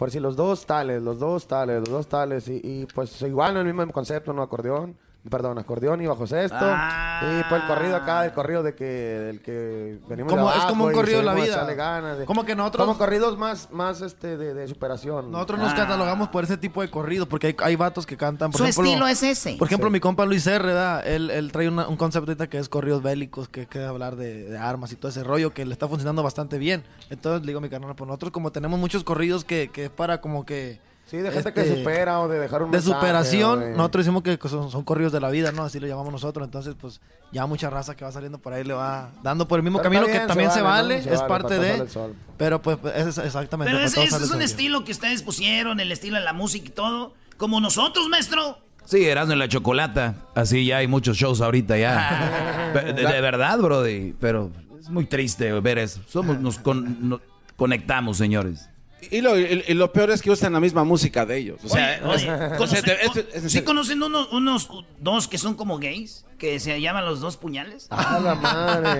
Por si los dos tales, los dos tales, los dos tales. Y, y, pues igual no el mismo concepto, ¿no? Acordeón. Perdón, acordeón y bajo sexto. Ah. Y pues el corrido acá, el corrido de que, del que venimos Como- de es como un corrido de la vida. ganas de- Como que nosotros- Como corridos más, más este, de, de superación. Nosotros nos catalogamos por ese tipo de corrido, porque hay, hay vatos que cantan. Por Su ejemplo, estilo es ese. Por ejemplo, Sí. mi compa Luis R, ¿verdad? Él, él trae una- un concepto ahorita que es corridos bélicos, que que hablar de, de armas y todo ese rollo, que le está funcionando bastante bien. Entonces, le digo a mi carnal, pues nosotros como tenemos muchos corridos que, que es para como que... Sí, de gente que supera o de dejar un De mensaje, superación, de- nosotros decimos que son, son corridos de la vida, ¿no? Así lo llamamos nosotros. Entonces, pues ya mucha raza que va saliendo por ahí le va dando por el mismo Pero camino que también se se vale, vale, ¿no? Se es vale, parte de... Pero pues es exactamente. Pero ese, es un estilo que ustedes pusieron, el estilo de la música y todo. Como nosotros, maestro. Sí, Erasmo en la Chocolata. Así ya hay muchos shows ahorita ya. [laughs] de, de- de verdad, brody. Pero es muy triste ver eso. Somos, nos, con- nos conectamos, señores. Y lo, y- y lo peor es que usan la misma música de ellos. O sea, Oye, ¿conocen- te- es ¿Sí conocen unos, unos dos que son como gays? Que se llaman los dos puñales. ¡A la madre!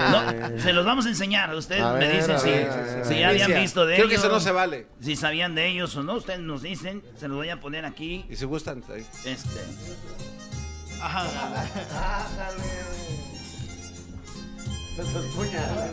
No, se los vamos a enseñar. Ustedes A me ver, dicen si, ver, a ver, si a ya habían visto de Creo que ellos. eso no se vale. Si sabían de ellos o no, ustedes nos dicen. Se los voy a poner aquí. Y si gustan, ahí. Este. Ajá. [laughs] Esos puñales.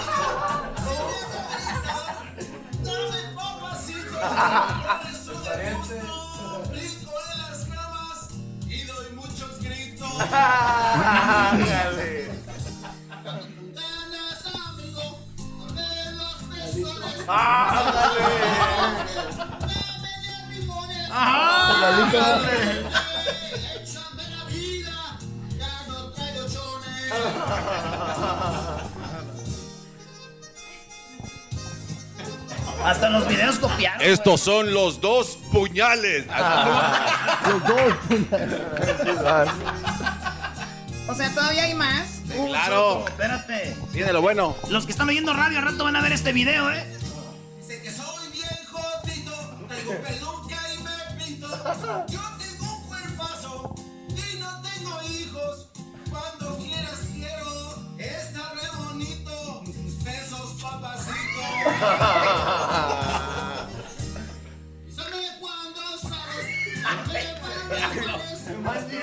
y doy muchos Hasta los videos copiaron. Estos son los dos puñales. [laughs] Los dos O sea, todavía hay más. Claro. Choco, espérate. Viene lo bueno. Los que están oyendo radio al rato van a ver este video, ¿eh? Dice que soy bien jodito, traigo peluca y me pinto. Yo tengo un cuerpazo y no tengo hijos. Cuando quieras quiero, está re bonito. Besos, papacito. [laughs] Vaya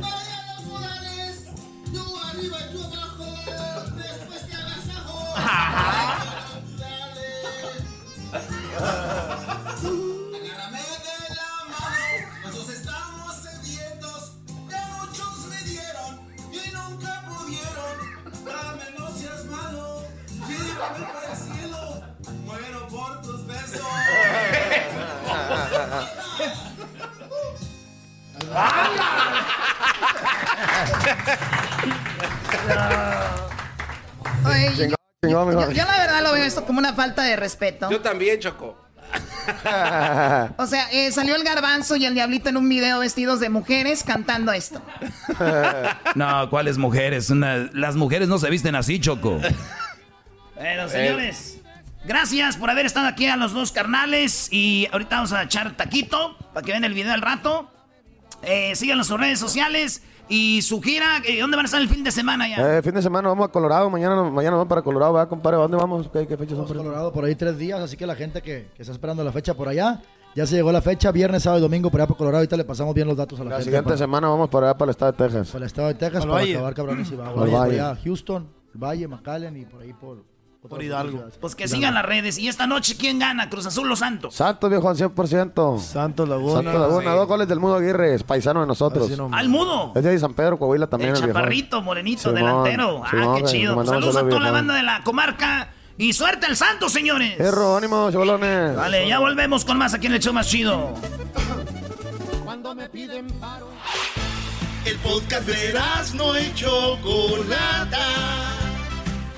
a los modales. Yo arriba y tú abajo. Después te agasajo. Agárrame de la mano, los dos estamos sedientos. Ya muchos me dieron y nunca pudieron. Dame, no seas malo, llévame para el cielo. Muero por tus besos. [laughs] [laughs] Oye, yo, yo- yo la verdad lo veo esto como una falta de respeto. Yo también, Choco. [laughs] O sea, eh, salió el garbanzo y el diablito en un video vestidos de mujeres cantando esto. [laughs] No, ¿cuáles mujeres? Una- las mujeres no se visten así, Choco. Bueno, señores. Gracias por haber estado aquí a los dos carnales. Y ahorita vamos a echar taquito para que vean el video al rato. Eh, síganos en sus redes sociales. Y su gira, eh, ¿dónde van a estar el fin de semana ya? Eh, fin de semana vamos a Colorado, mañana, mañana vamos para Colorado, ¿verdad, compadre? ¿A dónde vamos? ¿Qué, qué fechas son? Vamos a Colorado por ahí tres días, así que la gente que, que está esperando la fecha por allá, ya se llegó la fecha, viernes, sábado y domingo por allá por Colorado. Ahorita le pasamos bien los datos a la, La gente. siguiente para, semana vamos para allá, para el estado de Texas. para el estado de Texas, para Valle. acabar cabrones y va. Al Valle, por Valle. allá, Houston, el Valle, McAllen y por ahí por... Por Hidalgo. Pues que sigan las redes. Y esta noche, ¿quién gana? Cruz Azul Los Santos. Santos, viejo, al 100%. Santos Laguna. Santos Laguna, Sí. dos goles del Mudo Aguirre, es paisano de nosotros. Al mudo. Es de San Pedro, Coahuila también. El chaparrito, morenito, Simón, delantero. Ah, Simón, qué chido. Pues saludos a toda la banda de la comarca. Y suerte al Santos, señores. Perro, ánimo, chavalones. Vale, ya volvemos con más aquí en el show más chido. Cuando me piden paro. El podcast de no y Chocolata.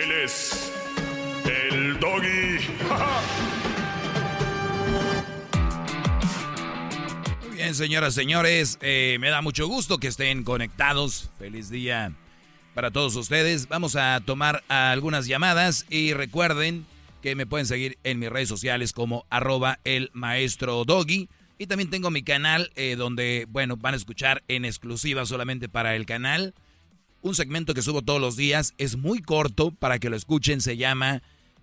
Él es el doggy. [laughs] Muy bien, señoras, señores, eh, me da mucho gusto que estén conectados. Feliz día para todos ustedes. Vamos a tomar algunas llamadas y recuerden que me pueden seguir en mis redes sociales como arroba el maestro doggy. Y también tengo mi canal eh, donde, bueno, van a escuchar en exclusiva solamente para el canal. Un segmento que subo todos los días. Es muy corto para que lo escuchen. Se llama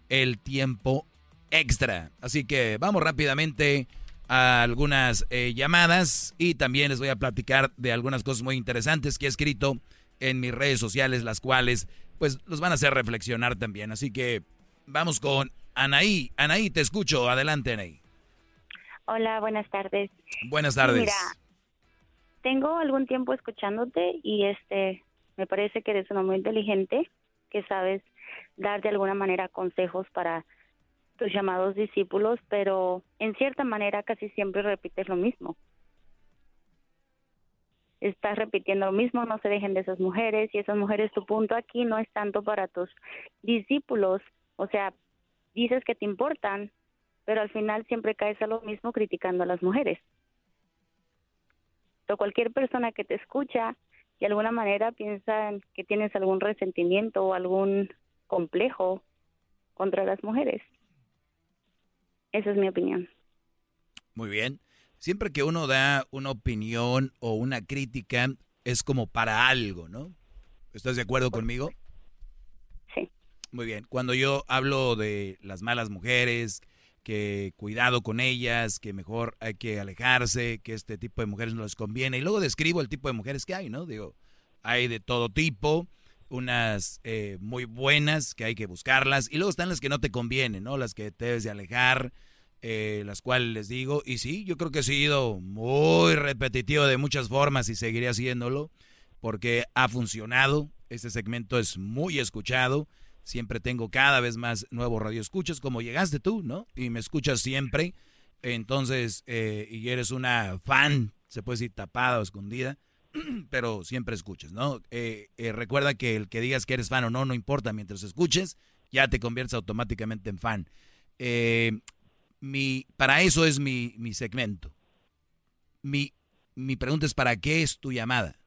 El tiempo extra. Así que vamos rápidamente a algunas eh, llamadas y también les voy a platicar de algunas cosas muy interesantes que he escrito en mis redes sociales, las cuales pues los van a hacer reflexionar también. Así que vamos con Anaí. Anaí, te escucho. Adelante, Anaí. Hola, buenas tardes. Buenas tardes. Mira, tengo algún tiempo escuchándote y este me parece que eres uno muy inteligente, que sabes dar de alguna manera consejos para tus llamados discípulos, pero en cierta manera casi siempre repites lo mismo. Estás repitiendo lo mismo, no se dejen de esas mujeres y esas mujeres, tu punto aquí no es tanto para tus discípulos, o sea, dices que te importan, pero al final siempre caes a lo mismo criticando a las mujeres. O cualquier persona que te escucha de alguna manera piensa que tienes algún resentimiento o algún complejo contra las mujeres. Esa es mi opinión. Muy bien. Siempre que uno da una opinión o una crítica, es como para algo, ¿no? ¿Estás de acuerdo conmigo? Sí. Muy bien. Cuando yo hablo de las malas mujeres, que cuidado con ellas, que mejor hay que alejarse, que este tipo de mujeres no les conviene, y luego describo el tipo de mujeres que hay, ¿no? Digo, hay de todo tipo, unas eh, muy buenas que hay que buscarlas y luego están las que no te convienen, ¿no? Las que te debes de alejar, eh, las cuales les digo, y sí, yo creo que he sido muy repetitivo de muchas formas y seguiré haciéndolo porque ha funcionado, este segmento es muy escuchado, siempre tengo cada vez más nuevos radioescuchas, como llegaste tú, ¿no? Y me escuchas siempre, entonces, eh, y eres una fan, se puede decir tapada o escondida, [clears throat] pero siempre escuches, ¿no? Eh, eh, recuerda que el que digas que eres fan o no, no importa, mientras escuches, ya te conviertes automáticamente en fan. Eh, mi, para eso es mi, mi segmento. Mi, mi pregunta es, ¿para qué es tu llamada?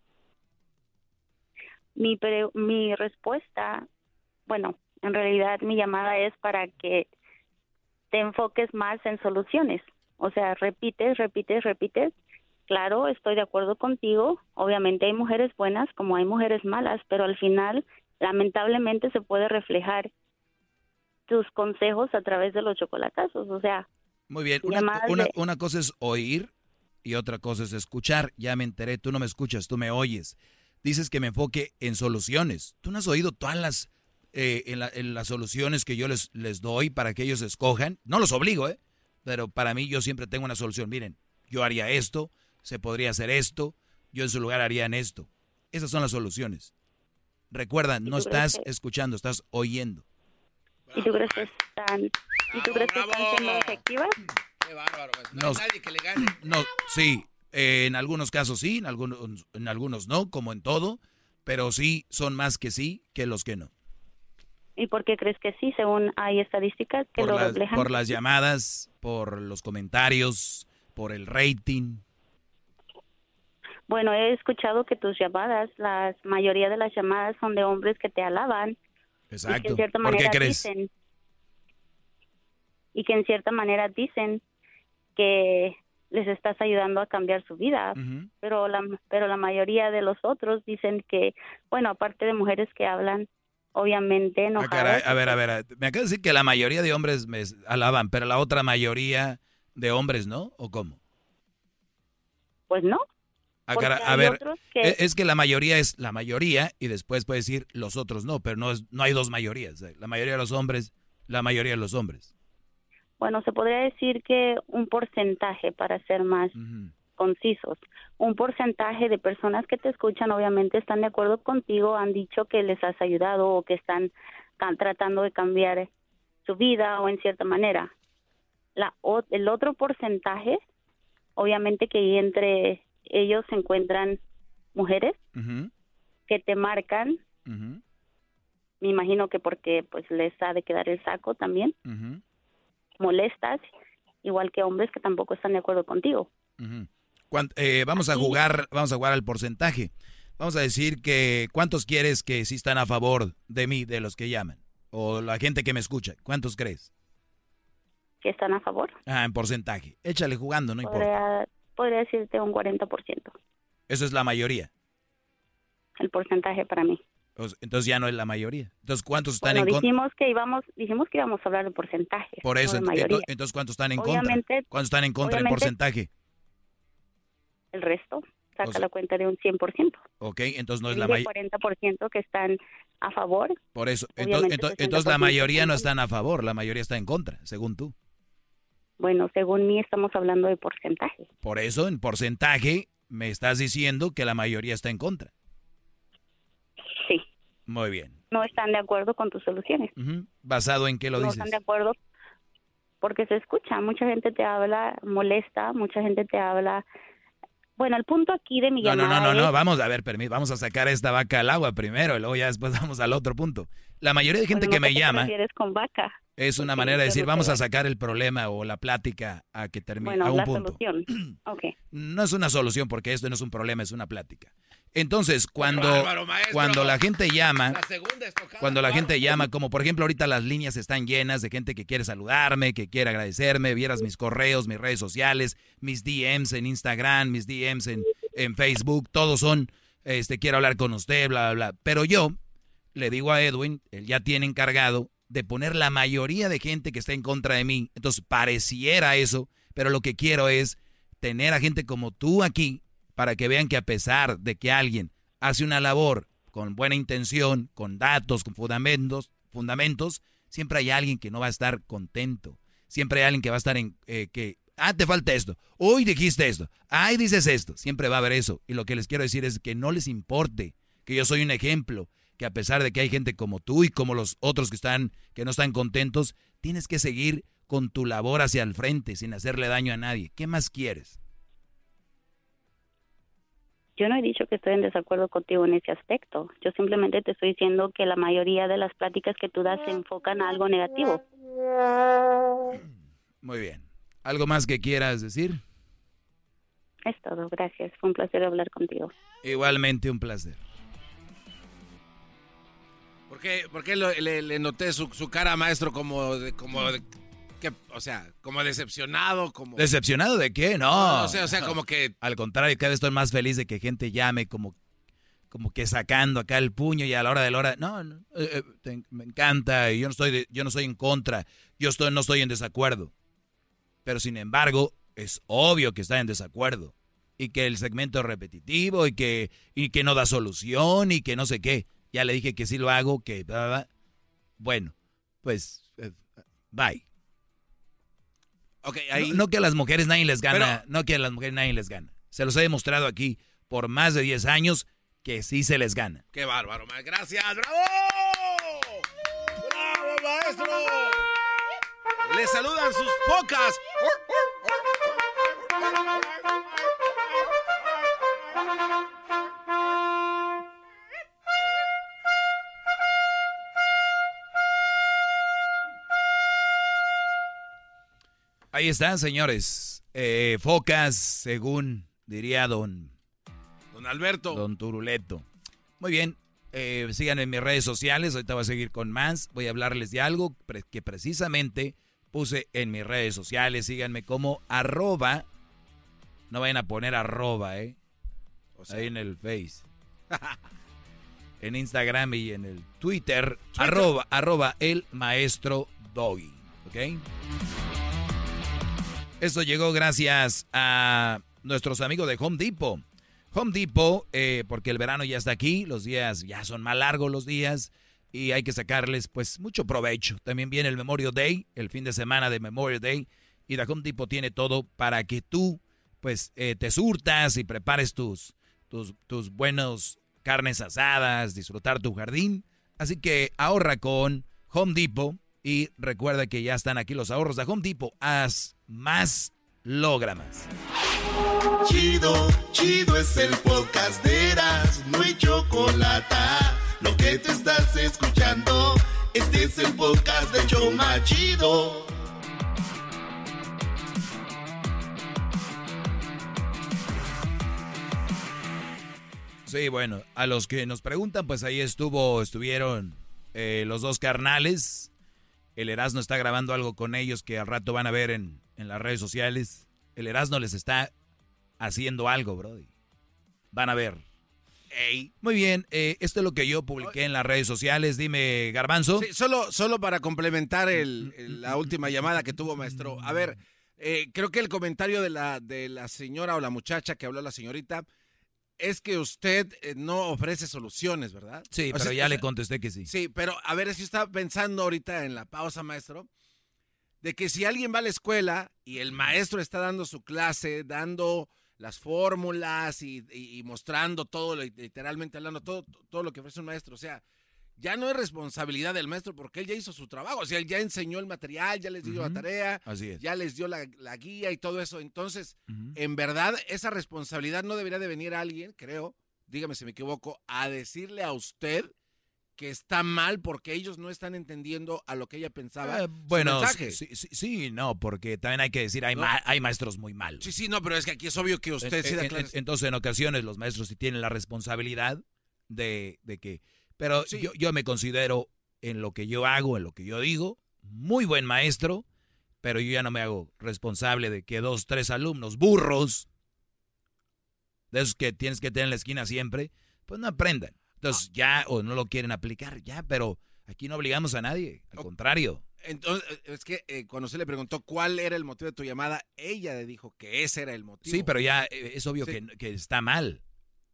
Mi, mi respuesta, bueno, en realidad mi llamada es para que te enfoques más en soluciones. O sea, repites, repites, repites claro, estoy de acuerdo contigo. Obviamente hay mujeres buenas como hay mujeres malas, pero al final, lamentablemente, se puede reflejar tus consejos a través de los chocolatazos. O sea, muy bien. Una, una, cosa es oír y otra cosa es escuchar. Ya me enteré, tú no me escuchas, tú me oyes. Dices que me enfoque en soluciones. Tú no has oído todas las, eh, en, en, las soluciones que yo les, les doy para que ellos escojan. No los obligo, ¿eh? Pero para mí yo siempre tengo una solución. Miren, yo haría esto, se podría hacer esto, yo en su lugar haría en esto. Esas son las soluciones. Recuerda, no estás escuchando, estás oyendo. ¿Y tú crees que están, ¿y tú crees que están siendo efectivas? Qué bárbaro. Pues. No, hay nadie que le gane. No, sí, en algunos casos sí, en algunos, en algunos no, como en todo, pero sí son más que sí que los que no. ¿Y por qué crees que sí, según hay estadísticas que lo reflejan? Por las llamadas, por los comentarios, por el rating. Bueno, he escuchado que tus llamadas, la mayoría de las llamadas son de hombres que te alaban. Exacto. Y que en cierta ¿Por manera qué crees? dicen y que en cierta manera dicen que les estás ayudando a cambiar su vida, pero la pero la mayoría de los otros dicen que bueno, aparte de mujeres que hablan obviamente Ah, caray, a ver, a ver, me acaba de decir que la mayoría de hombres me alaban, pero la otra mayoría de hombres no, ¿o cómo? Pues no. Ah, a ver, que- e- es que la mayoría es la mayoría y después puede decir los otros no, pero no, es, no hay dos mayorías. La mayoría de los hombres, la mayoría de los hombres. Bueno, se podría decir que un porcentaje para ser más concisos. Un porcentaje de personas que te escuchan obviamente están de acuerdo contigo, han dicho que les has ayudado o que están tratando de cambiar su vida o en cierta manera. La, o- el otro porcentaje, obviamente que entre ellos se encuentran mujeres que te marcan, me imagino que porque pues les ha de quedar el saco también, molestas, igual que hombres que tampoco están de acuerdo contigo. Eh, vamos a jugar, vamos a jugar al porcentaje. Vamos a decir que cuántos quieres que sí están a favor de mí, de los que llaman, o la gente que me escucha. ¿Cuántos crees? que están a favor. Ah, en porcentaje. Échale jugando, no importa. Podría, decirte un 40%, Eso es la mayoría. el porcentaje para mí. Entonces ya no es la mayoría. Entonces, ¿cuántos están Bueno, en contra? dijimos que íbamos, dijimos que íbamos a hablar de porcentajes. Por eso, no de entonces, ¿cuántos están en Obviamente- contra? ¿Cuántos están en contra porcentaje? El resto saca O sea- la cuenta de un 100%. Ok, entonces no es la mayoría. 40% que están a favor. Por eso, entonces, entonces, 60% entonces la mayoría no están- a favor, la mayoría está en contra, según tú. Bueno, según mí estamos hablando de porcentaje. Por eso, en porcentaje, me estás diciendo que la mayoría está en contra. Sí. Muy bien. No están de acuerdo con tus soluciones. Ujú. ¿Basado en qué lo no dices? están de acuerdo porque se escucha. Mucha gente te habla molesta, mucha gente te habla. Bueno, el punto aquí de mi No, no, llamada no, no, no, es- vamos a ver, permí- vamos a sacar esta vaca al agua primero y luego ya después [laughs] vamos al otro punto. La mayoría de gente Bueno, que no me llama con vaca. es una manera de decir, no vamos a sacar el problema o la plática a que termine, Bueno, a un la punto. solución. [clears throat] Ok. No es una solución porque esto no es un problema, es una plática. Entonces, cuando, bárbaro, cuando la gente llama, La cuando la gente llama, como por ejemplo ahorita las líneas están llenas de gente que quiere saludarme, que quiere agradecerme, vieras mis correos, mis redes sociales, mis DMs en Instagram, mis DMs en, en Facebook, todos son, este, quiero hablar con usted, bla, bla, bla. Pero yo le digo a Edwin, él ya tiene encargado de poner la mayoría de gente que está en contra de mí. Entonces pareciera eso, pero lo que quiero es tener a gente como tú aquí para que vean que a pesar de que alguien hace una labor con buena intención, con datos, con fundamentos, fundamentos, siempre hay alguien que no va a estar contento. Siempre hay alguien que va a estar en eh, que ah, te falta esto. Hoy dijiste esto. Ay, dices esto. Siempre va a haber eso. Y lo que les quiero decir es que no les importe que yo soy un ejemplo, que a pesar de que hay gente como tú y como los otros que están que no están contentos, tienes que seguir con tu labor hacia el frente sin hacerle daño a nadie. ¿Qué más quieres? Yo no he dicho que estoy en desacuerdo contigo en ese aspecto. Yo simplemente te estoy diciendo que la mayoría de las pláticas que tú das se enfocan a algo negativo. [clears throat] Muy bien. ¿Algo más que quieras decir? Es todo. Gracias. Fue un placer hablar contigo. Igualmente un placer. ¿Por qué, por qué lo- le, le noté su, su cara, maestro, como de, como de- que, o sea, como decepcionado, como... ¿Decepcionado de qué? No. No, o sea, o sea, como que- Al contrario, cada vez estoy más feliz de que gente llame como, como que sacando acá el puño y a la hora de la hora... No, no, eh, eh, te- me encanta y yo no, estoy de- yo no estoy en contra. Yo estoy, no estoy en desacuerdo. Pero sin embargo, es obvio que está en desacuerdo. Y que el segmento es repetitivo y que, y que no da solución y que no sé qué. Ya le dije que sí lo hago, que... Bueno, pues... eh, bye. Ahí- No, no que a las mujeres nadie les gana, no que a las mujeres nadie les gana. Se los he demostrado aquí por más de 10 años que sí se les gana. Qué bárbaro, ma- gracias, bravo. Bravo, maestro. Le saludan sus pocas. Ahí están, señores. Eh, focas, según diría don... Don Alberto. Don Turuleto. Muy bien. eh, sigan en mis redes sociales. Ahorita voy a seguir con más. Voy a hablarles de algo que precisamente puse en mis redes sociales. Síganme como arroba. No vayan a poner arroba, ¿eh? Ahí en el Face. [laughs] en Instagram y en el Twitter. Arroba, arroba el maestro Doggy. ¿Ok? Esto llegó gracias a nuestros amigos de Home Depot. Home Depot, eh, porque el verano ya está aquí, los días ya son más largos los días y hay que sacarles pues mucho provecho. También viene el Memorial Day, el fin de semana de Memorial Day y The Home Depot tiene todo para que tú pues eh, te surtas y prepares tus, tus, tus buenos carnes asadas, disfrutar tu jardín. Así que ahorra con Home Depot y recuerda que ya están aquí los ahorros de Home Depot. Haz más, logra más. Chido, chido es el podcast de Eras, no hay chocolate. Lo que te estás escuchando, este es el podcast de Choma Chido. Sí, bueno, a los que nos preguntan, pues ahí estuvo, estuvieron eh, los dos carnales. El Erasmo está grabando algo con ellos que al rato van a ver en, en las redes sociales. El Erasmo les está haciendo algo, Brody. Van a ver. Muy bien, eh, esto es lo que yo publiqué en las redes sociales. Dime, Garbanzo. Sí, solo, solo para complementar el- el- la última llamada que tuvo, maestro. A ver, eh, creo que el comentario de la, de la señora o la muchacha que habló la señorita es que usted eh, no ofrece soluciones, ¿verdad? Sí, O pero sea, ya le contesté que sí. Sí, pero a ver, si estaba pensando ahorita en la pausa, maestro, de que si alguien va a la escuela y el maestro está dando su clase, dando las fórmulas y, y- y mostrando todo, literalmente hablando, todo, todo lo que ofrece un maestro, o sea, ya no es responsabilidad del maestro porque él ya hizo su trabajo, o sea, él ya enseñó el material, ya les dio la tarea, Así es. ya les dio la, la guía y todo eso. Entonces, en verdad, esa responsabilidad no debería de venir a alguien, creo, dígame si me equivoco, a decirle a usted que está mal porque ellos no están entendiendo a lo que ella pensaba. Eh, bueno, mensaje. sí, sí, sí, no, porque también hay que decir, hay, ma- hay maestros muy malos. Sí, sí, no, pero es que aquí es obvio que usted En- sí da en-. Entonces, en ocasiones, los maestros sí tienen la responsabilidad de, de que... Pero yo, yo me considero en lo que yo hago, en lo que yo digo, muy buen maestro, pero yo ya no me hago responsable de que dos, tres alumnos burros, de esos que tienes que tener en la esquina siempre, pues no aprendan. Entonces ya, o no lo quieren aplicar, ya, pero aquí no obligamos a nadie, al contrario. Entonces, es que eh, cuando se le preguntó cuál era el motivo de tu llamada, ella le dijo que ese era el motivo. Sí, pero ya eh, es obvio Sí. que, que está mal.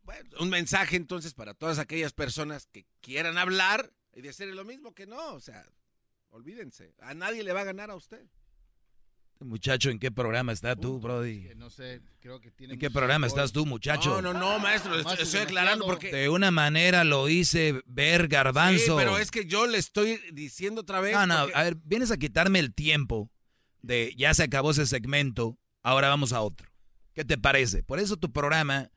Bueno, un mensaje entonces para todas aquellas personas que quieran hablar y decirle lo mismo que no, o sea, olvídense, a nadie le va a ganar a usted. Muchacho, ¿en qué programa estás tú, Brody? No sé, creo que tiene ¿En qué programa estás tú, muchacho? No, no, no, maestro, Más estoy, es estoy aclarando porque... De una manera lo hice ver garbanzo. Sí, pero es que yo le estoy diciendo otra vez... No, no, porque- a ver, vienes a quitarme el tiempo de ya se acabó ese segmento, ahora vamos a otro. ¿Qué te parece? Por eso tu programa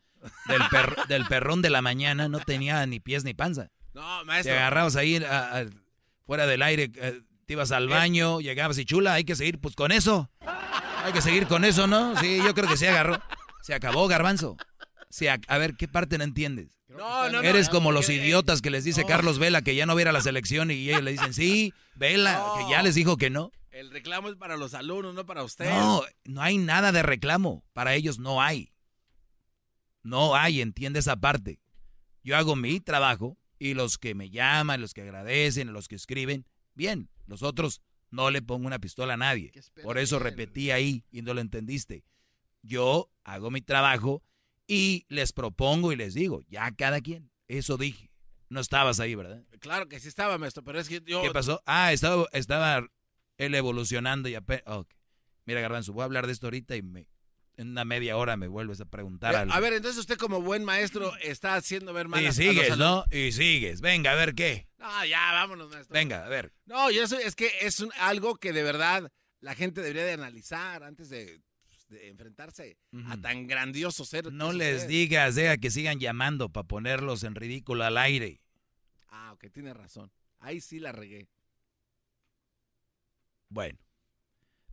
del, per- del perrón de la mañana no tenía ni pies ni panza. No, Te maestro. agarrabas ahí a- a- fuera del aire, eh, te ibas al baño, llegabas y chula, hay que seguir pues con eso. Hay que seguir con eso, ¿no? Sí, yo creo que se agarró. Se acabó, garbanzo. Se a ver, ¿qué parte no entiendes? No, no, no. Eres como los Eh, idiotas que les dice. Carlos Vela que ya no viera la selección y ellos le dicen, sí, Vela, que ya les dijo que no. El reclamo es para los alumnos, no para usted. No, no hay nada de reclamo. Para ellos no hay. No hay, entiende esa parte. Yo hago mi trabajo y los que me llaman, los que agradecen, los que escriben, bien. Los otros no le pongo una pistola a nadie. Por eso repetí ahí y no lo entendiste. Yo hago mi trabajo y les propongo y les digo, ya cada quien. Eso dije. No estabas ahí, ¿verdad? Claro que sí estaba, maestro, pero es que yo... ¿Qué pasó? Ah, estaba, estaba él evolucionando y apenas... ok. Mira, Garbanzo, voy a hablar de esto ahorita y me, en una media hora me vuelves a preguntar Eh, algo. A ver, entonces usted como buen maestro está haciendo ver mal y sigues. ¿no? Y sigues. Venga, a ver qué. No, ya, vámonos, maestro. Venga, a ver. No, yo eso es que es un- algo que de verdad la gente debería de analizar antes de, pues, de enfrentarse a tan grandioso ser. No les usted. digas, deja que sigan llamando para ponerlos en ridículo al aire. Ah, ok, tiene razón. Ahí sí la regué. Bueno,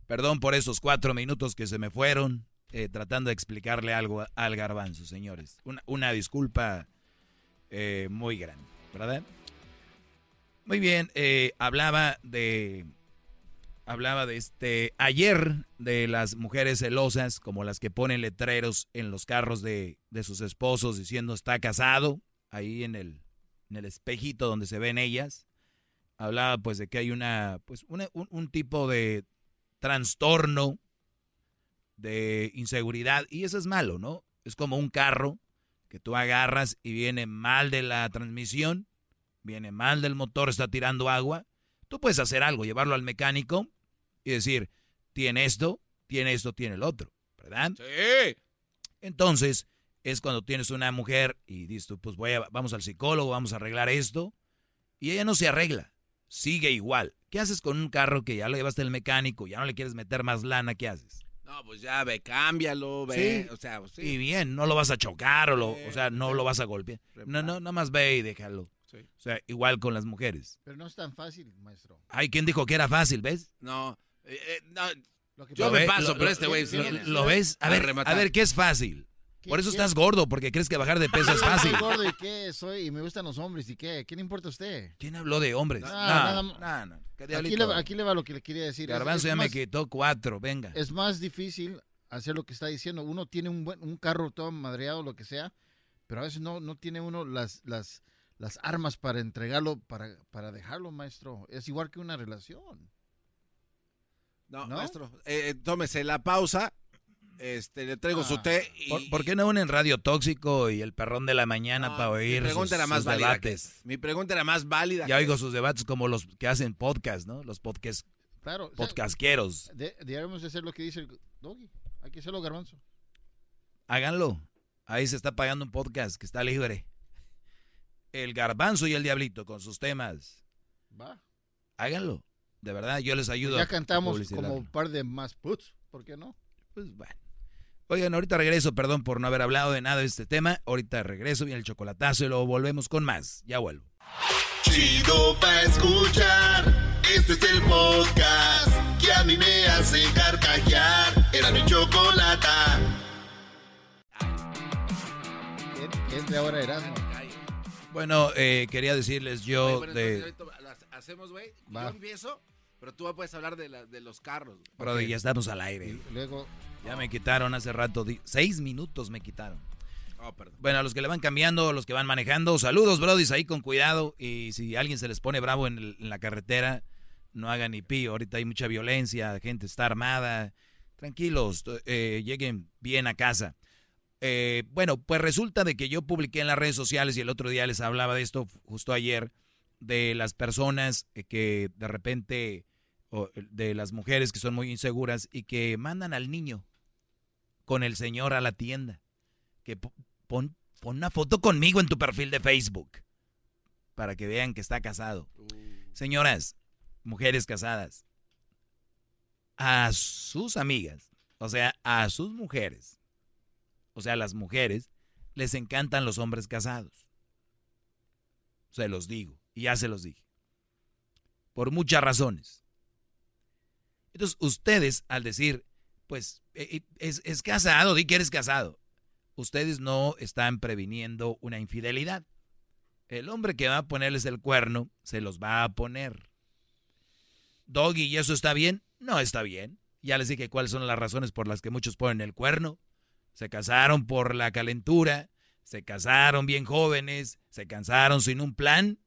perdón por esos cuatro minutos que se me fueron eh, tratando de explicarle algo al garbanzo, señores. Una, una disculpa eh, muy grande, ¿verdad? Muy bien, eh, hablaba de... Hablaba de este... Ayer de las mujeres celosas, como las que ponen letreros en los carros de, de sus esposos diciendo está casado, ahí en el, en el espejito donde se ven ellas hablaba pues de que hay una pues un, un tipo de trastorno de inseguridad y eso es malo, ¿no? Es como un carro que tú agarras y viene mal de la transmisión, viene mal del motor, está tirando agua. Tú puedes hacer algo, llevarlo al mecánico y decir, tiene esto, tiene esto, tiene el otro, ¿verdad? Sí. Entonces, es cuando tienes una mujer y dices tú, pues voy a, vamos al psicólogo, vamos a arreglar esto, y ella no se arregla, sigue igual. ¿Qué haces con un carro que ya lo llevaste al mecánico, ya no le quieres meter más lana? ¿Qué haces? No, pues ya ve, cámbialo, ve. Sí. O sea, pues sí. Y bien, no lo vas a chocar o, lo, o sea, no lo vas a golpear. No, no, nada más ve y déjalo. Sí. O sea, igual con las mujeres. Pero no es tan fácil, maestro. Ay, ¿quién dijo que era fácil, ves? No, eh, eh, no, Lo que yo ¿Lo me ve- paso, lo- pero lo- este güey sí. ¿Lo, lo ves? A ver, a ver, ¿qué es fácil? Por eso qué? estás gordo, porque crees que bajar de peso es [laughs] Yo fácil. Soy gordo y qué soy y me gustan los hombres y qué. ¿Qué le importa a usted? ¿Quién habló de hombres? No, No, nada no, más. no. ¿Qué Aquí le, va- aquí le va lo que le quería decir. Garbanzo ya me quitó cuatro, venga. Es más difícil hacer lo que está diciendo. Uno tiene un buen un carro todo madreado, lo que sea, Pero a veces no, no tiene uno las, las, las armas para entregarlo, para, para dejarlo, maestro. Es igual que una relación. No, maestro, eh, eh, tómese la pausa. Este, le traigo su té y... ¿Por, por qué no unen Radio Tóxico y el perrón de la mañana para oír Mi pregunta sus, era más sus válida. que- debates? mi pregunta era más válida. Ya que- oigo sus debates como los que hacen podcast, ¿no? Los podcast, Claro. o sea, podcasqueros. de- debemos hacer lo que dice el doggy. Hay que hacerlo, garbanzo. Háganlo. Ahí se está pagando un podcast que está libre. El garbanzo y el diablito con sus temas. Va. Háganlo. De verdad, yo les ayudo. ya a cantamos como un par de más puts. ¿Por qué no? Pues bueno. Oigan, ahorita regreso, perdón por no haber hablado de nada de este tema. Ahorita regreso, viene el chocolatazo y luego volvemos con más. Ya vuelvo. Chido pa' escuchar. Este es el podcast que a mí me hace carcajear. Era mi chocolata. ¿Qué es de ahora Erasmo? Bueno, eh, quería decirles yo Oye, bueno, de... hacemos, güey. Yo empiezo, pero tú puedes hablar de, la- de los carros. güey. Brody, ya estamos al aire. Luego... Ya me quitaron hace rato, seis minutos me quitaron. Oh, perdón. Bueno, a los que le van cambiando, a los que van manejando, saludos, brodis, ahí con cuidado. Y si alguien se les pone bravo en, el- en la carretera, no hagan ni pío. Ahorita hay mucha violencia, la gente está armada. Tranquilos, eh, lleguen bien a casa. Eh, bueno, pues resulta de que yo publiqué en las redes sociales y el otro día les hablaba de esto justo ayer, de las personas que de repente, o de las mujeres que son muy inseguras y que mandan al niño con el señor a la tienda. Que po- pon, pon una foto conmigo en tu perfil de Facebook para que vean que está casado. Señoras, mujeres casadas, a sus amigas, o sea, a sus mujeres, o sea, a las mujeres, les encantan los hombres casados. Se los digo, y ya se los dije. Por muchas razones. Entonces, ustedes, al decir, pues, eh, eh, es, casado, di que eres casado, ustedes no están previniendo una infidelidad. El hombre que va a ponerles el cuerno, se los va a poner. Doggy, ¿y eso está bien? No está bien. Ya les dije cuáles son las razones por las que muchos ponen el cuerno. Se casaron por la calentura, se casaron bien jóvenes, se casaron sin un plan.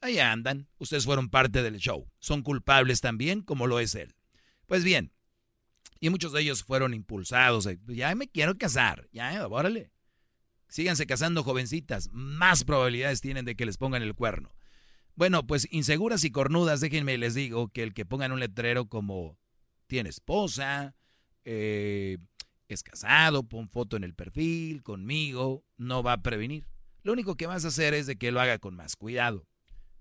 Ahí andan. Ustedes fueron parte del show. Son culpables también, como lo es él. Pues bien, y muchos de ellos fueron impulsados. eh, Ya me quiero casar. Ya, órale. Síganse casando jovencitas. Más probabilidades tienen de que les pongan el cuerno. Bueno, pues inseguras y cornudas, déjenme les digo que el que pongan un letrero como tiene esposa, eh, es casado, pon foto en el perfil, conmigo, no va a prevenir. Lo único que vas a hacer es de que lo haga con más cuidado.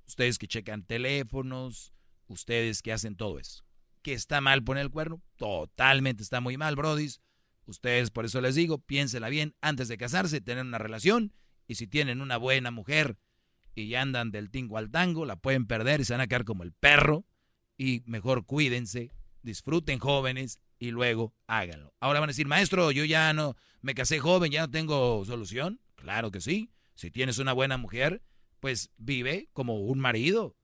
Ustedes que checan teléfonos, ustedes que hacen todo eso. ¿Que está mal poner el cuerno? Totalmente está muy mal, brodis. Ustedes, por eso les digo, piénsela bien antes de casarse, tener una relación. Y si tienen una buena mujer y ya andan del tingo al tango, la pueden perder y se van a quedar como el perro. Y mejor cuídense, disfruten jóvenes y luego háganlo. Ahora van a decir, maestro, yo ya no me casé joven, ya no tengo solución. Claro que sí. Si tienes una buena mujer, pues vive como un marido.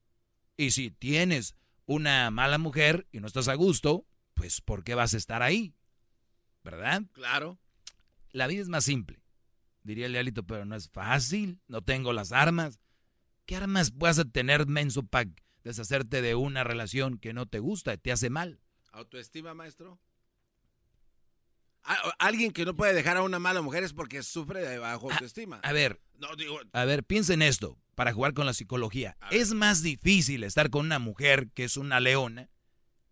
Y si tienes una mala mujer y no estás a gusto, pues ¿por qué vas a estar ahí? ¿Verdad? Claro. La vida es más simple, diría el diablito, pero no es fácil. No tengo las armas. ¿Qué armas vas a tener, menso, para deshacerte de una relación que no te gusta, te hace mal? ¿Autoestima, maestro? A- Alguien que no puede dejar a una mala mujer es porque sufre de bajo autoestima. A ver, No, digo, a ver, piensen esto, para jugar con la psicología. Es más difícil estar con una mujer que es una leona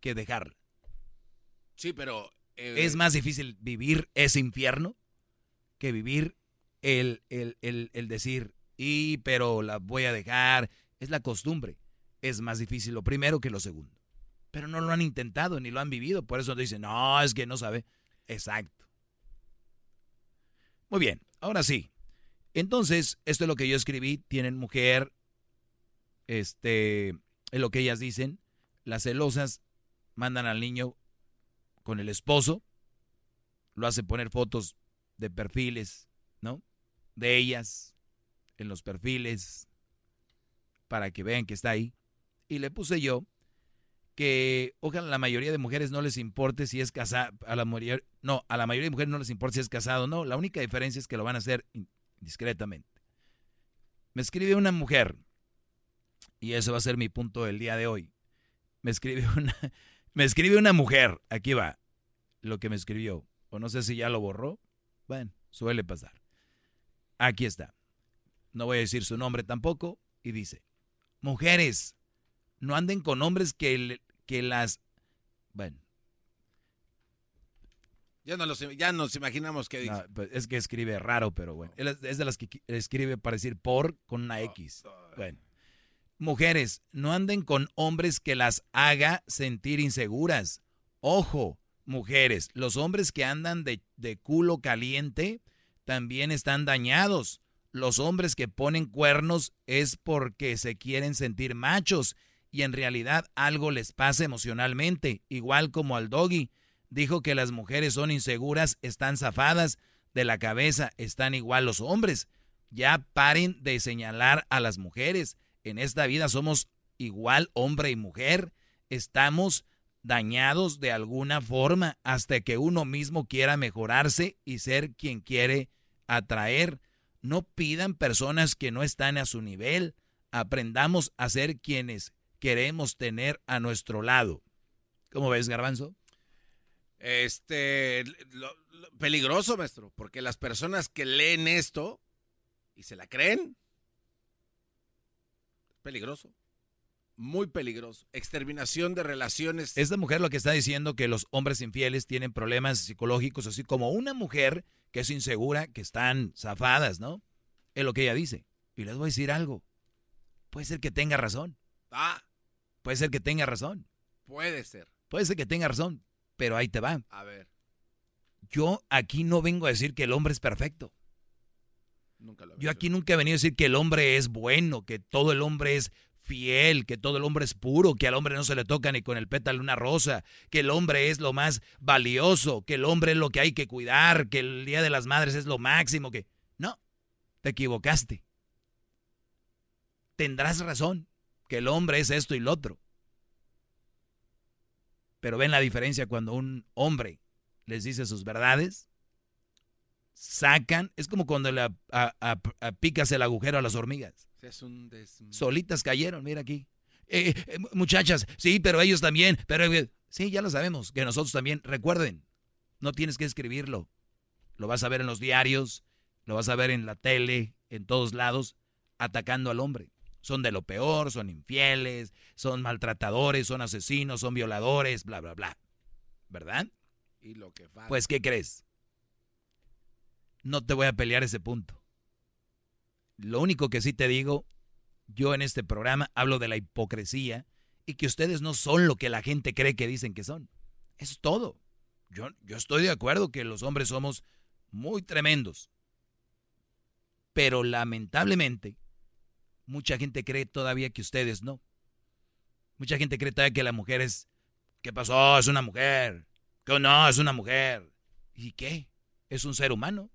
que dejarla. sí, pero... eh, Es más difícil vivir ese infierno que vivir el, el, el, el decir, y pero la voy a dejar. Es la costumbre. Es más difícil lo primero que lo segundo. Pero no lo han intentado ni lo han vivido. Por eso dicen, no, es que no sabe. Exacto. Muy bien, ahora sí. Entonces, esto es lo que yo escribí. Tienen mujer, este, es lo que ellas dicen. Las celosas mandan al niño con el esposo, lo hace poner fotos de perfiles, ¿no? De ellas en los perfiles para que vean que está ahí. Y le puse yo que ojalá la mayoría de mujeres no les importe si es casado, a la mayoría, no, a la mayoría de mujeres no les importa si es casado, no, la única diferencia es que lo van a hacer discretamente. Me escribe una mujer, y eso va a ser mi punto del día de hoy. Me escribe [laughs] una, me escribe una mujer, aquí va, lo que me escribió, o no sé si ya lo borró. Bueno, suele pasar. Aquí está. No voy a decir su nombre tampoco. Y dice, mujeres, no anden con hombres que, que las... Bueno. Ya, no ya nos imaginamos que dice. Pues, es que escribe raro, pero bueno. Es de las que escribe para decir por con una X. Bueno. Mujeres, no anden con hombres que las haga sentir inseguras. Ojo, mujeres, los hombres que andan de, de culo caliente también están dañados. Los hombres que ponen cuernos es porque se quieren sentir machos y en realidad algo les pasa emocionalmente, igual como al doggy. Dijo que las mujeres son inseguras, están zafadas de la cabeza, están igual los hombres. Ya paren de señalar a las mujeres. En esta vida somos igual hombre y mujer. Estamos dañados de alguna forma hasta que uno mismo quiera mejorarse y ser quien quiere atraer. No pidan personas que no están a su nivel. Aprendamos a ser quienes queremos tener a nuestro lado. ¿Cómo ves, Garbanzo? Este, peligroso, maestro, porque las personas que leen esto y se la creen, peligroso. Muy peligroso. Exterminación de relaciones. Esta mujer lo que está diciendo que los hombres infieles tienen problemas psicológicos, así como una mujer que es insegura, que están zafadas, ¿no? Es lo que ella dice. Y les voy a decir algo. Puede ser que tenga razón. Ah. Puede ser que tenga razón. Puede ser. Puede ser que tenga razón, pero ahí te va. A ver. Yo aquí no vengo a decir que el hombre es perfecto. Nunca lo Yo aquí nunca he venido a decir que el hombre es bueno, que todo el hombre es fiel, que todo el hombre es puro, que al hombre no se le toca ni con el pétalo una rosa, que el hombre es lo más valioso, que el hombre es lo que hay que cuidar, que el Día de las Madres es lo máximo, que... No, te equivocaste. Tendrás razón, que el hombre es esto y lo otro. Pero ven la diferencia cuando un hombre les dice sus verdades, sacan, es como cuando le picas el agujero a las hormigas Solitas cayeron, mira aquí. Eh, eh, muchachas, sí, pero ellos también, pero eh, sí, ya lo sabemos, que nosotros también, recuerden, no tienes que escribirlo, lo vas a ver en los diarios, lo vas a ver en la tele, en todos lados, atacando al hombre. Son de lo peor, son infieles, son maltratadores, son asesinos, son violadores, bla, bla, bla. ¿Verdad? Y lo que Pues, ¿qué crees? No te voy a pelear ese punto. Lo único que sí te digo, yo en este programa hablo de la hipocresía y que ustedes no son lo que la gente cree que dicen que son. Es todo. Yo, yo estoy de acuerdo que los hombres somos muy tremendos. Pero lamentablemente, mucha gente cree todavía que ustedes no. Mucha gente cree todavía que la mujer es... ¿Qué pasó? Es una mujer. Que no, es una mujer. ¿Y qué? Es un ser humano.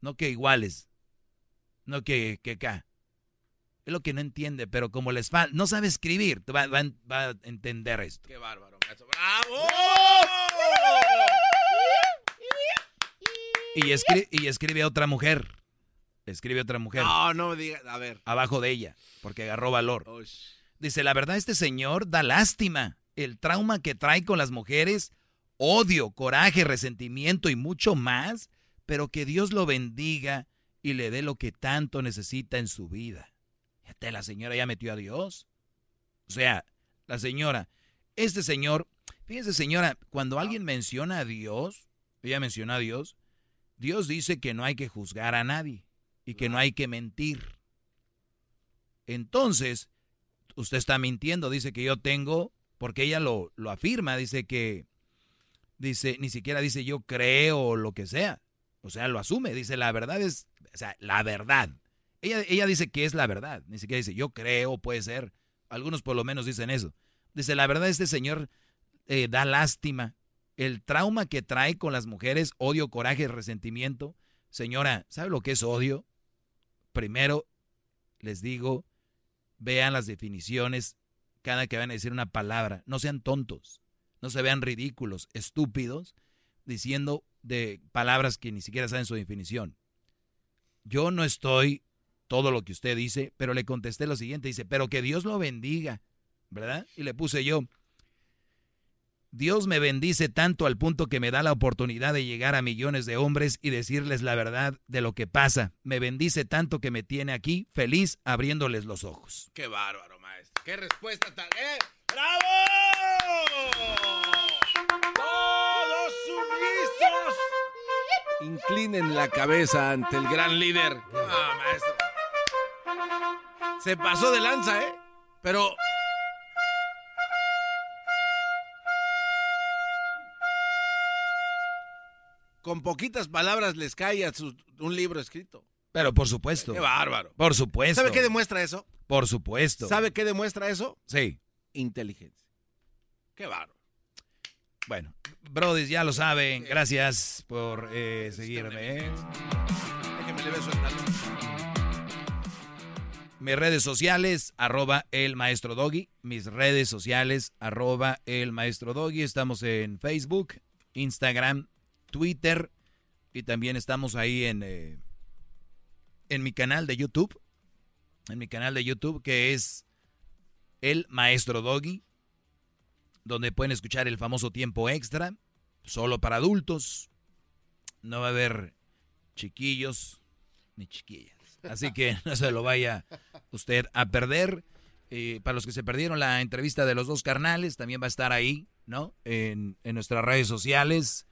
No que iguales. No que, que acá. Es lo que no entiende, pero como les falta, no sabe escribir, va, va, va, a entender esto. Qué bárbaro, ¡Bravo! Y, escribe, y escribe a otra mujer. Escribe otra mujer. No, no diga, a ver. Abajo de ella, porque agarró valor. Dice, la verdad, este señor da lástima. El trauma que trae con las mujeres, odio, coraje, resentimiento y mucho más, pero que Dios lo bendiga y le dé lo que tanto necesita en su vida. Fíjate, la señora ya metió a Dios. O sea, la señora, este señor, fíjese señora, cuando alguien menciona a Dios, ella menciona a Dios, Dios dice que no hay que juzgar a nadie y que no hay que mentir. Entonces, usted está mintiendo, dice que yo tengo, porque ella lo, lo afirma, dice que, dice, ni siquiera dice yo creo o lo que sea. O sea, lo asume, dice la verdad es o sea, la verdad. Ella, ella dice que es la verdad. Ni siquiera dice, yo creo, puede ser. Algunos por lo menos dicen eso. Dice, la verdad, este señor eh, da lástima. El trauma que trae con las mujeres, odio, coraje, resentimiento. Señora, ¿sabe lo que es odio? Primero, les digo, vean las definiciones cada que van a decir una palabra. No sean tontos, no se vean ridículos, estúpidos, diciendo de palabras que ni siquiera saben su definición. yo no estoy todo lo que usted dice, pero le contesté lo siguiente, dice, pero que Dios lo bendiga, ¿verdad? Y le puse yo, Dios me bendice tanto al punto que me da la oportunidad de llegar a millones de hombres y decirles la verdad de lo que pasa. Me bendice tanto que me tiene aquí feliz abriéndoles los ojos. Qué bárbaro, maestro. Qué respuesta tan... ¡Eh! ¡Bravo! ¡Todos sumisos! Inclinen la cabeza ante el gran líder. Ah, maestro. Se pasó de lanza, ¿eh? Pero con poquitas palabras les cae a su- un libro escrito. Pero por supuesto. Qué bárbaro. Por supuesto. ¿Sabe qué demuestra eso? Por supuesto. ¿Sabe qué demuestra eso? Sí. Inteligencia. Qué bárbaro. Bueno, Brody, ya lo saben. Gracias por eh, seguirme. ¿eh? Déjeme le beso el talón. Mis redes sociales, arroba el maestro Doggy. Mis redes sociales, arroba el maestro Doggy. Estamos en Facebook, Instagram, Twitter y también estamos ahí en, eh, en mi canal de YouTube. En mi canal de YouTube que es el maestro Doggy. Donde pueden escuchar el famoso tiempo extra. Solo para adultos. No va a haber chiquillos ni chiquillas. Así que [laughs] no se lo vaya usted a perder. Eh, para los que se perdieron la entrevista de los dos carnales, también va a estar ahí, ¿no? En, en nuestras redes sociales.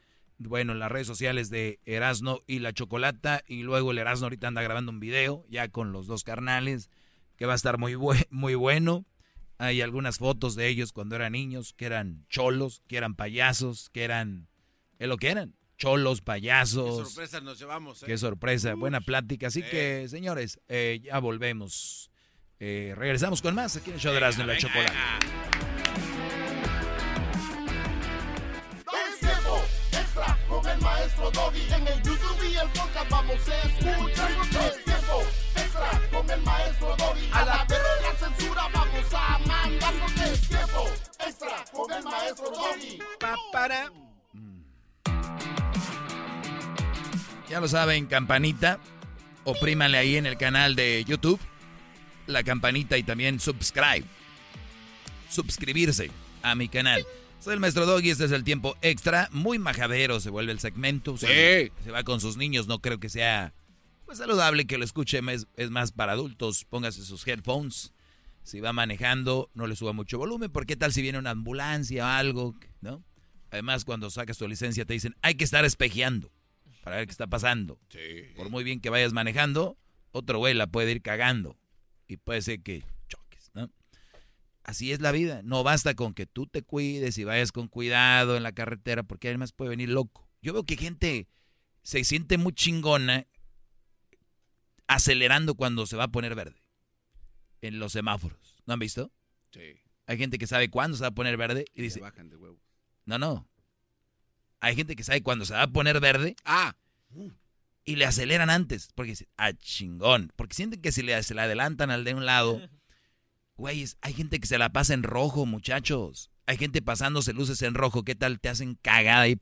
Bueno, en las redes sociales de Erasno y la Chocolata. Y luego el Erasno ahorita anda grabando un video ya con los dos carnales, que va a estar muy, muy bueno. Hay algunas fotos de ellos cuando eran niños, que eran cholos, que eran payasos, que eran... Es lo que eran. Cholos, Qué payasos. sorpresa nos llevamos, ¿eh? Qué sorpresa, buena plática. Así que, señores, eh, ya volvemos. Eh, regresamos con más aquí en el show de Erasmo y la Chocolate. En el YouTube y el podcast vamos a escuchar. Es tiempo extra con el maestro Doggy. A la verga la censura vamos a mandar. Es tiempo extra con el maestro Doggy. para. Ya lo saben, campanita. Oprímanle ahí en el canal de YouTube. La campanita y también subscribe. Suscribirse a mi canal. Soy el maestro Doggy, este es el tiempo extra. Muy majadero se vuelve el segmento. Se, se va con sus niños, no creo que sea pues, saludable que lo escuche. Es, es más para adultos. Póngase sus headphones. Si va manejando, no le suba mucho volumen. Porque tal si viene una ambulancia o algo? ¿No? Además, cuando sacas tu licencia te dicen, hay que estar espejeando para ver qué está pasando. Por muy bien que vayas manejando, otro güey la puede ir cagando. Y puede ser que. Así es la vida. No basta con que tú te cuides y vayas con cuidado en la carretera, porque además puede venir loco. Yo veo que gente se siente muy chingona acelerando cuando se va a poner verde en los semáforos. ¿No han visto? Sí. Hay gente que sabe cuándo se va a poner verde y dice, bajan de huevo. no, no. Hay gente que sabe cuándo se va a poner verde. Ah. Y le aceleran antes. Porque dicen, ah, chingón. Porque sienten que si le, se le adelantan al de un lado. [laughs] Güeyes, hay gente que se la pasa en rojo, muchachos. Hay gente pasándose luces en rojo. ¿Qué tal? Te hacen cagada y.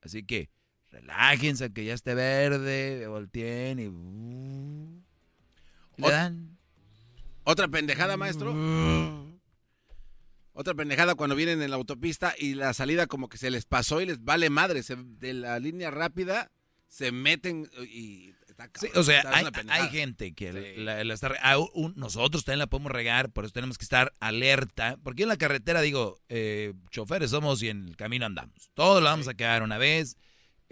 Así que relájense, que ya esté verde. Volteen y. uh, le dan. Otra pendejada, maestro. Otra pendejada cuando vienen en la autopista y la salida como que se les pasó y les vale madre. Se- de la línea rápida se meten y... está Sí, o sea, hay, gente que la- la está un- nosotros también la podemos regar, por eso tenemos que estar alerta, porque en la carretera digo, eh, choferes somos y en el camino andamos. Todos la vamos a quedar una vez,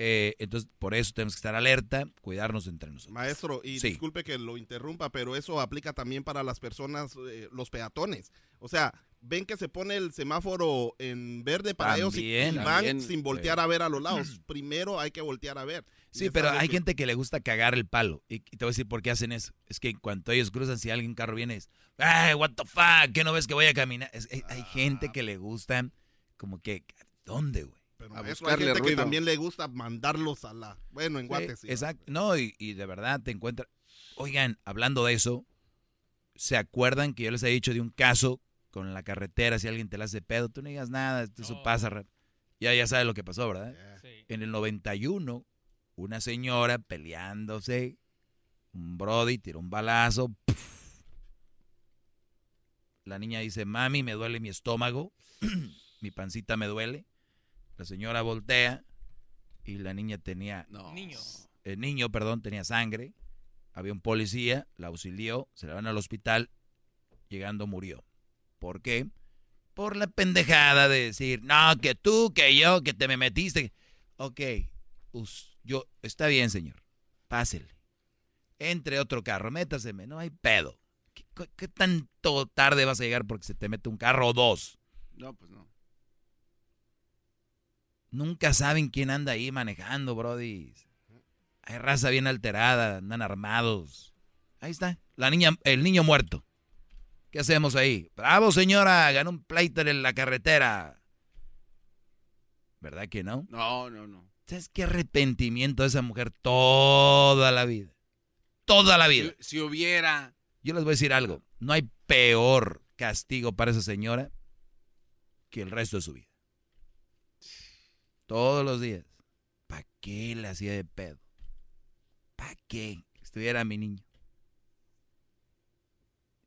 eh, entonces por eso tenemos que estar alerta, cuidarnos entre nosotros. Maestro, y Sí. disculpe que lo interrumpa, pero eso aplica también para las personas, eh, los peatones. O sea, ven que se pone el semáforo en verde para ellos y- van también, sin voltear a ver a los lados. [clears throat] Primero hay que voltear a ver. Sí, pero hay que- gente que le gusta cagar el palo. Y, y te voy a decir por qué hacen eso. Es que en cuanto ellos cruzan, si alguien en carro viene, es, ¡ay, what the fuck! ¿Qué no ves que voy a caminar? Es- hay, hay gente que le gusta, como que, ¿dónde, güey? Pero a hay buscarle gente que también le gusta mandarlos a la... Bueno, en Sí, Guates. sí. Exacto. No, y, y de verdad te encuentras. Oigan, hablando de eso, ¿se acuerdan que yo les he dicho de un caso con la carretera? Si alguien te la hace pedo, tú no digas nada, esto eso pasa. ra- Ya, ya sabes lo que pasó, ¿verdad? En el 91 una señora peleándose, un brody tiró un balazo. La niña dice, mami, me duele mi estómago, [clears throat] mi pancita me duele. La señora voltea y la niña tenía... Niño. El niño, perdón, tenía sangre. Había un policía, la auxilió, se la van al hospital, llegando murió. ¿Por qué? Por la pendejada de decir, no, que tú, que yo, que te me metiste. Ok, yo, está bien, señor, pásele. Entre otro carro, métaseme, no hay pedo. ¿Qué, ¿Qué, tanto tarde vas a llegar porque se te mete un carro o dos? No, pues no. Nunca saben quién anda ahí manejando, brody. Hay raza bien alterada, andan armados. Ahí está, la niña, el niño muerto. ¿Qué hacemos ahí? Bravo, señora, ganó un pleito en la carretera. ¿Verdad que no? No, no, no. ¿Sabes qué arrepentimiento de esa mujer toda la vida? Toda la vida. Si, si, hubiera. Yo les voy a decir algo. No hay peor castigo para esa señora que el resto de su vida. Todos los días. ¿Para qué le hacía de pedo? ¿Para qué? Estuviera mi niño.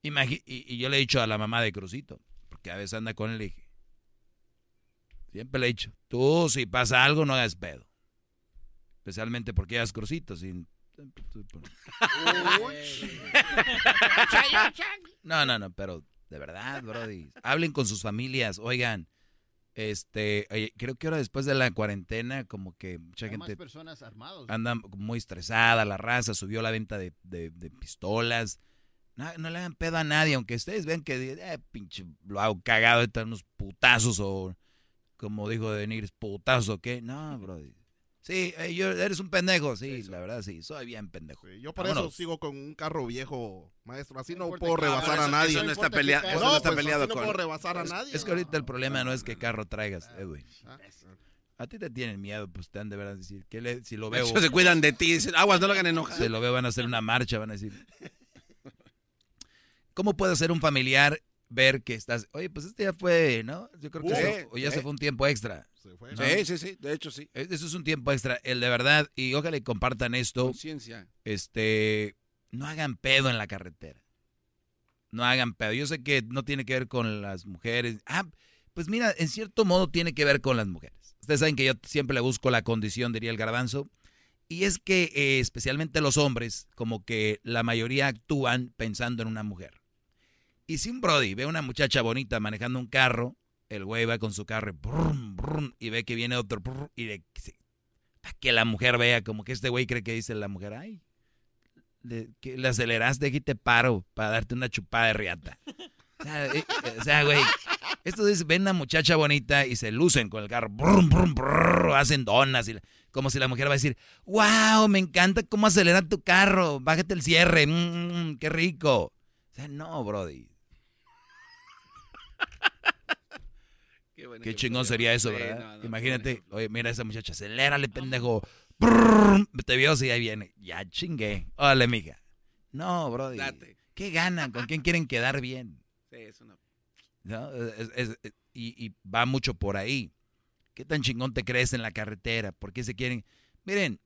Imagi y, y, yo le he dicho a la mamá de Crucito, porque a veces anda con él, le dije, siempre le he dicho, tú si pasa algo no hagas pedo. Especialmente porque hagas Crucito, sin... [laughs] no, no, no, pero de verdad, Brody. Hablen con sus familias, oigan. Este, creo que ahora después de la cuarentena, como que mucha Hay gente más personas armados. anda muy estresada, la raza, subió la venta de, de, de pistolas. No, no, le hagan pedo a nadie, aunque ustedes vean que, eh, pinche, lo hago cagado, están unos putazos o, como dijo Denir, putazos o qué. No, [laughs] bro. Sí, eh, yo, eres un pendejo, sí, la verdad, sí, soy bien pendejo. Sí, yo por Vámonos. eso sigo con un carro viejo, maestro, así no, no puedo rebasar eso, a nadie. Eso no está, pelea eso no, no está pues, peleado no con... puedo rebasar a nadie. Es que ahorita el problema no es qué carro traigas, Edwin. A ti te tienen miedo, pues te han de verdad decir, que le, si lo veo... Se cuidan de ti, dicen, aguas, no lo hagan enojar. Si lo veo van a hacer una marcha, van a decir... ¿Cómo puede ser un familiar ver que estás, oye, pues este ya fue, ¿no? Yo creo que Uh, se, o ya eh. se fue un tiempo extra. Se fue. ¿no? Sí, sí, sí, de hecho sí. E- Eso es un tiempo extra, el de verdad, y ojalá y compartan esto. Conciencia. Este, no hagan pedo en la carretera. No hagan pedo. Yo sé que no tiene que ver con las mujeres. Ah, pues mira, en cierto modo tiene que ver con las mujeres. Ustedes saben que yo siempre le busco la condición, diría el garbanzo. Y es que eh, especialmente los hombres, como que la mayoría actúan pensando en una mujer. Y si un Brody ve a una muchacha bonita manejando un carro, el güey va con su carro y, brum, brum, y ve que viene otro y para que la mujer vea como que este güey cree que dice la mujer, ay, le, que le aceleraste, aquí te paro para darte una chupada de riata. O sea, eh, sea, güey, estos es, ven una muchacha bonita y se lucen con el carro, brum, brum, brum, hacen donas, y como si la mujer va a decir, wow, me encanta cómo acelera tu carro, bájate el cierre, mm, qué rico. O sea, no, Brody. [laughs] Qué, bueno Qué que- chingón sería eso, ¿verdad? no, no, Imagínate, oye, mira esa muchacha, acelérale, pendejo. Brrr, te vio, sí, ahí viene. Ya chingué. Órale, mija. No, brody. Date. ¿Qué ganan? ¿Con quién quieren quedar bien? Sí, es una... ¿No? Es- es- es- y, y va mucho por ahí. ¿Qué tan chingón te crees en la carretera? ¿Por qué se quieren? Miren,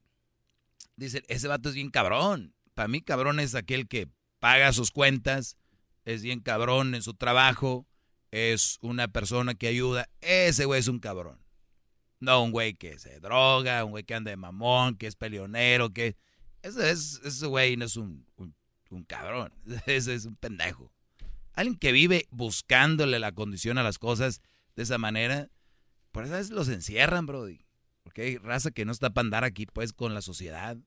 dicen, ese vato es bien cabrón. Para mí, cabrón es aquel que paga sus cuentas, es bien cabrón en su trabajo, es una persona que ayuda. Ese güey es un cabrón. No un güey que se droga, un güey que anda de mamón, que es peleonero, que... Ese, es, ese güey no es un, un, cabrón, [laughs] ese es un pendejo. Alguien que vive buscándole la condición a las cosas de esa manera, por eso a veces los encierran, Brody. Porque hay raza que no está para andar aquí, pues, con la sociedad.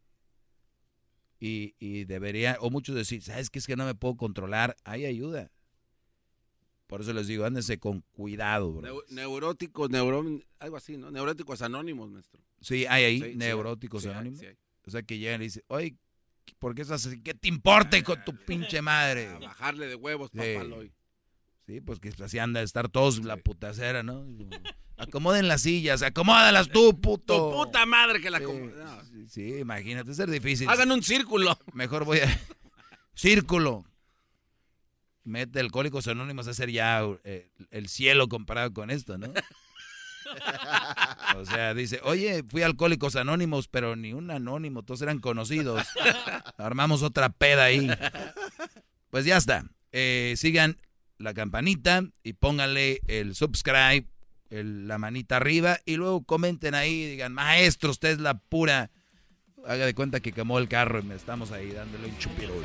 Y, y debería, o muchos decir, ¿sabes qué? Es que no me puedo controlar. Hay ayuda. Por eso les digo, ándense con cuidado, bro. Neu- neuróticos, neuro... algo así, ¿no? Neuróticos anónimos, maestro. Sí, hay ahí Sí, neuróticos sí anónimos. sí. O sea, que llegan y dicen, oye, ¿por qué estás así? ¿Qué te importa con tu pinche [laughs] madre? A bajarle de huevos, papaloy. Sí, pues que así anda de estar todos la putacera, ¿no? Acomoden las sillas, acomódalas tú, puto. Tu puta madre que la... No. sí, sí, imagínate, ser difícil. Hagan un círculo. Mejor voy a... [laughs] Círculo. Mete alcohólicos anónimos a hacer ya eh, el cielo comparado con esto, ¿no? O sea, dice, oye, fui a Alcohólicos Anónimos, pero ni un anónimo, todos eran conocidos. Armamos otra peda ahí. Pues ya está. Eh, sigan la campanita y pónganle el subscribe, la manita arriba y luego comenten ahí, digan, maestro, usted es la pura. Haga de cuenta que quemó el carro y me estamos ahí dándole un chupirul.